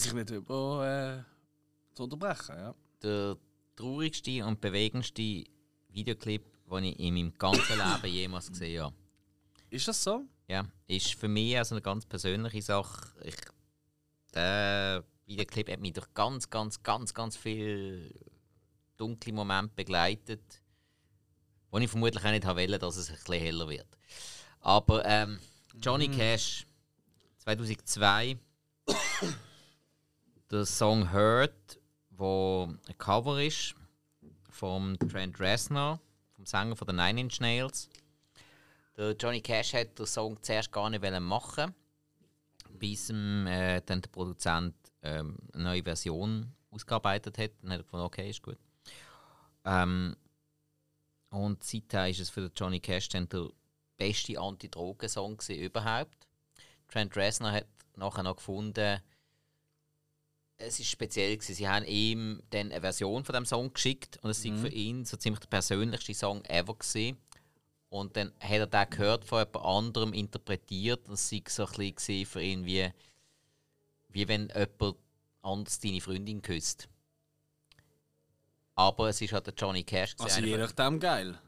sich nicht über äh, zu unterbrechen, ja. der traurigste und bewegendste Videoclip, den ich in meinem ganzen Leben jemals gesehen habe. Ist das so? Ja, ist für mich also eine ganz persönliche Sache. Ich, der Videoclip hat mich durch ganz, ganz, ganz, ganz viele dunkle Momente begleitet, wo ich vermutlich auch nicht wollte, dass es ein bisschen heller wird. Aber ähm, Johnny Cash 2002 der Song Hurt, wo ein Cover ist vom Trent Reznor, vom Sänger von den Nine Inch Nails. Der Johnny Cash hat den Song zuerst gar nicht machen, bis ihm, äh, dann der Produzent ähm, eine neue Version ausgearbeitet hat. Dann hat er gefunden, okay, ist gut. Ähm, Und seither ist es für den Johnny Cash dann der beste Anti-Drogen-Song überhaupt. Trent Reznor hat nachher noch gefunden, es ist speziell gewesen. Sie haben ihm dann eine Version von dem Song geschickt und es ist für ihn so ziemlich der persönlichste Song ever gewesen. Und dann hat er den gehört von jemand anderem interpretiert und es war so ein bisschen für ihn wie, wie wenn jemand anders deine Freundin küsst. Aber es ist halt der Johnny Cash. gewesen, Also je nachdem geil.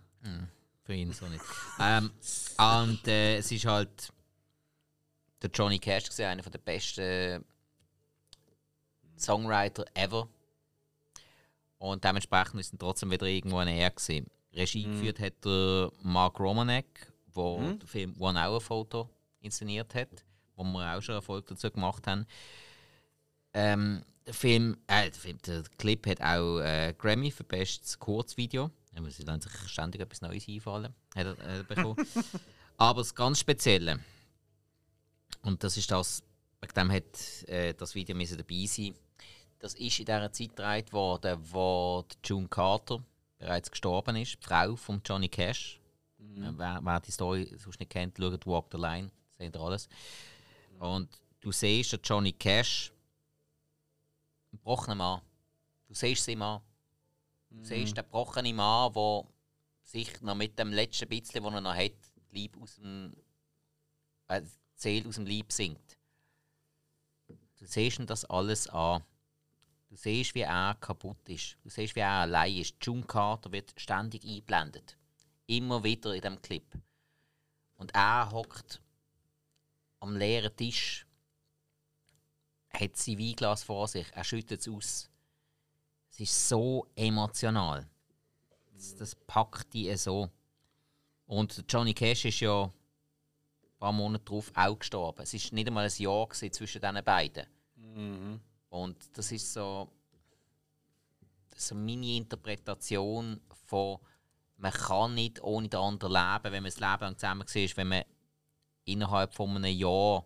für ihn so nicht. ähm, und äh, es ist halt der Johnny Cash, gewesen, einer der besten Songwriter ever. Und dementsprechend ist er trotzdem wieder irgendwo ein Er gewesen. Regie geführt hat der Mark Romanek, der den Film One Hour Photo inszeniert hat, wo wir auch schon Erfolg dazu gemacht haben. Ähm, der Film, äh, der, Film der Clip hat auch äh, Grammy für bestes Kurzvideo. Ja, Sie lassen sich ständig etwas Neues einfallen. Hat er, äh, bekommen. Aber das ganz Spezielle, und das ist das, wegen dem hat äh, das Video müssen dabei sein. Das ist in dieser Zeit gedreht worden, wo June Carter bereits gestorben ist, die Frau von Johnny Cash. Äh, wer, wer die Story sonst nicht kennt, schaut Walk the Line, seht ihr alles. Und du siehst den Johnny Cash, einen gebrochenen Mann. Du siehst sie Mann. Du siehst den gebrochenen Mann, der sich noch mit dem letzten bisschen, das er noch hat, Leib aus dem, äh, Seele aus dem Leib singt. Du siehst ihm das alles an. Du siehst, wie er kaputt ist. Du siehst, wie er allein ist. June Carter wird ständig eingeblendet. Immer wieder in dem Clip. Und er hockt am leeren Tisch, hat sein Weinglas vor sich, er schüttet es aus. Es ist so emotional. Das, das packt die so. Und Johnny Cash ist ja ein paar Monate darauf auch gestorben. Es war nicht einmal ein Jahr zwischen diesen beiden. Und das ist so, ist so meine Interpretation von, man kann nicht ohne den anderen leben, wenn man das Leben lang zusammen war, wenn man innerhalb von einem Jahr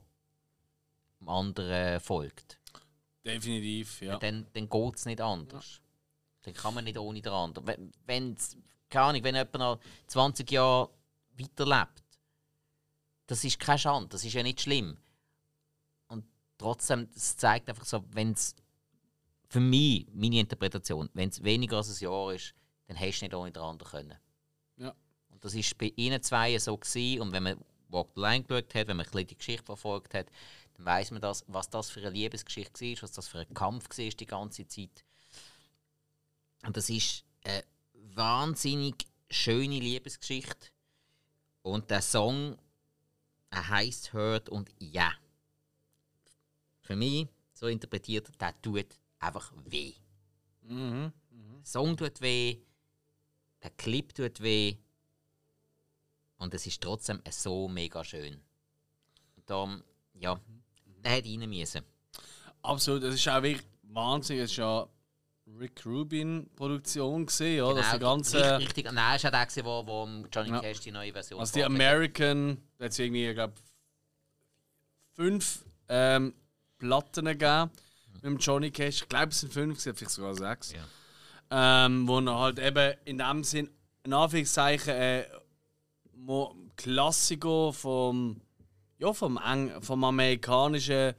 dem anderen folgt. Definitiv, ja. Dann, dann geht es nicht anders. Dann kann man nicht ohne den anderen. Wenn, keine Ahnung, wenn jemand noch 20 Jahre weiterlebt, das ist keine Schande, das ist ja nicht schlimm. Trotzdem, es zeigt einfach so, wenn es für mich, meine Interpretation, wenn es weniger als ein Jahr ist, dann hast du nicht ohne den anderen können. Ja. Und das ist bei ihnen zwei so gewesen. Und wenn man Walk the Line geschaut hat, wenn man ein bisschen die Geschichte verfolgt hat, dann weiß man das, was das für eine Liebesgeschichte war, was das für ein Kampf war die ganze Zeit. Und das ist eine wahnsinnig schöne Liebesgeschichte. Und der Song, er heißt Hurt und Ja. Für mich, so interpretiert, der tut einfach weh. Der Song tut weh, der Clip tut weh. Und es ist trotzdem so mega schön. Und darum, ja, der hätte rein müssen. Absolut, es ist auch wirklich wahnsinnig. Es ist ja Rick Rubin Produktion gesehen, ja, die Genau, ganze, richtig, richtig. Nein, es war der, wo, wo Johnny Ja. Cash die neue Version also die. American, hat es irgendwie, ich glaube, fünf ähm, Platten gegeben mit dem Johnny Cash. Ich glaube, es sind fünf, vielleicht sogar sechs. Ja. Ähm, wo er halt eben in dem Sinn, in Anführungszeichen, äh, Klassiker vom, ja, vom, Eng vom amerikanischen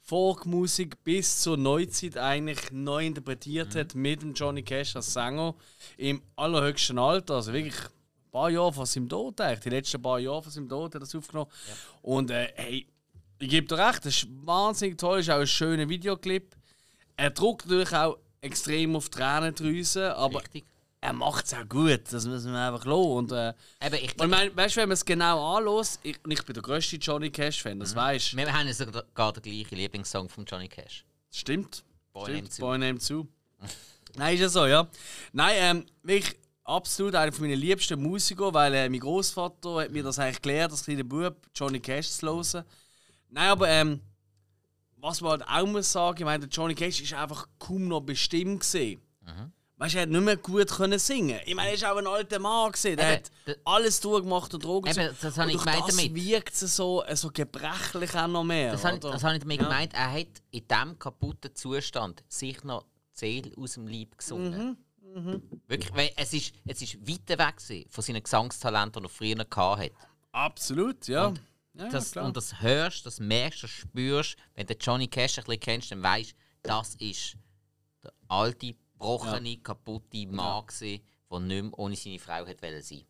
Folkmusik bis zur Neuzeit eigentlich neu interpretiert hat mit dem Johnny Cash als Sänger im allerhöchsten Alter, also wirklich ein paar Jahre vor seinem Tod, eigentlich. die letzten paar Jahre vor seinem Tod hat er das aufgenommen. Und äh, hey, ich gebe dir recht, das ist wahnsinnig toll, ist auch ein schöner Videoclip. Er drückt natürlich auch extrem auf die Tränendrüse, aber Richtig. er macht es auch gut, das müssen wir einfach lassen. Und, äh, Eben, ich und mein, weißt du, wenn man es genau anlässt, ich, und ich bin der grösste Johnny Cash-Fan, Mhm. das weißt du. wir haben sogar den gleichen Lieblingssong von Johnny Cash. Stimmt. Boy Stimmt. Boy Named Sue. Nein, ist ja so, ja. Nein, ähm, wirklich absolut einer meiner liebsten Musiker, weil äh, mein Großvater hat mir das eigentlich gelernt, als kleiner Bub, Johnny Cash zu hören. Nein, aber ähm, was man halt auch muss sagen, ich meine, der Johnny Cash ist einfach kaum noch bestimmt gesehen. Weißt du, er hat nicht mehr gut können singen. Ich meine, er ist auch ein alter Mann gesehen. Der Eben, hat alles durchgemacht und Drogen. Eben, das habe Und ich gemeint das damit. wirkt es so, äh, so gebrechlich auch noch mehr. Das habe, das habe ich damit Ja. gemeint. Er hat in diesem kaputten Zustand sich noch die Seele aus dem Leib gesungen. Wirklich, weil es ist, es ist weit weg gewesen von seinen Gesangstalenten, die er früher hatte. Absolut, ja. Und ja, ja, Das, und das hörst, das merkst, das spürst. Wenn du Johnny Cash ein bisschen kennst, dann weißt das ist der alte, gebrochene, kaputte Mann, gewesen, der nicht mehr ohne seine Frau hat sein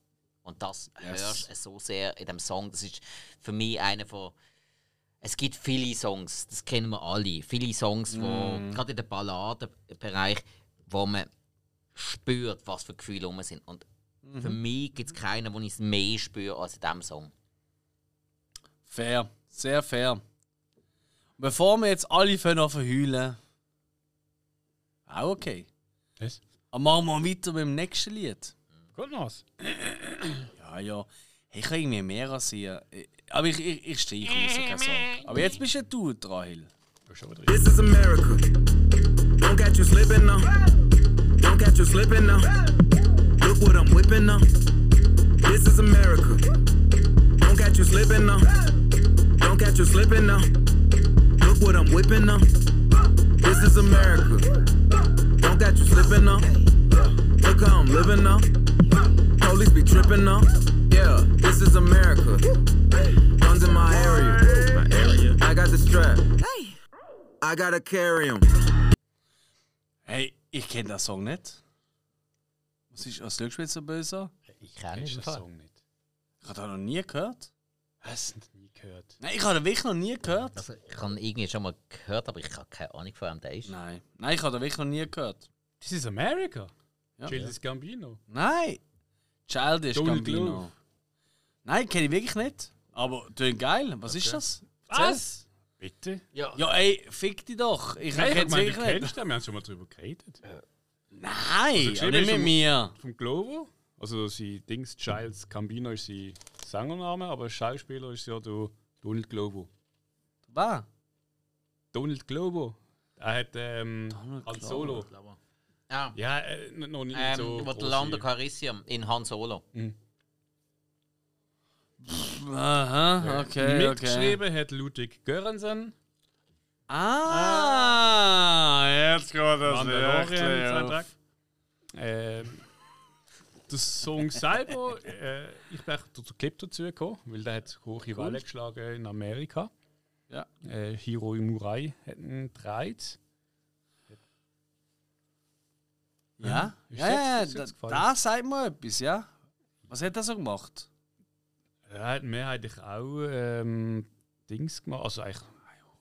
Und das Yes. hörst du so sehr in dem Song. Das ist für mich einer von. Es gibt viele Songs, das kennen wir alle. Viele Songs, wo, Mm. gerade in dem Balladenbereich, wo man spürt, was für Gefühle rum sind. Und Mhm. für mich gibt es keinen, wo ich es mehr spüre als in diesem Song. Fair, sehr fair. Und bevor wir jetzt alle verheulen, auch okay. Was? Aber machen wir weiter mit dem nächsten Lied. Gut noch was. Ja, ja. Ich kann irgendwie mehr rasieren. Aber ich, ich, ich streiche raus, keine Sorge. Aber jetzt bist ja du dran, Hill. This is America. Don't catch you slipping now. Don't catch you slipping now. Look what I'm whipping now. This is America. Don't catch you slipping now. Don't catch you slipping now. Look what I'm whipping now. This is America. Don't catch you slipping now. Look how I'm living now. Police be tripping now. Yeah, this is America. Guns in my area. My area. I got the strap. Hey! I gotta carry him. Hey, ich kenne den Song nicht. Was ist was schaust du so böse? Ich kenne Kennst den Song nicht? Ich habe er den noch nie gehört. Hast du nie gehört? Nein, ich habe den wirklich noch nie gehört. Also, ich habe ihn irgendwie schon mal gehört, aber ich habe keine Ahnung, von wem der ist. Nein. Nein, ich habe den wirklich noch nie gehört. This is America. Ja. Childish Gambino. Nein. Childish Donald Gambino. Glover. Nein, kenne ich wirklich nicht. Aber tönt geil. Was ist das? Erzähl. Was? Bitte? Ja, Ja, ey, fick dich doch. Ich Nein, ich kenne es meine, du wirklich nicht. kennst den, wir haben schon mal drüber geredet. Nein, Also, nicht mit schon- mir. Vom Glovo. Also sein Dings, Childs Gambino ist sein Sängername, aber Schauspieler ist ja der Donald Glovo. Was? Donald Glovo. Er hat ähm, Donald als. Solo. Ah, Ja, äh, noch nicht ähm, so. Lando Calrissian in Han Solo. Aha, okay, okay. Mitgeschrieben hat Ludwig Göransson. Ah, jetzt geht das Mandalorian-Soundtrack. Ähm, der Song selber, äh, ich bin durch den Clip dazu gekommen, weil der hat hohe Wellen geschlagen in Amerika. Ja. Äh, Hiro Murai hat ihn gedreht. Ja, Ist ja, jetzt- ja, da, da sagt mir etwas, ja. Was hat er so gemacht? Er hat mehrheitlich auch ähm, Dings gemacht, also eigentlich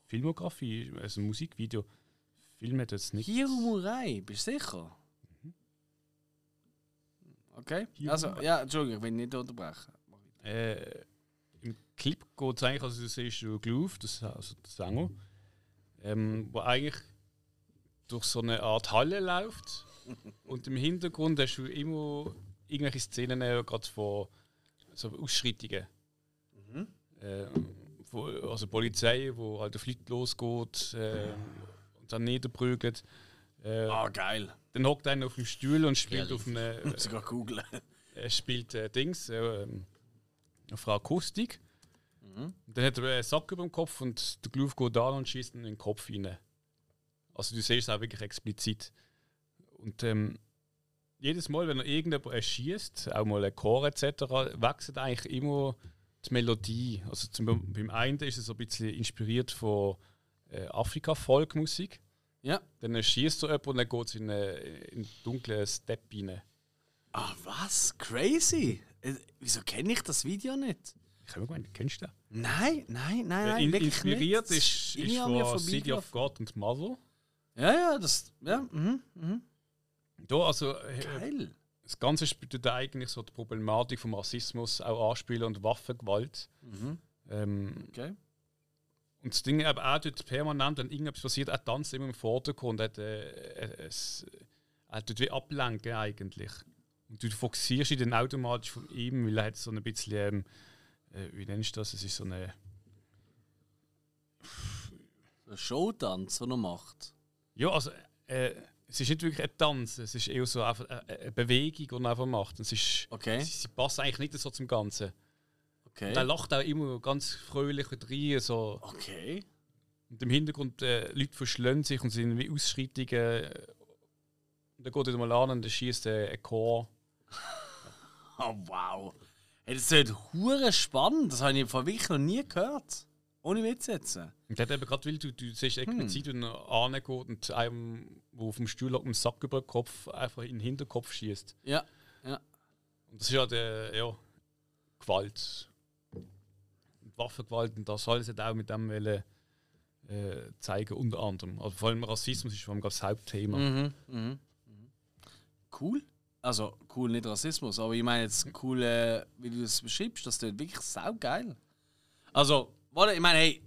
Filmografie, also Musikvideo. Film hat jetzt nicht. Hiro Murai, bist du sicher? Okay, also, ja, Entschuldigung, ich will nicht unterbrechen. Äh, Im Clip geht es eigentlich, also du siehst du Groove, das, also der Sänger, ähm, wo eigentlich durch so eine Art Halle läuft. Und im Hintergrund hast du immer irgendwelche Szenen, äh, gerade von so Ausschreitungen. Äh, wo, also Polizei, wo halt der Fliegt losgeht äh, und dann niederprügelt. Äh, Ah, geil. Dann hockt einer auf dem Stuhl und spielt Herrlich. auf eine, Muss ich gerade googeln. er spielt äh, Dings, äh, ähm, auf einer Akustik. Und dann hat er einen Sack über dem Kopf und der Groove geht da und schießt ihn in den Kopf rein. Also du siehst es auch wirklich explizit. Und ähm, jedes Mal, wenn er irgendjemand erschießt, auch mal ein Chor etc., wechselt eigentlich immer die Melodie. Also zum, beim einen ist es so ein bisschen inspiriert von äh, Afrika-Folkmusik. Ja. Dann erschießt er jemanden und dann geht es in, eine- in einen dunklen Step rein. Ah, was? Crazy? Äh, wieso kenne ich das Video nicht? Ich habe mir gemeint, kennst du den? Nein, nein, nein, nein. In, wirklich inspiriert nicht. ist, ist von City of. God und Mother. Ja, ja, das. Ja, mhm, mhm. Da, also, äh, Geil. das Ganze spielt eigentlich so die Problematik vom Rassismus auch anspielen und Waffengewalt. Mhm. Ähm, Okay. Und das Ding aber auch dort permanent, wenn irgendetwas passiert, er tanzt immer im Vordergrund. Er, äh, es, er tut wie ablenken eigentlich. Und du fokussierst dich dann automatisch von ihm, weil er hat so ein bisschen, ähm, äh, wie nennst du das? Es ist so eine ein Showtanz, den er macht. Ja, also äh, es ist nicht wirklich ein Tanz, es ist eher so einfach eine, eine Bewegung, die er einfach macht. Und Es ist, Okay. sie, sie passt eigentlich nicht so zum Ganzen. Okay. Und er lacht auch immer ganz fröhlich rein. So. Okay. Und im Hintergrund äh, Leute verschlönen sich und sind wie Ausschreitungen. Und dann geht er mal an und dann schießt er ein Chor. Oh, wow. Hey, das ist hure spannend. Das habe ich von wirklich noch nie gehört. Ohne Witz jetzt. Und hat eben gerade, weil du, du siehst explizit, wenn er angeht und einem, der auf dem Stuhl mit dem Sack über den Kopf, einfach in den Hinterkopf schießt. Ja. Ja. Und das ist ja der, ja, Gewalt. Und Waffengewalt und das alles hat auch mit dem wollen, äh, zeigen, unter anderem. Also vor allem Rassismus ist vor allem das Hauptthema. Mhm. Mhm. mhm. Cool. Also, cool, nicht Rassismus, aber ich meine jetzt cool, äh, wie du es beschreibst, das klingt wirklich saugeil. Also, warte, ich meine, hey,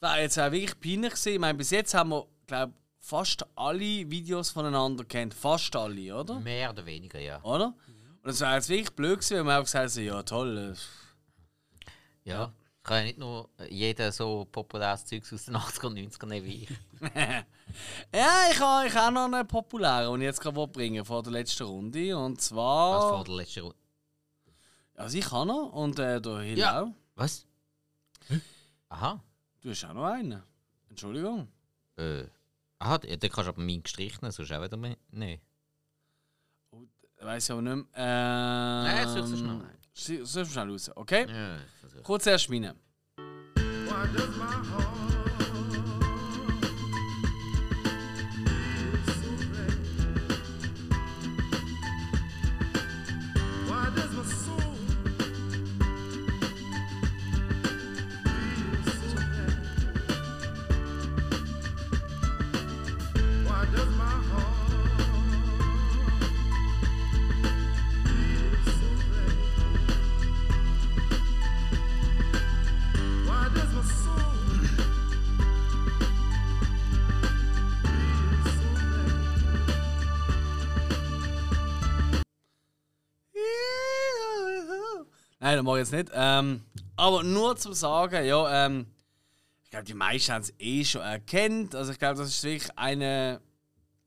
das war jetzt auch wirklich peinlich gewesen. Ich meine, bis jetzt haben wir, glaube fast alle Videos voneinander kennt. Fast alle, oder? Mehr oder weniger, ja. Oder? Und es wäre jetzt wirklich blöd gewesen, wenn wir einfach gesagt hätten, ja toll. äh, Ja. Ich kann ja nicht nur jeder so populäres Zeugs aus den 80er und 90er nehmen wie ich. Ja, ich habe ich hab noch einen populären, den ich jetzt gerade bringen vor der letzten Runde. Und Was zwar. vor der letzten Runde. Also ich habe noch und äh, der Hill Ja. auch. Was? Aha. Du hast auch noch einen. Entschuldigung. Äh. Aha, den kannst du aber meinen gestrichen, sonst auch wieder mehr. Nein. Weiß ich aber nicht mehr. Nein, Ähm, such so schnell. Such schnell raus, okay? Ja. Kurz erst meine. Why does my heart Nein, das mache ich jetzt nicht. Ähm, aber nur zum Sagen, ja, ähm, ich glaube, die meisten haben es eh schon erkannt. Also ich glaube, das ist wirklich eine,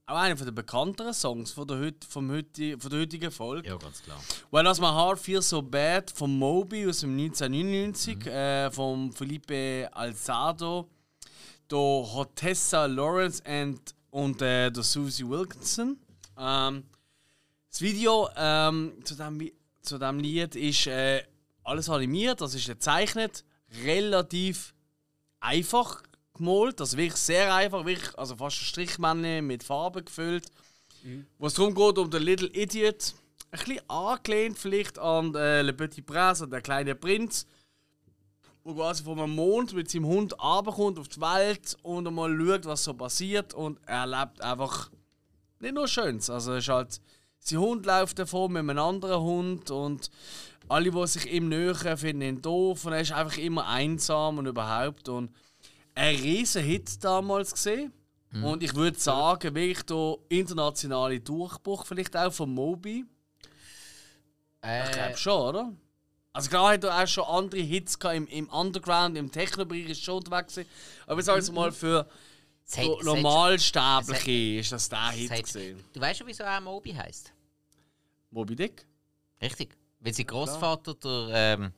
auch einer der bekannteren Songs von der, heut, vom heuti, von der heutigen Folge. Ja, ganz klar. When Does My Heart Feel So Bad von Moby aus dem 1999, äh, von Felipe Alzado, der Hotessa Lawrence and, und äh, der Susie Wilkinson. Ähm, das Video ähm, zu, dem, zu dem Lied ist äh, alles animiert, das ist gezeichnet, relativ einfach gemalt, also wirklich sehr einfach, wirklich, also fast ein Strichmännchen mit Farbe gefüllt. Wo es darum geht, um den Little Idiot, ein bisschen angelehnt vielleicht an äh, Le Petit Prince, an der kleine Prinz, wo quasi vom Mond mit seinem Hund runterkommt auf die Welt und einmal schaut, was so passiert und er erlebt einfach nicht nur Schönes. Also es ist halt, sein Hund läuft davon mit einem anderen Hund und alle, die sich ihm nähern, finden ihn doof und er ist einfach immer einsam und überhaupt und ein riesen Hit damals gesehen. Und ich würde sagen, wirklich der internationale Durchbruch vielleicht auch von Moby. Ich Äh, glaube schon, oder? Also klar hat er auch schon andere Hits gehabt im, im Underground, im Techno-Bereich ist schon unterwegs gewesen. Aber ich sage jetzt mal, für es hat- so Normalsterbliche ist das der Hit gewesen. Du weißt schon, wieso er Moby heißt? Moby Dick? Richtig. Weil sein Großvater, der. Ähm,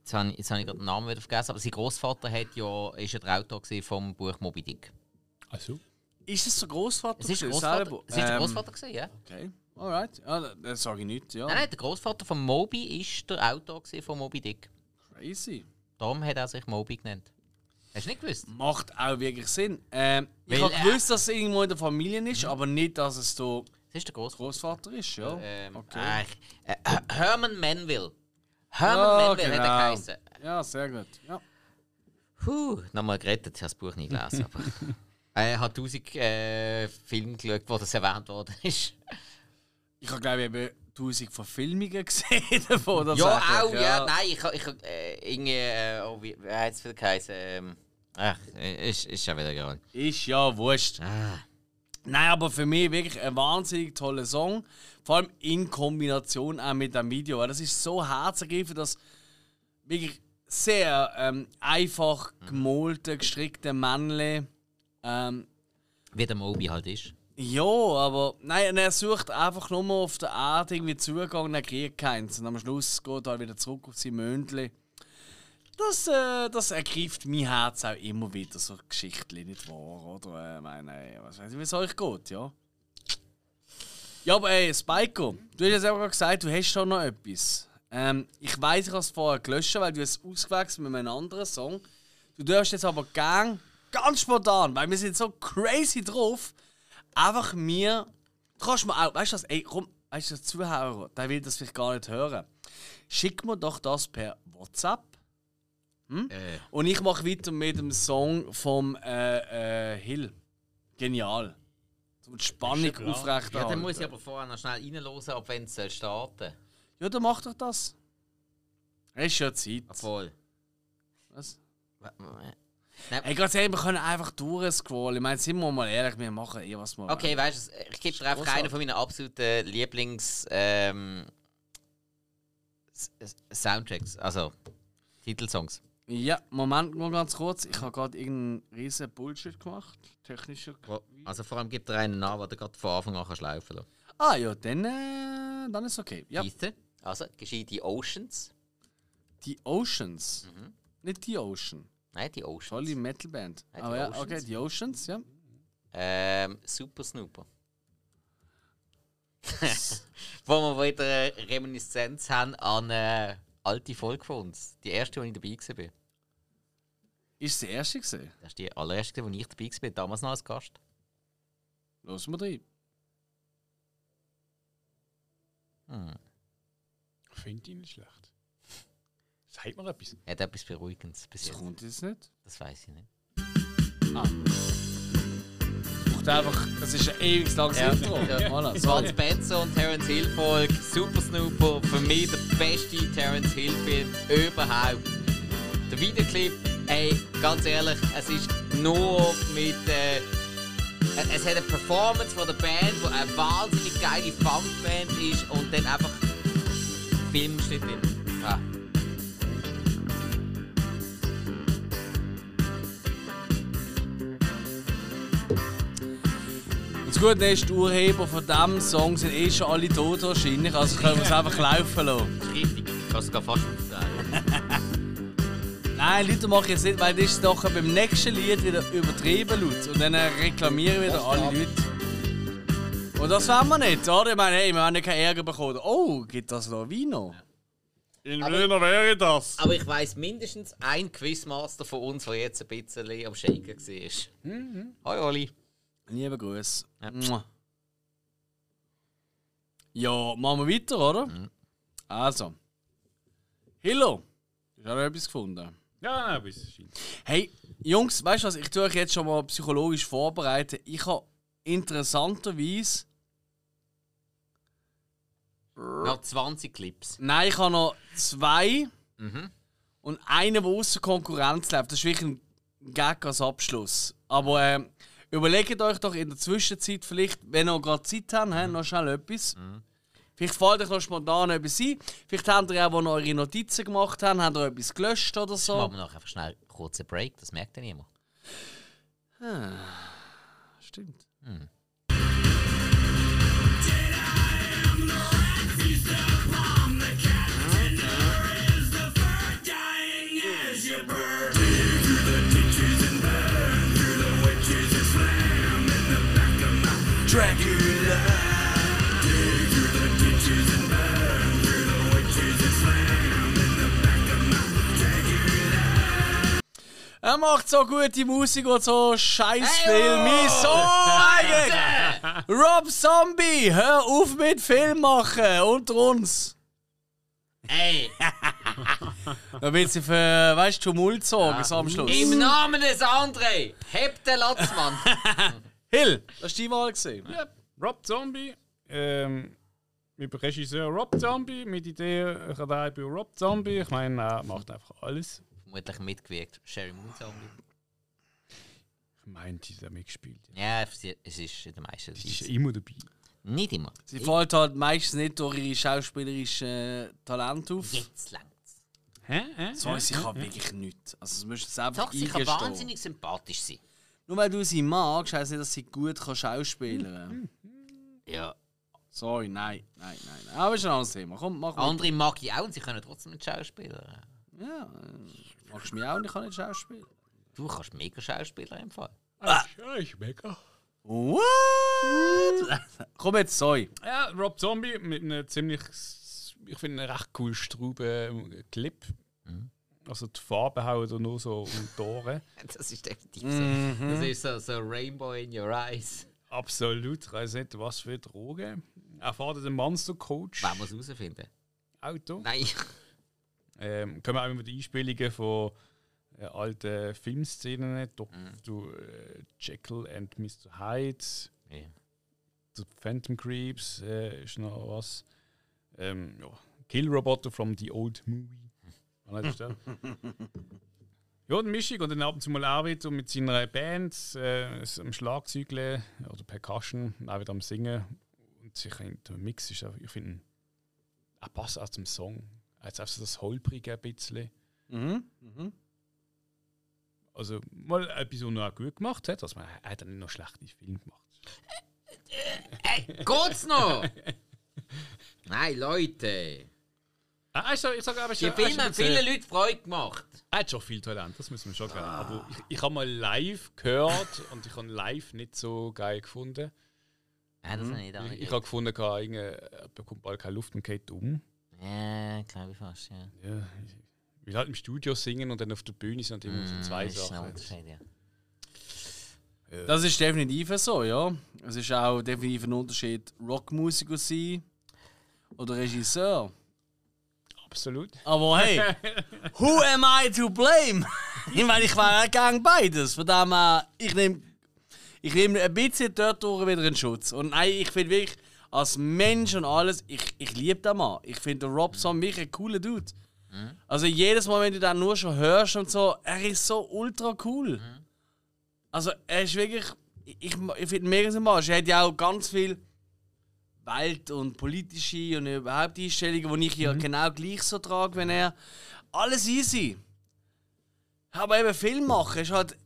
jetzt habe ich, jetzt habe ich gerade den Namen wieder vergessen, aber sein Großvater hat ja, ist ja der Autor vom Buch Moby Dick. Also? Ist es der Großvater? Es ist der Großvater, es ist der Ähm, Großvater gewesen, ja. Okay, alright. Ja, das sage ich nicht, ja. Nein, nein, der Großvater von Moby ist der Autor von Moby Dick. Crazy. Darum hat er sich Moby genannt. Hast du nicht gewusst? Macht auch wirklich Sinn. Ähm, ich habe gewusst, dass es irgendwo in der Familie ist, aber nicht, dass es der Das ist der Großvater. Großvater ist, ja. Ähm, okay. ich- äh, Herman Manville. Herman Ja, Manville hat er genau. geheißen. Ja, sehr gut. Ja. Puh, nochmal gerettet, ich habe das Buch nie gelesen. aber er hat tausend äh, Filme geschaut, wo das erwähnt worden ist. Ich habe, glaube ich, eben tausend Verfilmungen gesehen davon. ja, auch, ja. Nein, ich, ich äh, irgendwie, äh, oh, wie, wie hat es wieder geheißen? Ähm, ach, äh, ist, ist ja wieder egal. Ist ja wurscht. Ah. Nein, aber für mich wirklich ein wahnsinnig toller Song. Vor allem in Kombination auch mit dem Video. Das ist so herzergreifend, dass wirklich sehr ähm, einfach gemalte, gestrickte Männle. Ähm, Wie der Moby halt ist. ja, aber nein, er sucht einfach nur mal auf der Erde irgendwie Zugang und er kriegt keins. Und am Schluss geht er halt wieder zurück auf sein Mündli. Das, äh, das ergreift mein Herz auch immer wieder, so Geschichten, nicht wahr? Oder? Äh, meine, was weiß ich, wie es euch geht, ja? Ja, aber ey, Spiko, du hast auch gerade gesagt, du hast schon noch etwas. Ähm, ich weiß, ich habe es vorher gelöscht, weil du es ausgewechselt mit einem anderen Song. Du darfst jetzt aber gern, ganz spontan, weil wir sind so crazy drauf, einfach mir. Du kannst mir auch, weißt du was, ey, komm, weißt du, der Zuhörer, der will das vielleicht gar nicht hören. Schick mir doch das per WhatsApp. Hm? Äh. Und ich mache weiter mit dem Song vom äh, äh, Hill. Genial. Um die Spannung Ist ja dann muss ich aber vorher noch schnell reinhören, ob wenn es starten Ja, dann mach doch das. Es ist ja Zeit. Obwohl. Was? Nein, Ey, ganz ehrlich, wir können einfach durchscrollen. Ich meine, sind wir mal ehrlich, wir machen eh, was wir Okay, weißt du, ich gebe dir einfach einen von meinen absoluten Lieblings ähm, Soundtracks, also Titelsongs. Ja, Moment mal ganz kurz. Ich habe gerade irgendeinen riesen Bullshit gemacht. Technischer. Also vor allem gibt dir einen an, den du gerade von Anfang an kannst laufen lassen. Ah ja, dann, äh, dann ist okay. Ja, du? Also, geschieht die Oceans. die Oceans. Nicht die Ocean. Nein, die Oceans. Tolle Metalband. Die Aber ja, Oceans. okay, die Oceans, ja. Ähm, Super Snooper. Wo wir wieder eine Reminiszenz haben an eine alte Folge von uns. Die erste, wo ich dabei war. Ist es die erste gesehen? Das ist die allererste, wo ich dabei war, damals noch als Gast. Los wir rein. Ich finde ihn nicht schlecht. Sagt mir etwas. Hat etwas Beruhigendes bis Das jetzt. kommt jetzt nicht. Das weiß ich nicht. Braucht einfach, das ist ein ewig langes Ja. Intro. Ja. Voilà. Spencer und Terence Hill Folge, Super Snooper, für mich der beste Terence Hill Film überhaupt. Der Videoclip, ey, ganz ehrlich, es ist nur mit. Äh, es hat eine Performance von der Band, die eine wahnsinnig geile Funkband ist und dann einfach Film steht Ja. Das Gute ist, die Urheber von diesem Song sind eh schon alle tot wahrscheinlich, also können wir es einfach laufen lassen. Richtig, ich kann es fast aufzählen. Nein, Leute machen jetzt nicht, weil das ist doch beim nächsten Lied wieder übertrieben laut. Und dann reklamieren wieder alle Leute. Und das wollen wir nicht, oder? Ich meine, hey, wir haben ja keinen Ärger bekommen. Oh, gibt das noch Vino? In Wiener wäre das. Aber ich weiss mindestens ein Quizmaster von uns, der jetzt ein bisschen am Shaken war. Hoi Oli. Liebe Grüße. Ja. Ja, machen wir weiter, oder? Also. Hillo, hast du auch noch etwas gefunden? Ja, scheint. Hey, Jungs, weißt du was? Ich tue euch jetzt schon mal psychologisch vorbereiten. Ich habe interessanterweise. Noch 20 Clips. Nein, ich habe noch zwei. Mhm. Und einen, der außer Konkurrenz läuft. Das ist wirklich ein Gag als Abschluss. Aber ähm, überlegt euch doch in der Zwischenzeit vielleicht, wenn ihr gerade Zeit habt, hä, noch schnell etwas. Vielleicht fällt euch noch spontan etwas ein. Vielleicht habt ihr auch, wo ihr eure Notizen gemacht habt, habt ihr etwas gelöscht oder so. Machen wir noch einfach schnell einen kurzen Break, das merkt ja niemand. Stimmt. Er macht so gute Musik und so Scheißfilme. So eigentlich. Rob Zombie, hör auf mit Film machen unter uns. Ey, Da wird sie für, weißt du, Tumult sorgen so am Schluss. im Namen des André, heb den Latzmann. Hill, das ist die Wahl gesehen. Ja, Rob Zombie. Ähm, mit dem Regisseur Rob Zombie, mit Idee Radei bei Rob Zombie. Ich meine, er macht einfach alles. Vermutlich mitgewirkt, Sherry Moon Zombie. Ich meine, die hat mitgespielt. Ja, es ist in den meisten Die ist immer dabei. Nicht immer. Sie fällt halt meistens nicht durch ihre schauspielerischen Talente auf. Jetzt längt's. Hä? Hä? So ist sie kann wirklich nichts. Also, das musst du einfach Doch, sie kann wahnsinnig sympathisch sein. Nur weil du sie magst, heisst nicht, dass sie gut kann schauspielern Ja. Sorry, nein, nein, nein. nein. Aber ist ein anderes Thema. Komm, mach mal. Andere mag ich auch und sie können trotzdem nicht Schauspieler. Ja, äh, magst du mich auch und ich kann nicht schauspielen. Du kannst mega Schauspieler im Fall. Ah. Ja, ist mega. What? Komm jetzt, sorry. Ja, Rob Zombie mit einem ziemlich, ich finde, einen recht cool Strauben Clip. Also die Farben hauen da nur so um die Ohren. Das ist definitiv so. Das ist so, so Rainbow in your eyes. Absolut, ich weiß nicht, was für Drogen. Er fährt den Monster-Coach. Wer muss herausfinden? Auto. Nein. Ähm, können wir auch immer die Einspielungen von äh, alten Filmszenen, Dr. Äh, Jekyll and Mr. Hyde, Ja. The Phantom Creeps äh, ist noch was. Ähm, ja. Kill Roboter from the Old Movie. An letzter Stelle. Ja, die Mischung und dann ab und zu mal auch wieder mit seiner Band äh, am Schlagzeugle oder Percussion, auch wieder am Singen. Und sich ein- der Mix ist, auch- ich finde, er passt auch zum Song. Jetzt auch so das Holprige ein bisschen. Mhm. Mhm. Also mal etwas, was er auch gut gemacht hat. Also, er hat dann nicht noch schlechte Filme gemacht. Hey, geht's noch? Nein, Leute. Ah, also, ich sage aber Die schon, Filme er, haben ist vielen Leuten Freude gemacht. er hat schon viel Talent, das müssen wir schon geben. Aber ich, ich habe mal live gehört und ich habe live nicht so geil gefunden. Ja, das habe ich Ich, ich habe gefunden, er bekommt bald keine Luft und geht um. Ja, glaube ich fast, ja. Ja, ich will halt im Studio singen und dann auf der Bühne sind immer so zwei Mm, Das ist ein Sachen. Unterschied, ja. Das ist definitiv so, ja. Es ist auch definitiv ein Unterschied, Rockmusiker sein oder Regisseur. Absolut. Aber hey, who am I to blame? ich meine, ich war ja gern beides. Von dem her, ich nehme ich nehm ein bisschen dort durch wieder in Schutz. Und nein, ich finde wirklich, als Mensch und alles, ich, ich liebe den Mann. Ich finde den Rob Zombie wirklich ein cooler Dude. Also jedes Mal, wenn du den nur schon hörst und so, er ist so ultra cool. Also er ist wirklich, ich, ich finde ihn mega sympathisch. Er hat ja auch ganz viel Welt- und politische und überhaupt Einstellungen, die ich ja genau gleich so trage, wenn er. Alles easy. Aber eben Film machen ist halt.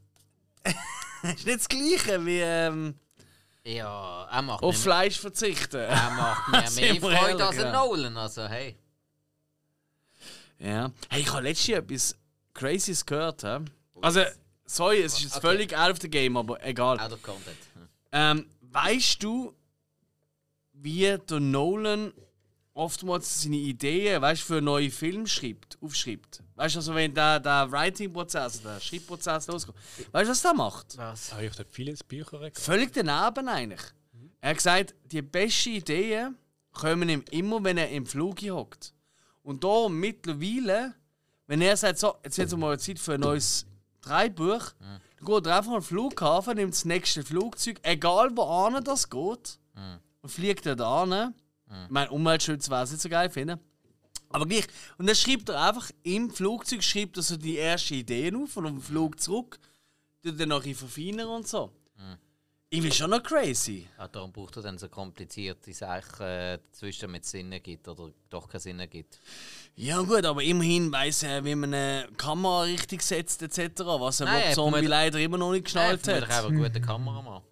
ist nicht das Gleiche wie ähm, Ja, er macht, auf Fleisch verzichten. er macht mehr wir Freude als ein ja. Nolan. Also, hey. Ja. Hey, ich habe letztens etwas Crazyes gehört. Hä? Also, sorry, es ist jetzt Okay. völlig out of the game, aber egal. Out of content. Hm. Ähm, weißt du, wie der Nolan oftmals seine Ideen, weißt, für neue Filme schreibt, aufschreibt? Weißt du, also wenn der, der Writing-Prozess, der Schreibprozess losgeht, weißt du, was der macht? Was? Ah, ich habe vieles Bücher gehabt. Völlig daneben eigentlich. Er hat gesagt, die besten Ideen kommen ihm immer, wenn er im Flug hockt. Und da mittlerweile, wenn er sagt, so, jetzt wird mal Zeit für ein neues Dreibuch, dann geht er einfach den Flughafen, nimmt das nächste Flugzeug, egal wo an das geht, und fliegt er da an. Ich meine, Umweltschutz wäre es nicht so geil finden. Aber gleich. Und dann schreibt er einfach im Flugzeug schreibt er so die ersten Ideen auf und auf dem Flug zurück, tut dann noch ein verfeinern und so. Ich bin schon noch crazy. Ja, darum braucht er dann so komplizierte Sachen äh, dazwischen, damit es Sinn ergibt oder doch keinen Sinn ergibt. Ja gut, aber immerhin weiß er, wie man eine Kamera richtig setzt etc., was er Nein, Rob Zombie leider immer noch nicht Nein, geschnallt vermutlich hat. einfach ein guter Kameramann.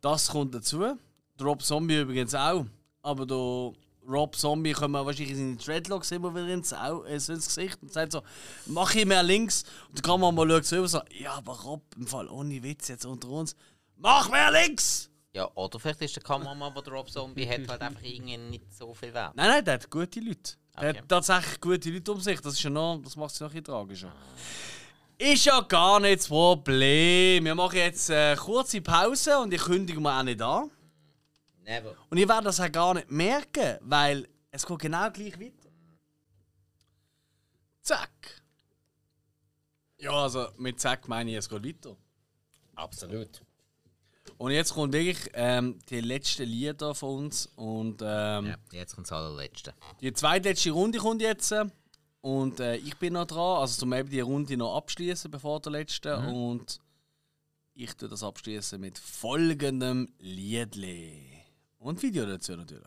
Das kommt dazu. Rob Zombie übrigens auch. Aber der Rob Zombie kommt wahrscheinlich in seine Dreadlocks immer wieder ins, Au äh, ins Gesicht und sagt so, mach ich mehr links. Und der Kameramann schaut so über so, ja aber Rob, im Fall ohne Witz jetzt unter uns, mach mehr links! Ja, oder vielleicht ist der Kameramann, der der Rob Zombie hat, halt einfach irgendwie nicht so viel wert. Nein, nein, der hat gute Leute. Der Okay. hat tatsächlich gute Leute um sich. Das, ist ja noch, das macht es noch ein bisschen tragischer. Ist ja gar nicht das Problem. Wir machen jetzt eine kurze Pause und ich kündige mir auch nicht an. Never. Und ihr werdet das auch gar nicht merken, weil es geht genau gleich weiter. Zack. Ja, also mit Zack meine ich, es geht weiter. Absolut. Und jetzt kommt wirklich ähm, die letzten Lieder von uns. Und ähm, Ja, jetzt kommt das allerletzte. die zweitletzte Runde kommt jetzt. Und äh, ich bin noch dran, also zum eben die Runde noch abschließen bevor der letzte. Und ich tue das abschließen mit folgendem Liedli. Und Video dazu natürlich.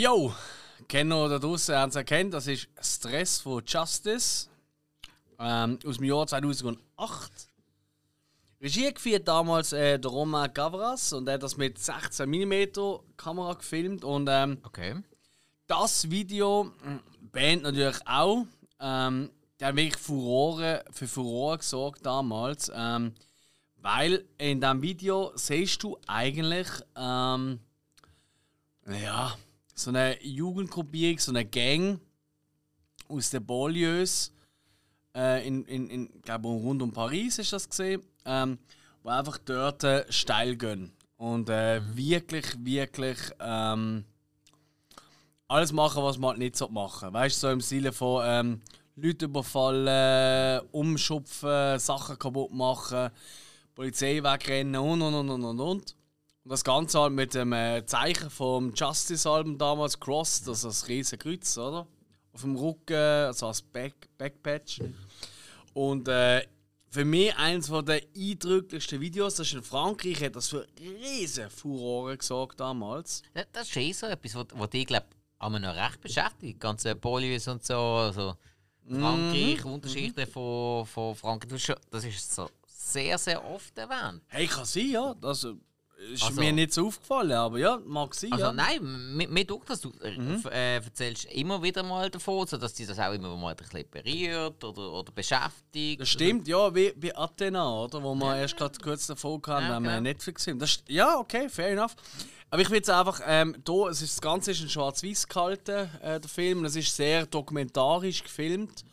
Yo, Kenner da draußen haben es erkannt, das ist Stress von Justice ähm, aus dem Jahr 2008. Regie geführt damals äh, der Roman Gavras und er hat das mit 16 mm Kamera gefilmt und ähm, Okay. das Video, äh, Band natürlich auch, ähm, der hat wirklich Furore, für Furore gesorgt damals, ähm, weil in diesem Video siehst du eigentlich ähm, ja, so eine Jugendgruppierung, so eine Gang aus den Banlieues äh, in, in, in glaube rund um Paris ist das gesehen, ähm, wo einfach dort äh, steil gehen und äh, wirklich, wirklich ähm, alles machen, was man halt nicht so machen. Weißt du, so im Sinne von ähm, Leute überfallen, umschupfen, Sachen kaputt machen, Polizei wegrennen und und und und und. und. Und das Ganze halt mit dem äh, Zeichen vom Justice-Album damals, Cross, das ist das riesige Kreuz, oder? Auf dem Rücken, also als Back Backpatch. Und äh, für mich eines der eindrücklichsten Videos, das ist in Frankreich, hat das für riesen Furore gesorgt damals. Das, das ist eh so etwas, was, was dich, glaube ich, noch recht beschäftigt. Die ganzen Polios und so. Also Frankreich, Unterschiede von, von Frankreich. Das ist schon- Das ist so sehr, sehr oft erwähnt. Hey, kann sein, ja. Das äh, ist Also- mir nicht so aufgefallen, aber ja, mag sein, Also ja. nein, mir, mir tut das, du äh, f- äh, erzählst immer wieder mal davon, so dass dich das auch immer mal ein bisschen berührt oder, oder beschäftigt. Das stimmt, ja, wie, wie Athena, oder? Wo wir erst gerade kurz davor hatten, Ja, wenn wir genau. Netflix sind. Das, ist- ja, okay, fair enough. Aber ich will jetzt einfach, ähm, da, es ist, das Ganze ist in schwarz-weiß gehalten, äh, der Film. Es ist sehr dokumentarisch gefilmt.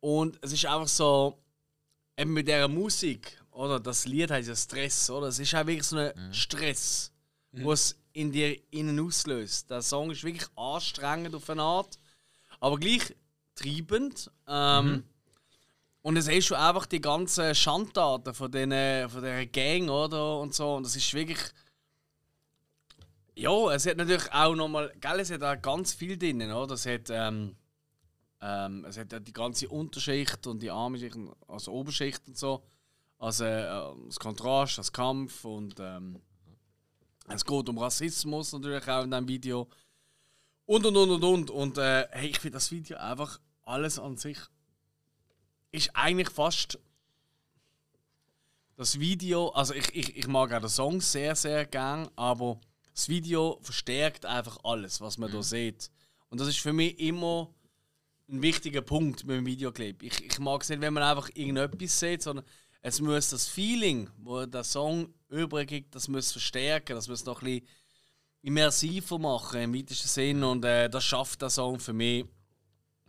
Und es ist einfach so, eben mit dieser Musik, oder? Das Lied heißt ja Stress, oder? Es ist auch wirklich so ein Stress, was in dir innen auslöst. Der Song ist wirklich anstrengend auf eine Art, aber gleich treibend. Ähm, Und es ist schon einfach die ganzen Schandtaten von, den, von dieser Gang, oder? Und so. Und das ist wirklich. Ja, es hat natürlich auch nochmal. Gell, es hat auch ganz viel drin, oder? Es hat. Ähm, ähm, es hat ja die ganze Unterschicht und die arme Schicht, also Oberschicht und so. Also äh, das Kontrast, das Kampf und ähm, es geht um Rassismus natürlich auch in diesem Video. Und und und und und. Und äh, hey, ich finde das Video einfach alles an sich ist eigentlich fast das Video, also ich, ich, ich mag auch den Song sehr, sehr gern, aber das Video verstärkt einfach alles, was man da sieht. Und das ist für mich immer ein wichtiger Punkt mit dem Videoclip. Ich, ich mag es nicht, wenn man einfach irgendetwas sieht, sondern es muss das Feeling, wo der Song übergibt, das muss verstärken, das muss noch ein bisschen immersiver machen im weitesten Sinn und äh, das schafft der Song für mich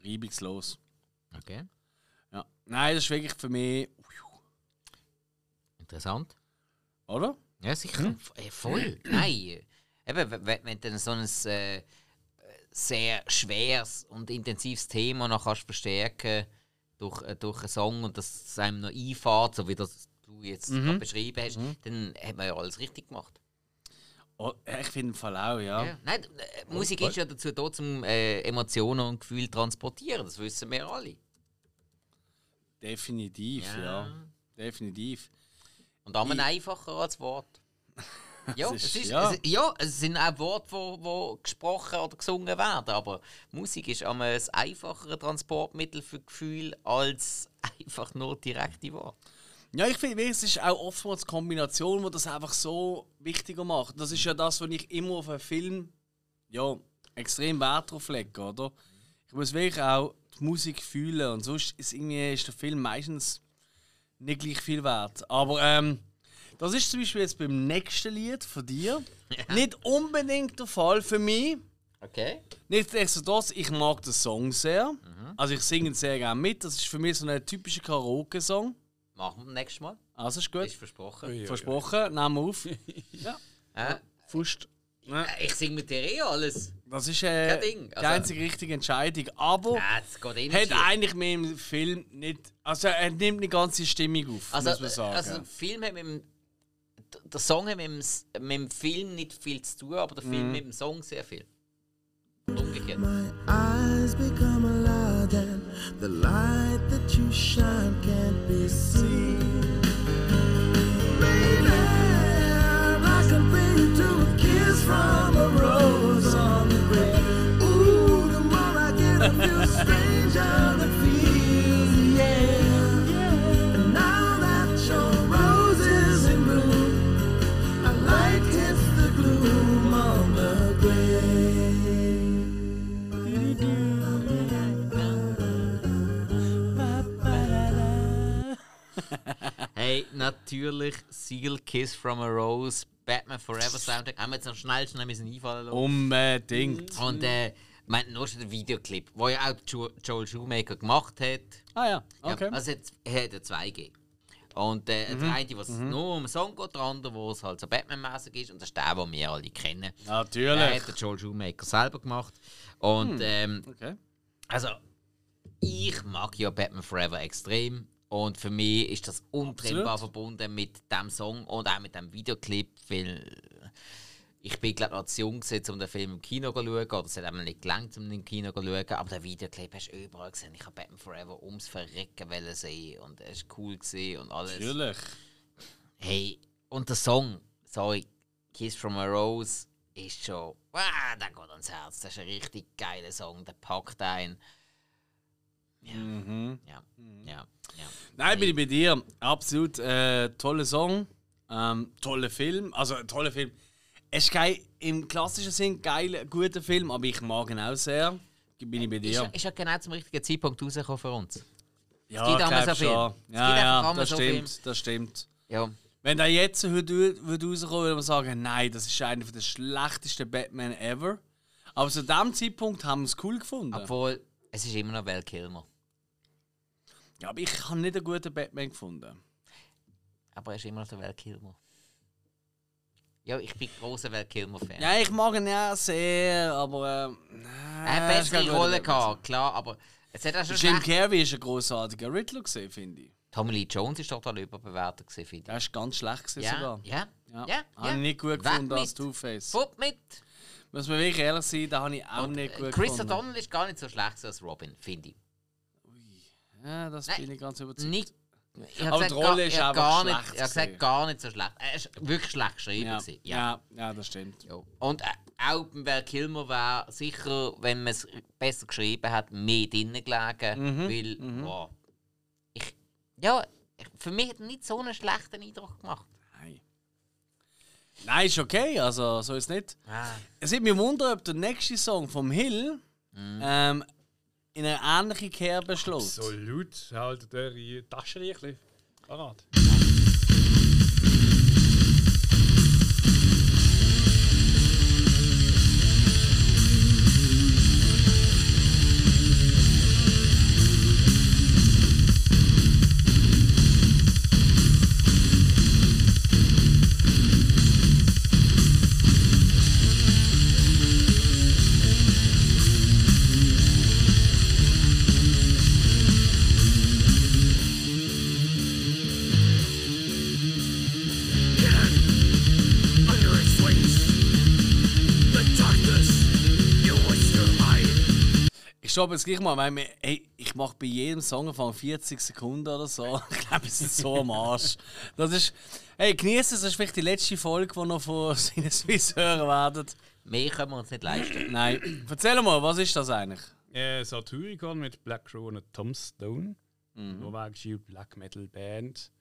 reibungslos. Okay, Ja. Nein, das ist wirklich für mich. interessant. Oder? Ja, sicher. F- äh, voll. Nein. Eben, wenn du so ein äh, sehr schweres und intensives Thema noch kannst verstärken durch, äh, durch einen Song und das es einem noch einfährt, so wie das du jetzt gerade beschrieben hast, dann hat man ja alles richtig gemacht. Oh, ich finde im Fall auch, ja. Ja. Nein, äh, Musik ist ja dazu da, um äh, Emotionen und Gefühle zu transportieren. Das wissen wir alle. Definitiv, ja. Ja. Definitiv. Und einmal einfacher als Wort. Ja, Es es, ist- ist, ja. Es, ja, es sind auch Worte, die wo, wo gesprochen oder gesungen werden, aber Musik ist einmal ein einfacheres Transportmittel für Gefühl als einfach nur direkte Worte. Ja, ich finde, es ist auch oftmals die Kombination, die das einfach so wichtiger macht. Das ist ja das, was ich immer auf einen Film ja, extrem Wert drauf lege, oder? Ich muss wirklich auch die Musik fühlen und sonst ist, irgendwie, ist der Film meistens nicht gleich viel wert. Aber ähm, das ist zum Beispiel jetzt beim nächsten Lied von dir nicht unbedingt der Fall für mich. Okay. Nichtsdestotrotz, ich mag den Song sehr. Also ich singe ihn sehr gerne mit. Das ist für mich so ein typischer Karaoke-Song. Machen wir nächstes Mal. Also ist gut. Ist versprochen. Ui, ui, ui. Versprochen, nehmen wir auf. Äh, Fust. Ja, ich singe mit dir eh alles. Das ist äh, Kein Ding. die Also- einzige richtige Entscheidung. Aber Nein, eh nicht. hat eigentlich mit dem Film nicht. Also er nimmt die ganze Stimmung auf, Also, muss man sagen. also der Film hat mit dem, der Song hat mit dem, mit dem Film nicht viel zu tun, aber der Film mhm. mit dem Song sehr viel. Und umgekehrt. My eyes become loud and the light that you shine can't be seen. Baby, I compare you to a kiss from a rose on the grave. Ooh, the more I get, I feel strange. natürlich Seal Kiss from a Rose, Batman Forever Soundtrack. Haben wir jetzt noch schnell, schnell müssen einfallen lassen. Unbedingt. Und äh, ich meine, nur schon der Videoclip, wo ja auch Jo- Joel Shoemaker gemacht hat. Ah ja, okay. Ja, also jetzt er hat er zwei gegeben. Und äh, der eine, was nur um den Song geht, der andere, wo es halt so Batman-mäßig ist. Und das ist der, den wir alle kennen. Natürlich. hat der Joel Shoemaker selber gemacht. Und ähm, Okay. also, ich mag ja Batman Forever extrem. Und für mich ist das untrennbar Absolut. verbunden mit dem Song und auch mit dem Videoclip, weil ich bin glaube noch zu jung gewesen, um den Film im Kino zu schauen, oder es hat einmal nicht gelangt, um den im Kino zu schauen, aber der Videoclip hast du überall gesehen. Ich habe Batman Forever ums Verrecken wollen sehen und es war cool gewesen und alles. Natürlich. Hey, und der Song, sorry, Kiss from a Rose, ist schon, wow, der geht ans Herz. Das ist ein richtig geiler Song, der packt ein. Ja, Mhm. ja, ja, ja. Nein, bin ich bei dir. Absolut äh, toller Song. Ähm, toller Film. Also, toller Film. Es ist kein, im klassischen Sinn geiler, guter Film, aber ich mag ihn auch sehr. Bin ich bei Ist, dir. ist ja genau zum richtigen Zeitpunkt rausgekommen für uns. ja, gibt ich einmal glaub so viel. Es gibt Ja, ja, das so stimmt, viel. das stimmt. Ja, Wenn der jetzt würde rauskommen, würde man sagen, nein, das ist einer der schlechtesten Batman ever. Aber zu dem Zeitpunkt haben wir es cool gefunden. obwohl, es ist immer noch Val Kilmer. Ja, aber ich habe nicht einen guten Batman gefunden. Aber er ist immer noch der Val Kilmer. Ja, ich bin großer Val Kilmer-Fan. Ja, ich mag ihn ja sehr, aber. Äh, er hat bessere Batman. gehabt, klar, aber es hat auch schon Jim. Carrey ist ein großartiger Riddler gesehen, finde ich. Tommy Lee Jones ist total überbewertet finde Der ist ganz schlecht ich. gewesen Ja, sogar. ja, Ja. ja. Habe ja. ich nicht gut Weg gefunden als. Two-Face. Fort mit! Muss man wirklich ehrlich sein, da habe ich auch Und, nicht äh, gut Chris gefunden. O'Donnell ist gar nicht so schlecht als Robin, finde ich. Ja, das Nein, bin ich ganz überzeugt. Nicht. Ich Aber gesagt, die Rolle ist einfach gar schlecht nicht, ich hab gesagt, gar nicht so schlecht. Er ist wirklich schlecht geschrieben. Ja. gewesen. Ja. ja, das stimmt. Ja. Und äh, auch Val Kilmer wäre sicher, wenn man es besser geschrieben hat, mehr drinnen gelegen. Mhm. Weil, boah, ich, ja, für mich hat er nicht so einen schlechten Eindruck gemacht. Nein. Nein, ist okay, also so ist es nicht. Ah. Es hat mich wundern, ob der nächste Song vom Hill Mhm. ähm, in eine ähnliche Kerbe schlägt. Absolut. Halt eure Taschen ein bisschen parat. Stoppe jetzt gleich mal, weil wir, hey, ich mache bei jedem Songanfang 40 Sekunden oder so. Ich glaube, es ist so am Arsch. Das ist, hey, genießt es, das ist vielleicht die letzte Folge, die noch von Sinneswiss hören werden. Mehr können wir uns nicht leisten. Nein, erzähl mal, was ist das eigentlich? Äh, Satyricon mit Black Crow und Tom Stone. Norwegische Black Metal Band.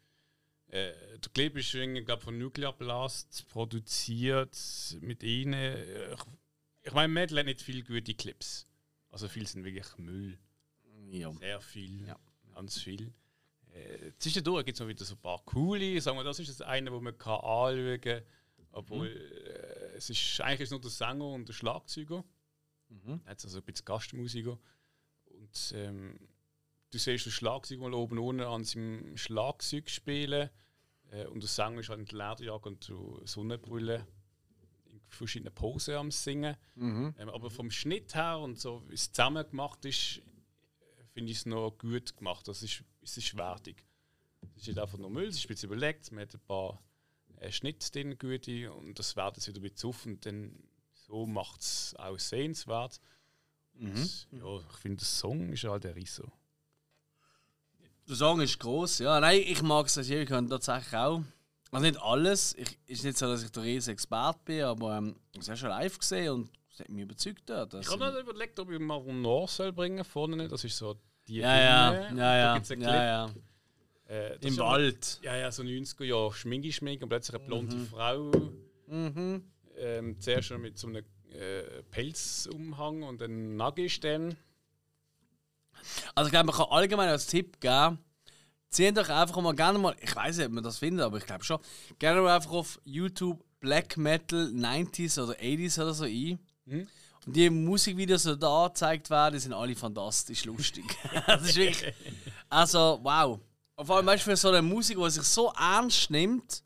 Äh, der Clip ist irgendwie, glaub, von Nuclear Blast produziert mit ihnen. Ich, ich meine, Metal hat nicht viele gute Clips. Also viele sind wirklich Müll. Ja. Sehr viel. Ja. Ganz viel. Äh, zwischendurch gibt es noch wieder so ein paar coole. Sagen wir, das ist das eine, wo man kann anschauen kann. Obwohl, äh, es ist, eigentlich ist nur der Sänger und der Schlagzeuger. Mhm. Jetzt also ein bisschen Gastmusiker. Und ähm, du siehst den Schlagzeuger mal oben ohne an seinem Schlagzeug spielen. Äh, und der Sänger ist halt in der Lederjacke und so Sonnenbrille verschiedenen Posen am Singen. Mhm. Ähm, aber vom Schnitt her und so, wie es zusammen gemacht ist, finde ich es noch gut gemacht. Das ist, es ist wertig. Es ist nicht einfach nur Müll, es ist ein bisschen überlegt, man hat ein paar äh, Schnitte drin, gute, und das wertet es wieder ein bisschen auf und dann so macht es auch sehenswert. Und, Ja, ich finde, der Song ist halt der Riso. Der Song ist groß, ja. Nein, ich mag es Satyricon tatsächlich auch. Also nicht alles. Ich, ist nicht so, dass ich der riesen Experte bin, aber ähm, ich habe es schon live gesehen und es hat mich überzeugt dort. Ich habe noch überlegt, ob ich mal von North soll bringen vorne. Das ist so die ja, ja, Bühne. ja, ja, ja, Clip. ja. Äh, das Im ja- Wald. Ja, ja, so 90er Jahre Schminke, Schminke und plötzlich eine blonde Frau. Mhm. Ähm, zuerst schon mit so einem äh, Pelzumhang und dann nackig dann. Also ich glaube, man kann allgemein als Tipp geben, Zieht euch einfach mal gerne mal, ich weiß nicht, ob man das findet, aber ich glaube schon, gerne mal einfach auf YouTube Black Metal 90s oder 80s oder so ein. Und die Musikvideos, die da gezeigt werden, die sind alle fantastisch lustig. das ist wirklich. Also, wow. Und vor allem, weißt für so eine Musik, die sich so ernst nimmt,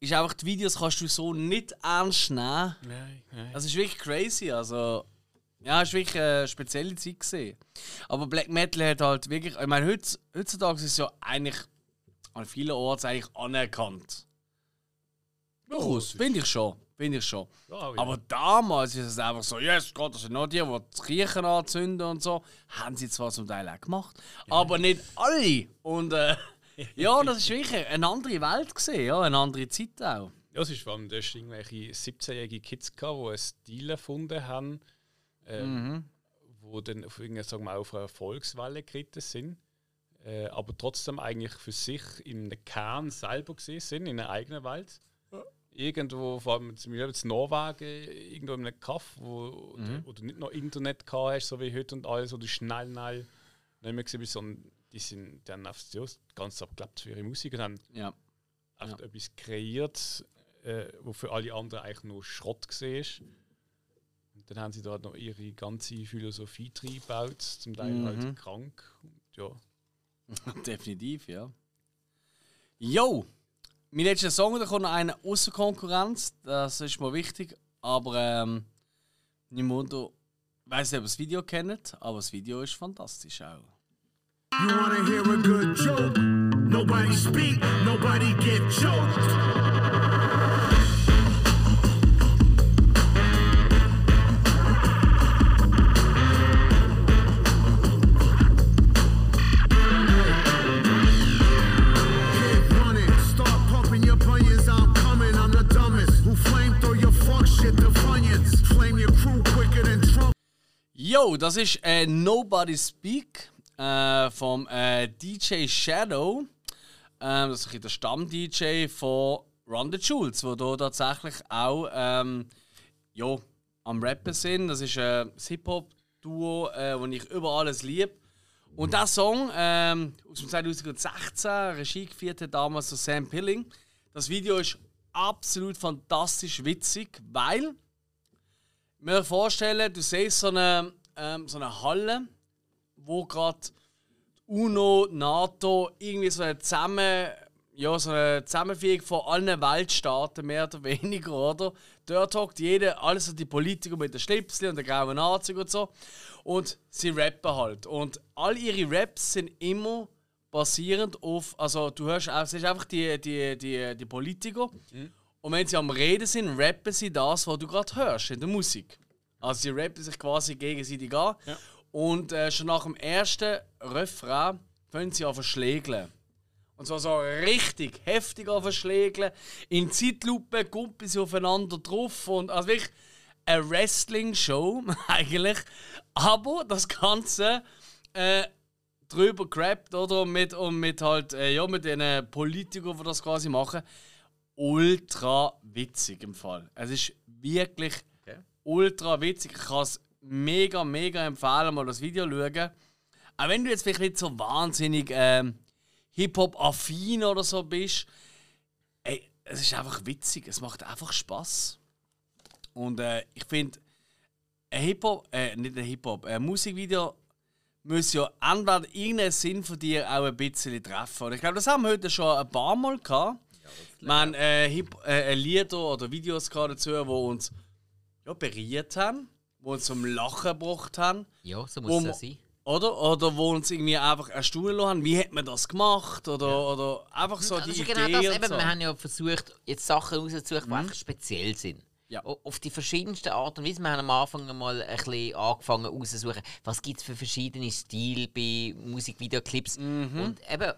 ist einfach die Videos kannst du so nicht ernst nehmen. Nein, nein. Das ist wirklich crazy. Also, ja, es war wirklich eine spezielle Zeit. Gewesen. Aber Black Metal hat halt wirklich. Ich meine, heutz- heutzutage ist es ja eigentlich an vielen Orten eigentlich anerkannt. Durchaus, finde ich schon. Finde ich schon. Ja, ja. Aber damals ist es einfach so, yes, Gott, das sind noch die, die die Kirchen anzünden und so. Haben sie zwar zum Teil auch gemacht, aber nicht alle. Und äh, ja, das ist wirklich eine andere Welt gesehen, ja, eine andere Zeit auch. Ja, es ist vor allem, du hast irgendwelche 17-jährige Kids gehabt, die einen Stil erfunden haben, ähm, wo dann auf, sagen wir, auf eine Erfolgswelle geritten sind, äh, aber trotzdem eigentlich für sich in einem Kern selber gesehen sind, in einer eigenen Welt. Irgendwo, vor allem zum Beispiel in Norwegen, irgendwo in einem Kaff, wo, wo du nicht noch Internet gehabt hast, so wie heute und alles, wo du schnell, schnell nicht mehr gesehen bist, sondern die sind dann auf ja, ganz abgeklappt für ihre Musik und haben Ja. einfach etwas kreiert, äh, wo für alle anderen eigentlich nur Schrott war. Dann haben sie da noch ihre ganze Philosophie reingebaut, zum Teil Mhm. halt krank. Und ja, Definitiv, ja. Yo! Mein letzter Song, da kommt noch einer außer Konkurrenz, das ist mal wichtig. Aber ähm, Nimundo, ich weiß nicht, ob ihr das Video kennt, aber das Video ist fantastisch auch. You wanna hear a good joke? Nobody speak, nobody get choked. Yo, das ist äh, Nobody Speak äh, vom äh, DJ Shadow. Ähm, das ist der Stamm-DJ von Run the Jules, wo da tatsächlich auch ähm, ja, am Rappen sind. Das ist ein Hip-Hop-Duo, äh, das ich über alles liebe. Und der Song ähm, aus dem 2016, Regie geführt damals so Sam Pilling. Das Video ist absolut fantastisch witzig, weil mir vorstellen, du siehst so eine, ähm, so eine Halle, wo gerade UNO, NATO irgendwie so eine zusammen, ja, so eine Zusammenführung von allen Weltstaaten mehr oder weniger, oder? Dort hockt jeder, alles so die Politiker mit den Schlipsli und den grauen Anzug und so. Und sie rappen halt. Und all ihre Raps sind immer basierend auf, also du hörst auch, siehst einfach die, die, die, die Politiker. Und wenn sie am Reden sind, rappen sie das, was du gerade hörst in der Musik. Also sie rappen sich quasi gegenseitig an. Und äh, schon nach dem ersten Refrain fangen sie an verschlägeln. Und zwar so richtig heftig an verschlägeln. In Zeitlupe kumpeln sie aufeinander drauf. Und also wirklich eine Wrestling-Show eigentlich. Aber das Ganze äh, drüber gerappt, oder? Mit, und mit halt, äh, ja, mit den Politikern, die das quasi machen. Ultra witzig im Fall. Es ist wirklich ultra witzig. Ich kann es mega, mega empfehlen, mal das Video schauen. Auch wenn du jetzt vielleicht nicht so wahnsinnig ähm, Hip-Hop-affin oder so bist, ey, es ist einfach witzig. Es macht einfach Spaß. Und äh, ich finde, ein Hip-Hop, äh, nicht ein Hip-Hop, ein Musikvideo muss ja entweder irgendeinen Sinn von dir auch ein bisschen treffen. Und ich glaube, das haben wir heute schon ein paar Mal gehabt. wir haben äh, Hip äh, Lieder oder Videos dazu, die uns ja, berührt haben, die uns zum Lachen gebracht haben. Ja, so Wo muss es sein. Oder? Oder wo uns irgendwie einfach erstaunen lassen haben, wie hat man das gemacht? Oder, oder einfach so Das die ist Idee genau das. und Eben, so. Wir haben ja versucht, jetzt Sachen rauszusuchen, die einfach speziell sind. Ja. Auf die verschiedensten Art und Weise. Wir haben am Anfang mal ein bisschen angefangen rauszusuchen, was gibt es für verschiedene Stile bei Musikvideoclips. Und eben,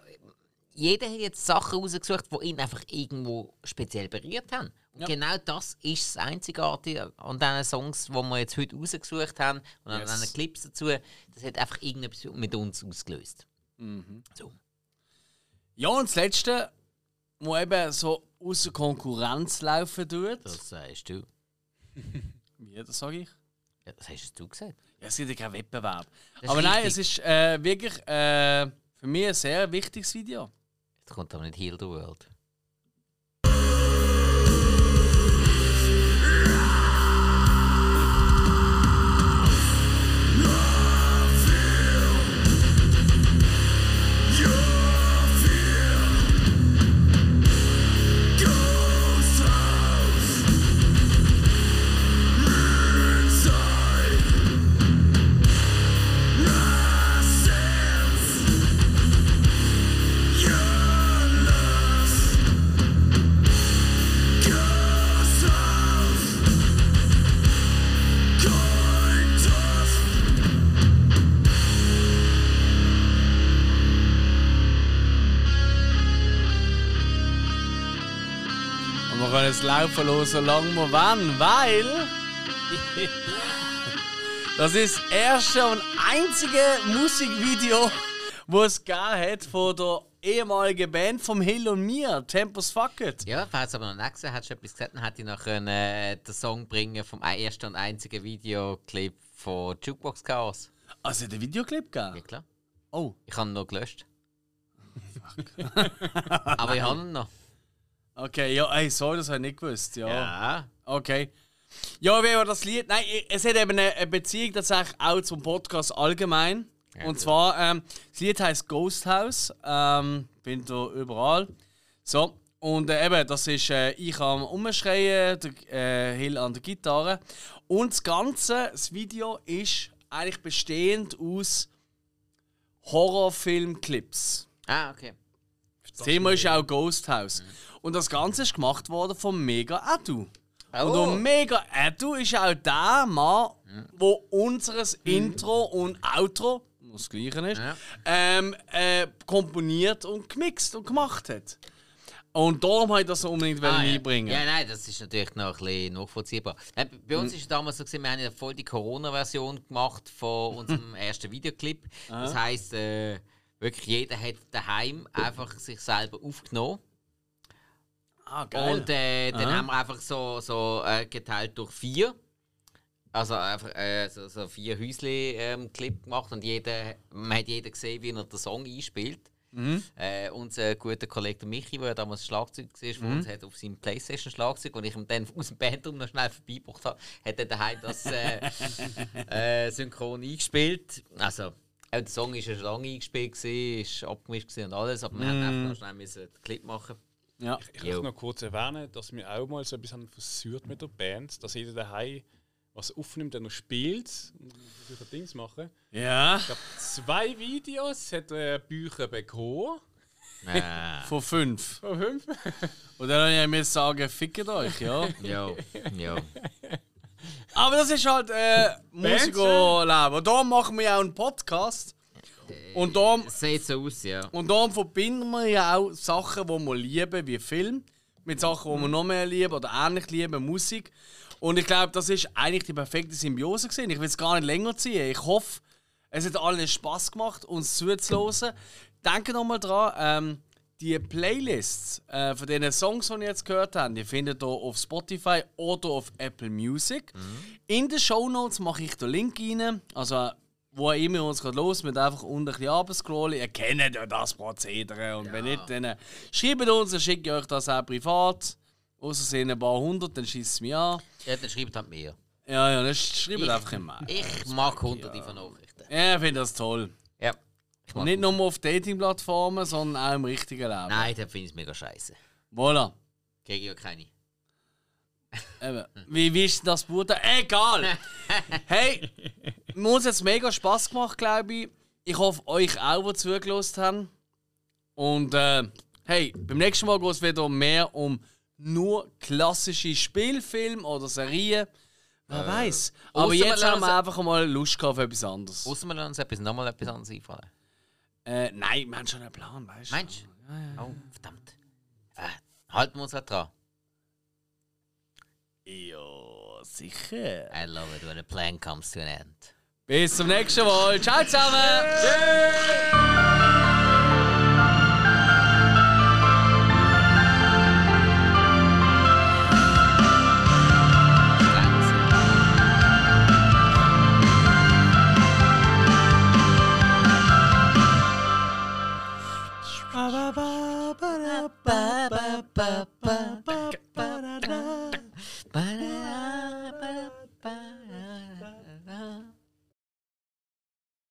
jeder hat jetzt Sachen rausgesucht, die ihn einfach irgendwo speziell berührt haben. Und genau das ist das Einzigartige an diesen Songs, die wir jetzt heute rausgesucht haben und an Yes. diesen Clips dazu. Das hat einfach irgendetwas mit uns ausgelöst. So. Ja, und das Letzte, wo eben so außer Konkurrenz laufen tut. Das sagst du. Wie, das sage ich? Ja, das hast du gesagt. Ja, es gibt ja keinen Wettbewerb. Aber nein, richtig. es ist äh, wirklich äh, Für mich ein sehr wichtiges Video. Jetzt kommt aber nicht Heal the World. Laufen lassen, solange wir wollen, weil. das ist das erste und einzige Musikvideo, wo es gegeben hat von der ehemaligen Band vom Hill und mir, Tempus Fuck It. Ja, falls aber noch nicht gesehen hast, schon etwas gesagt, dann hätte ich noch einen, äh, den Song bringen vom ersten und einzigen Videoclip von Jukebox Chaos. Also der Videoclip Ja, gegeben? klar. Oh. Ich habe ihn noch gelöscht. aber ich habe ihn noch. Okay, ja, ey, sorry, das habe ich nicht gewusst. Ja. Ja. Okay. Ja, wie war das Lied? Nein, es hat eben eine Beziehung tatsächlich auch zum Podcast allgemein. Und zwar, ähm, das Lied heißt Ghost House. Ähm, findet ihr überall. So. Und äh, eben, das ist äh, ich am Umschreien, der äh, Hill an der Gitarre. Und das Ganze, das Video ist eigentlich bestehend aus Horrorfilmclips. Ah, okay. Das Thema ist auch Ghost House. Und das Ganze ist gemacht worden von Mega Edu. Und der Mega Edu ist auch der Mann, der unseres Intro und Outro, was das gleiche ist, Ja. ähm, äh, komponiert und gemixt und gemacht hat. Und darum wollte ich das unbedingt Ah, ja. einbringen. Ja, nein, das ist natürlich noch ein bisschen nachvollziehbar. Nein, bei uns ist es damals so, gewesen, wir haben ja voll die Corona-Version gemacht von unserem ersten Videoclip. Das heisst, äh, wirklich jeder hat daheim einfach sich selber aufgenommen. Ah, geil. Und äh, dann Aha. haben wir einfach so, so äh, geteilt durch vier. Also einfach äh, so, so vier Häusli-Clip gemacht und jeder, man hat jeder gesehen, wie er den Song einspielt. Mhm. Äh, unser guter Kollege Michi, der damals Schlagzeug war, Mhm. uns hat auf seinem Playstation-Schlagzeug, und ich ihm dann aus dem Bandraum noch schnell vorbeigebracht habe, hat er daheim das äh, äh, synchron eingespielt. Also, der Song war schon lange eingespielt, ist abgemischt und alles, aber wir Mhm. haben einfach noch schnell den Clip machen. Ja. Ich muss noch kurz erwähnen, dass wir auch mal so etwas haben versucht mit der Band, dass jeder daheim was aufnimmt, der noch spielt und solche Dings machen. ja, Ich glaube, zwei Videos hat er Bücher bekommen. Äh, von fünf. Von fünf. Und dann habe ich mir sagen, fickt euch, ja. ja, ja. Aber das ist halt äh, Musikerleben. Und darum machen wir ja auch einen Podcast. Und darum, Es sieht so aus, ja. und darum verbinden wir ja auch Sachen, die wir lieben, wie Film, mit Sachen, die wir noch mehr lieben oder ähnlich lieben, Musik. Und ich glaube, das ist eigentlich die perfekte Symbiose gewesen. Ich will es gar nicht länger ziehen. Ich hoffe, es hat allen Spaß gemacht, uns zuzuhören. Denke nochmal dran, ähm, die Playlists äh, von den Songs, die ihr jetzt gehört habt, die findet ihr auf Spotify oder auf Apple Music. In den Show Notes mache ich den Link rein. Also, wo immer uns gerade los mit einfach unten ein bisschen runterscrollen. Ihr kennt ja das Prozedere. Und wenn nicht, dann äh, schreibt uns, dann schicke ich euch das auch privat. Außer sind ein paar hundert, dann schießt es mich an. Ja, dann schreibt halt mehr. Ja, ja, dann schreibt Ich- einfach immer. Ich mag hunderte von Nachrichten. Ja, ich finde das toll. Ja. Und nicht nur auf Dating-Plattformen, sondern auch im richtigen Leben. Nein, dann finde ich es mega scheiße. Voilà. Kriege ich ja keine. Eben. Wie, wie ist denn das Bruder? Egal! hey, mir hat jetzt mega Spass gemacht, glaube ich. Ich hoffe, euch auch, die zugelassen haben. Und äh, hey, beim nächsten Mal geht es wieder mehr um nur klassische Spielfilme oder Serien. Wer weiß. Aber jetzt haben wir einfach mal Lust auf etwas anderes. Außer wir lassen uns etwas, nochmal etwas anderes einfallen. Äh, nein, wir haben schon einen Plan, weißt du? Meinst du? Oh, verdammt. Äh, halten wir uns halt dran. Ja, sicher. I love it when a plan comes to an end. Bis zum nächsten Mal. Ciao zusammen. Yeah. Para.